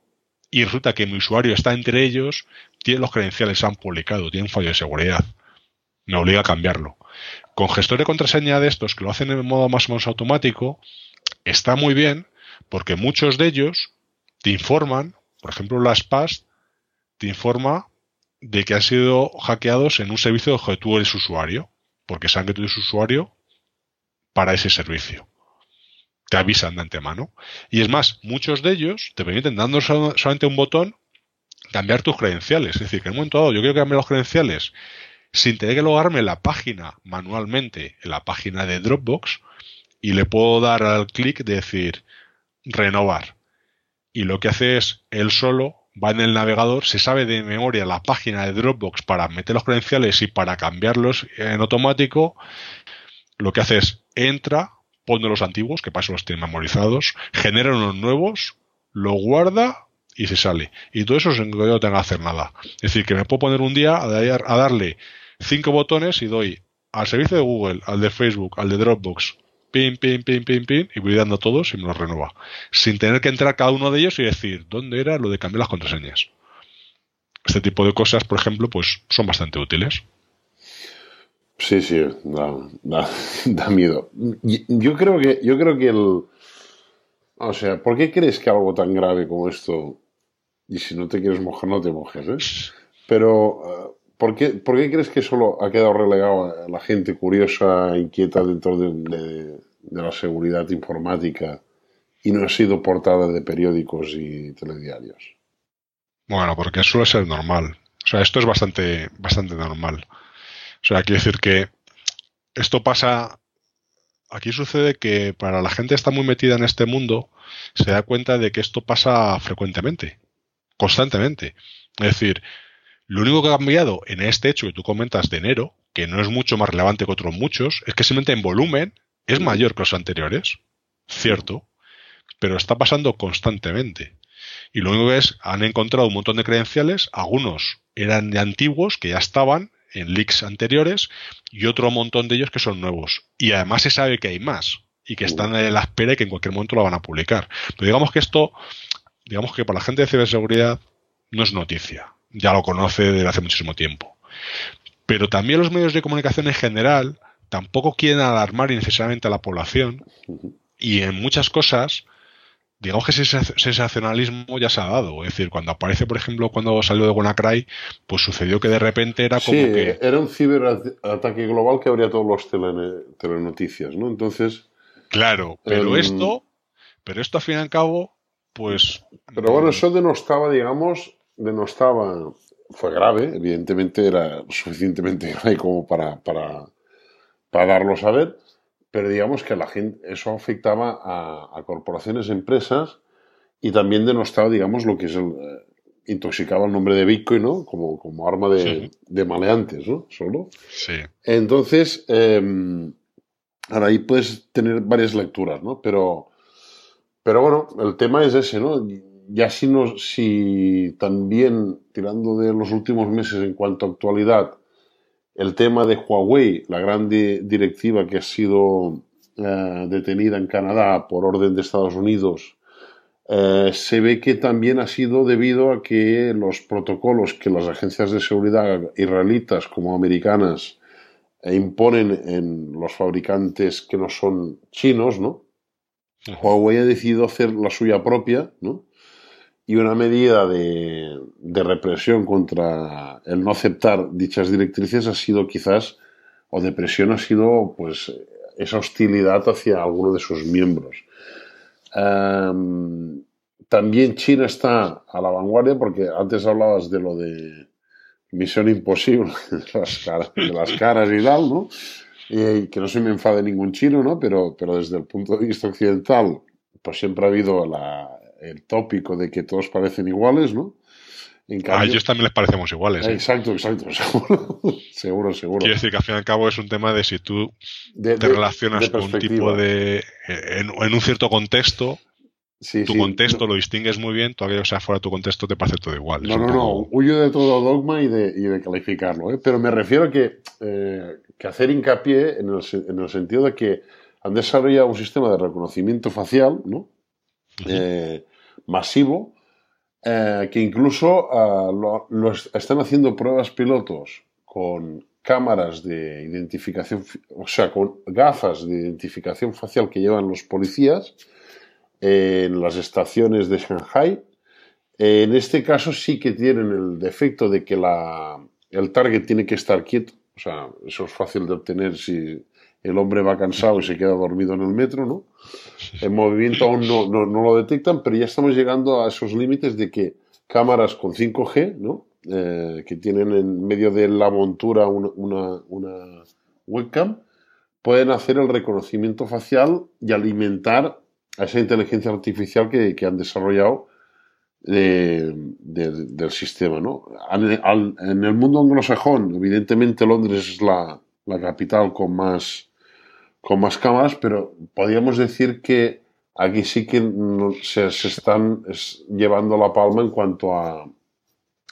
y resulta que mi usuario está entre ellos, tiene los credenciales se han publicado, tiene un fallo de seguridad. Me obliga a cambiarlo. Con gestor de contraseña de estos que lo hacen de modo más o menos automático, está muy bien porque muchos de ellos te informan, por ejemplo las SPAS, te informa de que han sido hackeados en un servicio donde tú eres usuario, porque saben que tú eres usuario para ese servicio te avisan de antemano. Y es más, muchos de ellos te permiten, dando solamente un botón, cambiar tus credenciales. Es decir, que en un momento dado yo quiero cambiar los credenciales sin tener que logarme la página manualmente, en la página de Dropbox, y le puedo dar al clic de decir renovar. Y lo que hace es, él solo va en el navegador, se sabe de memoria la página de Dropbox para meter los credenciales y para cambiarlos en automático. Lo que hace es, entra, pone los antiguos, que para eso los tiene memorizados, genera unos nuevos, lo guarda y se sale. Y todo eso sin que yo tenga que hacer nada. Es decir, que me puedo poner un día a, darle cinco botones y doy al servicio de Google, al de Facebook, al de Dropbox, pin, pin, pin, pin, pin, y voy dando todos y me los renueva. Sin tener que entrar cada uno de ellos y decir, ¿dónde era lo de cambiar las contraseñas? Este tipo de cosas, por ejemplo, pues son bastante útiles. Sí, sí, da, [laughs] miedo. Yo creo que, yo creo que el. O sea, ¿por qué crees que algo tan grave como esto, y si no te quieres mojar, no te mojes, ¿eh? [laughs] Pero, eh, ¿por qué, ¿por qué crees que solo ha quedado relegado a la gente curiosa, inquieta dentro de, de la seguridad informática y no ha sido portada de periódicos y telediarios? Bueno, porque suele ser normal. O sea, esto es bastante, bastante normal. O sea, quiere decir que esto pasa. Aquí sucede que para la gente que está muy metida en este mundo, se da cuenta de que esto pasa frecuentemente, constantemente. Es decir, lo único que ha cambiado en este hecho que tú comentas de enero, que no es mucho más relevante que otros muchos, es que simplemente en volumen es mayor que los anteriores. Cierto. Pero está pasando constantemente. Y lo único que es, han encontrado un montón de credenciales, algunos eran de antiguos, que ya estaban en leaks anteriores, y otro montón de ellos que son nuevos. Y además se sabe que hay más, y que están en la espera y que en cualquier momento lo van a publicar. Pero digamos que esto, digamos que para la gente de ciberseguridad no es noticia. Ya lo conoce desde hace muchísimo tiempo. Pero también los medios de comunicación en general tampoco quieren alarmar innecesariamente a la población y en muchas cosas digamos que ese sensacionalismo ya se ha dado. Es decir, cuando aparece, por ejemplo, cuando salió de WannaCry, pues sucedió que de repente era como sí, que... era un ciberataque global que abría todos los telenoticias, ¿no? Entonces... Claro, pero em, esto, pero esto al fin y al cabo, pues... Pero bueno, eso denostaba, digamos, denostaba... Fue grave, evidentemente era suficientemente [laughs] grave como para, para, para darlo a saber, pero digamos que la gente, eso afectaba a, corporaciones, empresas y también denostaba, digamos, lo que es el, eh, intoxicaba el nombre de Bitcoin, ¿no? Como, como arma de, de, maleantes, ¿no? Solo. Sí. Entonces, eh, ahora ahí puedes tener varias lecturas, ¿no? Pero, pero bueno, el tema es ese, ¿no? Ya si, no, si también, tirando de los últimos meses en cuanto a actualidad, el tema de Huawei, la gran directiva que ha sido eh, detenida en Canadá por orden de Estados Unidos, eh, se ve que también ha sido debido a que los protocolos que las agencias de seguridad israelitas como americanas eh, imponen en los fabricantes que no son chinos, ¿no? Huawei ha decidido hacer la suya propia, ¿no? Y una medida de, represión contra el no aceptar dichas directrices ha sido quizás, o de presión ha sido pues esa hostilidad hacia alguno de sus miembros. Em, también China está a la vanguardia porque antes hablabas de lo de Misión Imposible, [laughs] de las caras, de las caras y tal, ¿no? Y que no se me enfade ningún chino, ¿no? Pero, pero desde el punto de vista occidental, pues siempre ha habido la, el tópico de que todos parecen iguales, ¿no? a ellos también les parecemos iguales. ¿eh? Exacto, exacto, [laughs] seguro, seguro, seguro. Quiero decir que al fin y al cabo es un tema de si tú te relacionas con un tipo de... En, un cierto contexto, tu contexto lo distingues muy bien, todo aquello que sea fuera de tu contexto te parece todo igual. No, no, no, huyo de todo dogma y de, y de calificarlo, ¿eh? pero me refiero a que, eh, que hacer hincapié en el, en el, sentido de que han desarrollado un sistema de reconocimiento facial, ¿no? Masivo, eh, que incluso eh, lo, están haciendo pruebas pilotos con cámaras de identificación, o sea, con gafas de identificación facial que llevan los policías en las estaciones de Shanghai. En este caso sí que tienen el defecto de que la, el target tiene que estar quieto, o sea, eso es fácil de obtener si el hombre va cansado y se queda dormido en el metro, ¿no? El movimiento aún no, no, lo detectan, pero ya estamos llegando a esos límites de que cámaras con 5G, ¿no? Eh, que tienen en medio de la montura una, una, webcam, pueden hacer el reconocimiento facial y alimentar a esa inteligencia artificial que, que han desarrollado del sistema. ¿no? en el mundo anglosajón, evidentemente Londres es la, la capital con más con más cámaras, pero podríamos decir que aquí sí que se, están llevando la palma en cuanto a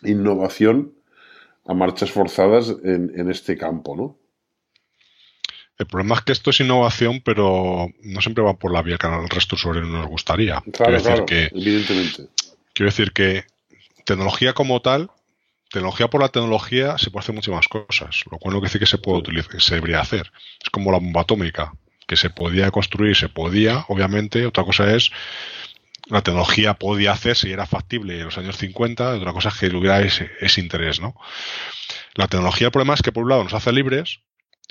innovación, a marchas forzadas en, este campo, ¿no? El problema es que esto es innovación, pero no siempre va por la vía que al resto sobre nos gustaría. Claro, quiero decir que, evidentemente. Quiero decir que tecnología como tal, tecnología por la tecnología se puede hacer muchas más cosas, lo cual no quiere decir que se puede utilizar, se debería hacer. Es como la bomba atómica, que se podía construir, se podía, obviamente. Otra cosa es la tecnología podía hacer si era factible en los años 50, otra cosa es que hubiera ese, interés, ¿no? La tecnología, el problema es que por un lado nos hace libres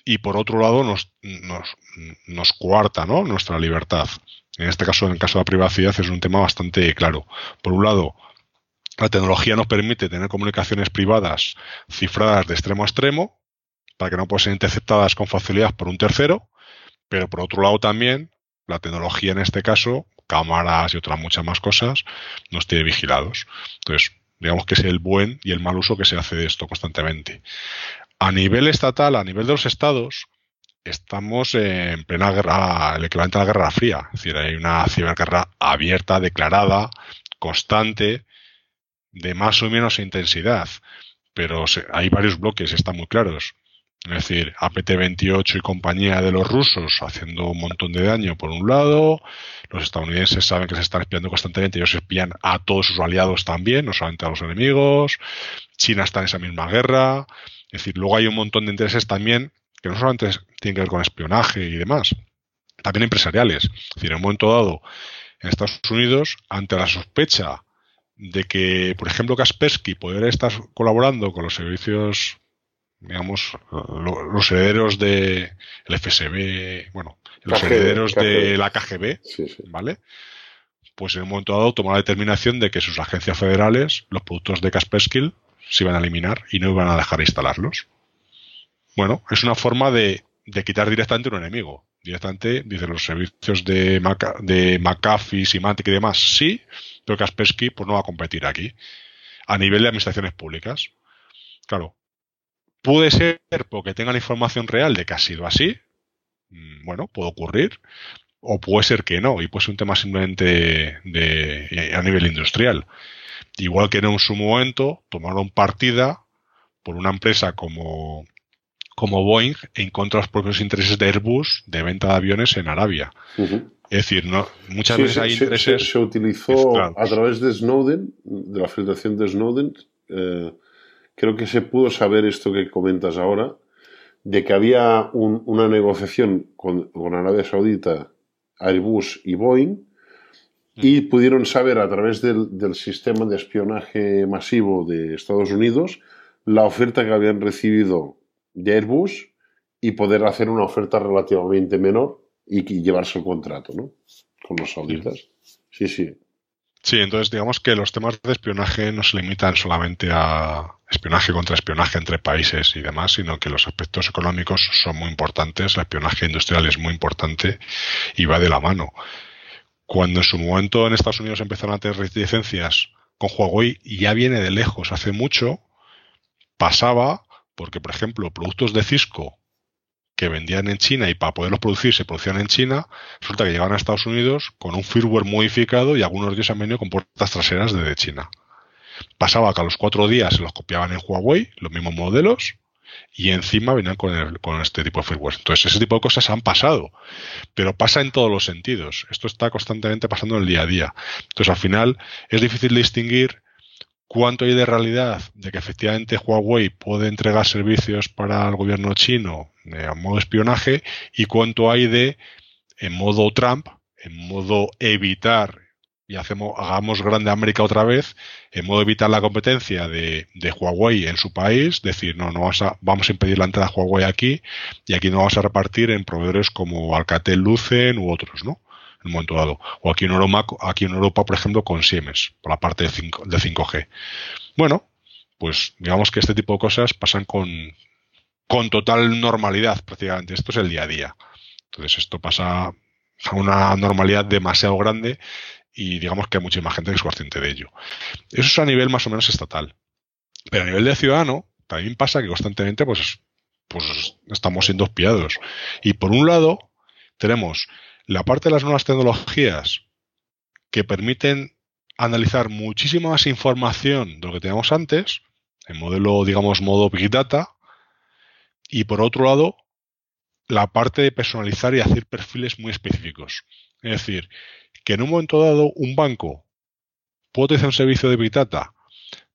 y por otro lado nos, nos, nos coarta, ¿no? Nuestra libertad. En este caso, en el caso de la privacidad, es un tema bastante claro. Por un lado, la tecnología nos permite tener comunicaciones privadas cifradas de extremo a extremo, para que no puedan ser interceptadas con facilidad por un tercero, pero por otro lado también la tecnología en este caso, cámaras y otras muchas más cosas, nos tiene vigilados. Entonces, digamos que es el buen y el mal uso que se hace de esto constantemente. A nivel estatal, a nivel de los estados, estamos en plena guerra, el equivalente a la Guerra Fría. Es decir, hay una ciberguerra abierta, declarada, constante, de más o menos intensidad. Pero hay varios bloques, están muy claros. Es decir, APT-28 y compañía de los rusos haciendo un montón de daño por un lado, los estadounidenses saben que se están espiando constantemente, ellos espían a todos sus aliados también, no solamente a los enemigos, China está en esa misma guerra, es decir, luego hay un montón de intereses también que no solamente tienen que ver con espionaje y demás, también empresariales. Es decir, en un momento dado, en Estados Unidos, ante la sospecha de que, por ejemplo, Kaspersky pudiera estar colaborando con los servicios digamos, los herederos de el FSB, bueno, los herederos de la KGB, ¿vale? Pues en un momento dado tomó la determinación de que sus agencias federales, los productos de Kaspersky, se iban a eliminar y no iban a dejar instalarlos. Bueno, es una forma de, quitar directamente un enemigo. Directamente, dicen los servicios de, de McAfee, Symantec y demás, sí, pero Kaspersky pues, no va a competir aquí. A nivel de administraciones públicas. Claro, Puede ser porque tengan información real de que ha sido así. Mm, bueno, puede ocurrir. O puede ser que no, y puede ser un tema simplemente de, a nivel industrial. Igual que en su momento tomaron partida por una empresa como, como Boeing en contra de los propios intereses de Airbus de venta de aviones en Arabia. Es decir, no, muchas veces hay intereses. Se, utilizó a través de Snowden, de la filtración de Snowden, eh, creo que se pudo saber esto que comentas ahora, de que había una negociación con, Arabia Saudita, Airbus y Boeing, y pudieron saber a través del, sistema de espionaje masivo de Estados Unidos la oferta que habían recibido de Airbus y poder hacer una oferta relativamente menor y, llevarse el contrato, ¿no? Con los sauditas. Sí, sí. Sí, entonces digamos que los temas de espionaje no se limitan solamente a espionaje contra espionaje entre países y demás, sino que los aspectos económicos son muy importantes, el espionaje industrial es muy importante y va de la mano. Cuando en su momento en Estados Unidos empezaron a tener reticencias con Huawei, ya viene de lejos, hace mucho, pasaba porque, por ejemplo, productos de Cisco que vendían en China y para poderlos producir se producían en China, resulta que llegaban a Estados Unidos con un firmware modificado y algunos de ellos han venido con puertas traseras desde China. Pasaba que a los cuatro días se los copiaban en Huawei, los mismos modelos, y encima venían con, con este tipo de firmware. Entonces, ese tipo de cosas han pasado, pero pasa en todos los sentidos. Esto está constantemente pasando en el día a día. Entonces, al final, es difícil distinguir cuánto hay de realidad de que efectivamente Huawei puede entregar servicios para el gobierno chino a modo espionaje y cuánto hay de en modo Trump, en modo evitar y hacemos, hagamos grande América otra vez, en modo evitar la competencia de, Huawei en su país, decir, no, no vamos a, vamos a impedir la entrada de Huawei aquí y aquí no vamos a repartir en proveedores como Alcatel Lucen u otros, ¿no? En un momento dado. O aquí en Europa, aquí en Europa por ejemplo, con Siemens, por la parte de, 5, de 5G. Bueno, pues digamos que este tipo de cosas pasan con, con total normalidad prácticamente. Esto es el día a día. Entonces esto pasa a una normalidad demasiado grande y digamos que hay mucha gente que es consciente de ello. Eso es a nivel más o menos estatal. Pero a nivel de ciudadano también pasa que constantemente pues, pues estamos siendo espiados. Y por un lado tenemos la parte de las nuevas tecnologías que permiten analizar muchísima más información de lo que teníamos antes, en modelo, digamos, modo Big Data, y por otro lado, la parte de personalizar y hacer perfiles muy específicos. Es decir, que en un momento dado un banco puede utilizar un servicio de Big Data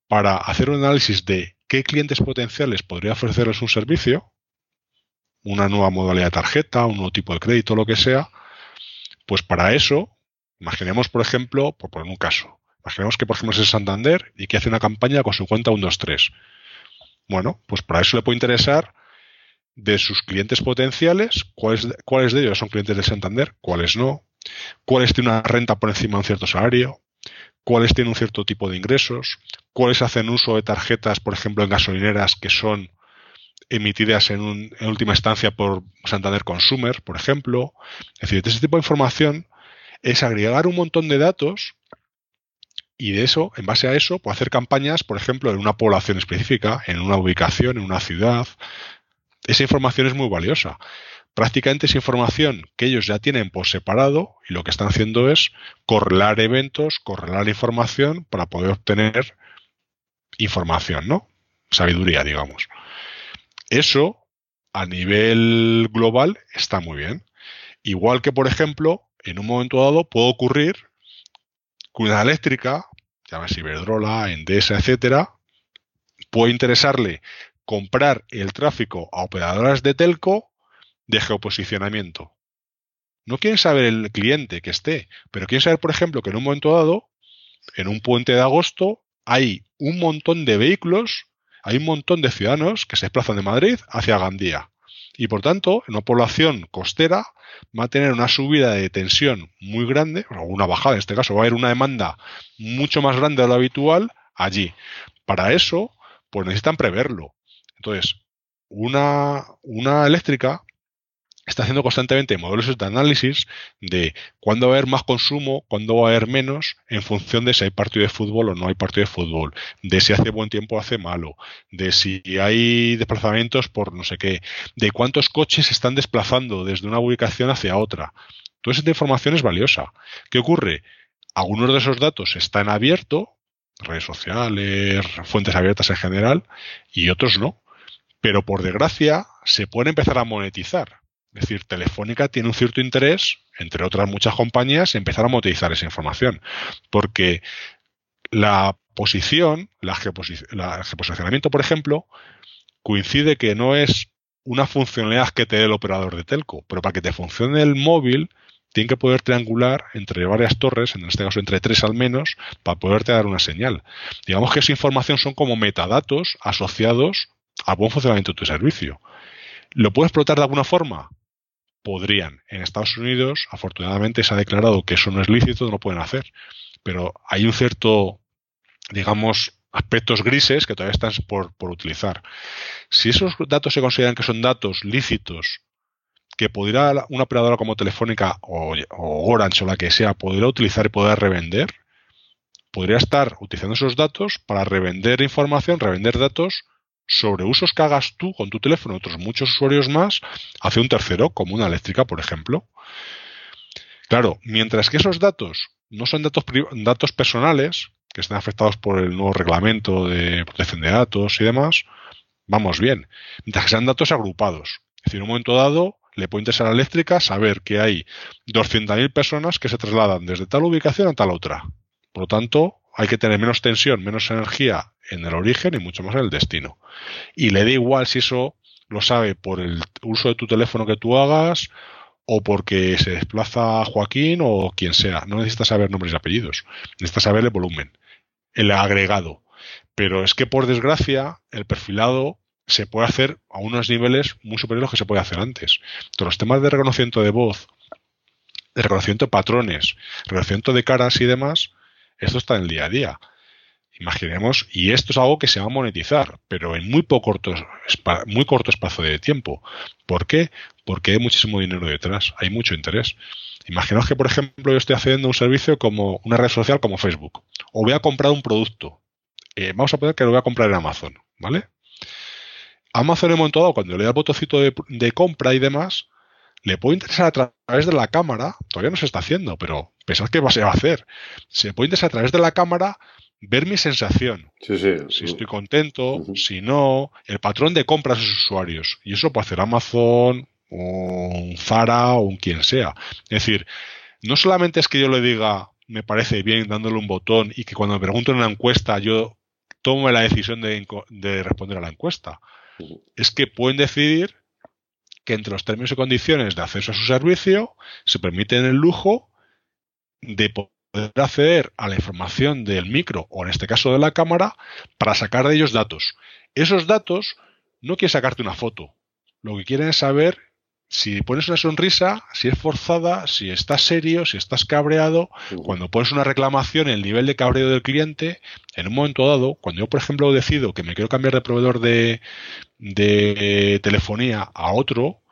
para hacer un análisis de qué clientes potenciales podría ofrecerles un servicio, una nueva modalidad de tarjeta, un nuevo tipo de crédito, lo que sea, pues para eso, imaginemos, por ejemplo, por poner un caso, imaginemos que, por ejemplo, es el Santander y que hace una campaña con su cuenta 123. Bueno, pues para eso le puede interesar de sus clientes potenciales, cuáles, cuáles de ellos son clientes de Santander, cuáles no, cuáles tienen una renta por encima de un cierto salario, cuáles tienen un cierto tipo de ingresos, cuáles hacen uso de tarjetas, por ejemplo, en gasolineras que son emitidas en, última instancia por Santander Consumer, por ejemplo. Es decir, ese tipo de información es agregar un montón de datos y de eso, en base a eso, puedo hacer campañas, por ejemplo, en una población específica, en una ubicación, en una ciudad. Esa información es muy valiosa. Prácticamente es información que ellos ya tienen por separado y lo que están haciendo es correlar eventos, correlar información para poder obtener información, ¿no? Sabiduría, digamos. Eso, a nivel global, está muy bien. Igual que, por ejemplo, en un momento dado puede ocurrir que una eléctrica, llámese Iberdrola, Endesa, etcétera, puede interesarle comprar el tráfico a operadoras de telco de geoposicionamiento. No quieren saber el cliente que esté, pero quieren saber, por ejemplo, que en un momento dado, en un puente de agosto, hay un montón de vehículos, hay un montón de ciudadanos que se desplazan de Madrid hacia Gandía. Y por tanto, en una población costera va a tener una subida de tensión muy grande, o una bajada en este caso, va a haber una demanda mucho más grande de lo habitual allí. Para eso, pues necesitan preverlo. Entonces, una, una eléctrica está haciendo constantemente modelos de análisis de cuándo va a haber más consumo, cuándo va a haber menos, en función de si hay partido de fútbol o no hay partido de fútbol, de si hace buen tiempo o hace malo, de si hay desplazamientos por no sé qué, de cuántos coches se están desplazando desde una ubicación hacia otra. Toda esa información es valiosa. ¿Qué ocurre? Algunos de esos datos están abiertos, redes sociales, fuentes abiertas en general, y otros no. Pero por desgracia se pueden empezar a monetizar es decir, Telefónica tiene un cierto interés, entre otras muchas compañías, empezar a monetizar esa información. Porque la posición, la, el geoposicionamiento, por ejemplo, coincide que no es una funcionalidad que te dé el operador de telco, pero para que te funcione el móvil, tiene que poder triangular entre varias torres, en este caso entre tres al menos, para poderte dar una señal. Digamos que esa información son como metadatos asociados al buen funcionamiento de tu servicio. ¿Lo puedes explotar de alguna forma? Podrían. En Estados Unidos, afortunadamente, se ha declarado que eso no es lícito, no lo pueden hacer. Pero hay un cierto, digamos, aspectos grises que todavía están por, utilizar. Si esos datos se consideran que son datos lícitos, que podría una operadora como Telefónica o, Orange o la que sea, podría utilizar y poder revender, podría estar utilizando esos datos para revender información, revender datos sobre usos que hagas tú con tu teléfono, otros muchos usuarios más, hacia un tercero, como una eléctrica, por ejemplo. Claro, mientras que esos datos no son datos, datos personales, que están afectados por el nuevo reglamento de protección de datos y demás, vamos bien. Mientras que sean datos agrupados. Es decir, en un momento dado le puede interesar a la eléctrica saber que hay 200.000 personas que se trasladan desde tal ubicación a tal otra. Por lo tanto, hay que tener menos tensión, menos energía en el origen y mucho más en el destino. Y le da igual si eso lo sabe por el uso de tu teléfono que tú hagas o porque se desplaza Joaquín o quien sea. No necesitas saber nombres y apellidos. Necesitas saber el volumen, el agregado. Pero es que por desgracia el perfilado se puede hacer a unos niveles muy superiores a los que se puede hacer antes. Todos los temas de reconocimiento de voz, de reconocimiento de patrones, reconocimiento de caras y demás, esto está en el día a día. Imaginemos, y esto es algo que se va a monetizar, pero en muy, poco corto, muy corto espacio de tiempo. ¿Por qué? Porque hay muchísimo dinero detrás, hay mucho interés. Imaginaos que, por ejemplo, yo estoy haciendo un servicio como una red social como Facebook, o voy a comprar un producto. Eh, vamos a poner que lo voy a comprar en Amazon, ¿vale? Amazon en un momento dado, cuando le da el botocito de, de compra y demás, le puede interesar a través de la cámara, todavía no se está haciendo, pero pensad que se va a hacer. Se puede a través de la cámara ver mi sensación. Sí, sí. Si estoy contento, si no, el patrón de compras de sus usuarios. Y eso puede hacer Amazon, un Zara o un quien sea. Es decir, no solamente es que yo le diga me parece bien dándole un botón y que cuando me pregunto en una encuesta yo tome la decisión de, de responder a la encuesta. Es que pueden decidir que entre los términos y condiciones de acceso a su servicio se permiten el lujo de poder acceder a la información del micro o en este caso de la cámara para sacar de ellos datos. Esos datos no quieren sacarte una foto, lo que quieren es saber si pones una sonrisa, si es forzada, si estás serio, si estás cabreado, cuando pones una reclamación, el nivel de cabreo del cliente, en un momento dado, cuando yo, por ejemplo, decido que me quiero cambiar de proveedor de, de telefonía a otro,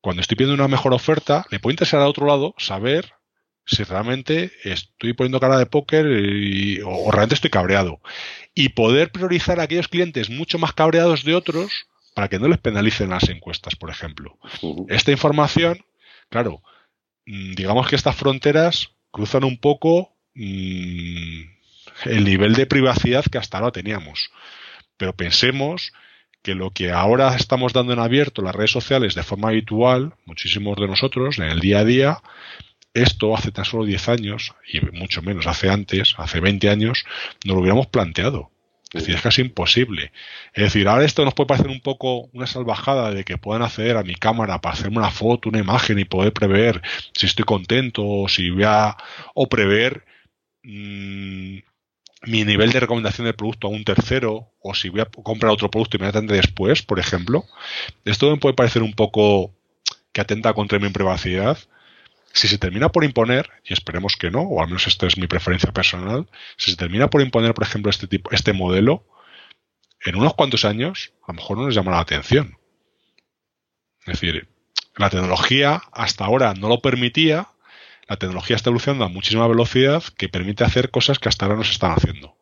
cuando estoy pidiendo una mejor oferta, le puede interesar al otro lado saber si realmente estoy poniendo cara de póker o, realmente estoy cabreado. Y poder priorizar a aquellos clientes mucho más cabreados de otros para que no les penalicen las encuestas, por ejemplo. Esta información, claro, mm, digamos que estas fronteras cruzan un poco mm, el nivel de privacidad que hasta ahora teníamos. Pero pensemos que lo que ahora estamos dando en abierto las redes sociales de forma habitual, muchísimos de nosotros, en el día a día, esto hace tan solo 10 años, y mucho menos hace antes, hace 20 años, no lo hubiéramos planteado. Es decir, es casi imposible. Es decir, ahora esto nos puede parecer un poco una salvajada de que puedan acceder a mi cámara para hacerme una foto, una imagen y poder prever si estoy contento o si voy a. o prever mmm, mi nivel de recomendación del producto a un tercero o si voy a comprar otro producto inmediatamente después, por ejemplo, esto me puede parecer un poco que atenta contra mi privacidad. Si se termina por imponer, y esperemos que no, o al menos esta es mi preferencia personal, si se termina por imponer, por ejemplo, este tipo, este modelo, en unos cuantos años, a lo mejor no nos llama la atención. Es decir, la tecnología hasta ahora no lo permitía, la tecnología está evolucionando a muchísima velocidad que permite hacer cosas que hasta ahora no se están haciendo.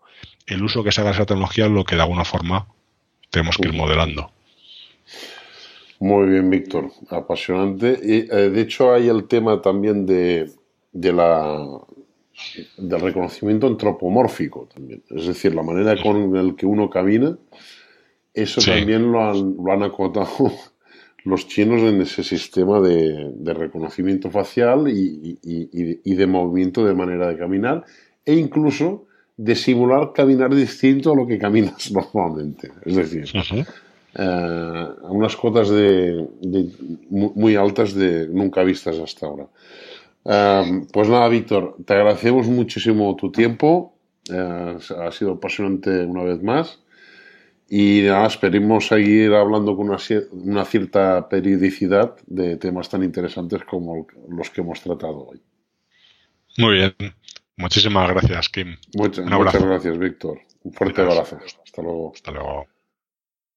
El uso que se haga de esa tecnología es lo que de alguna forma tenemos que ir modelando. Muy bien, Víctor. Apasionante. Y, eh, de hecho, hay el tema también de, la del reconocimiento antropomórfico también. Es decir, la manera con el que uno camina, eso también lo han, lo han acotado [laughs] los chinos en ese sistema de, reconocimiento facial y, de movimiento de manera de caminar e incluso de simular caminar distinto a lo que caminas [laughs] normalmente. Es decir, eh, unas cotas de, muy altas de nunca vistas hasta ahora. Eh, pues nada, Víctor, te agradecemos muchísimo tu tiempo. Eh, ha sido apasionante una vez más. Y nada, esperemos seguir hablando con una, cierta periodicidad de temas tan interesantes como los que hemos tratado hoy. Muy bien. Muchísimas gracias, Kim. muchas gracias, Víctor. Un fuerte abrazo. Hasta luego. Hasta luego.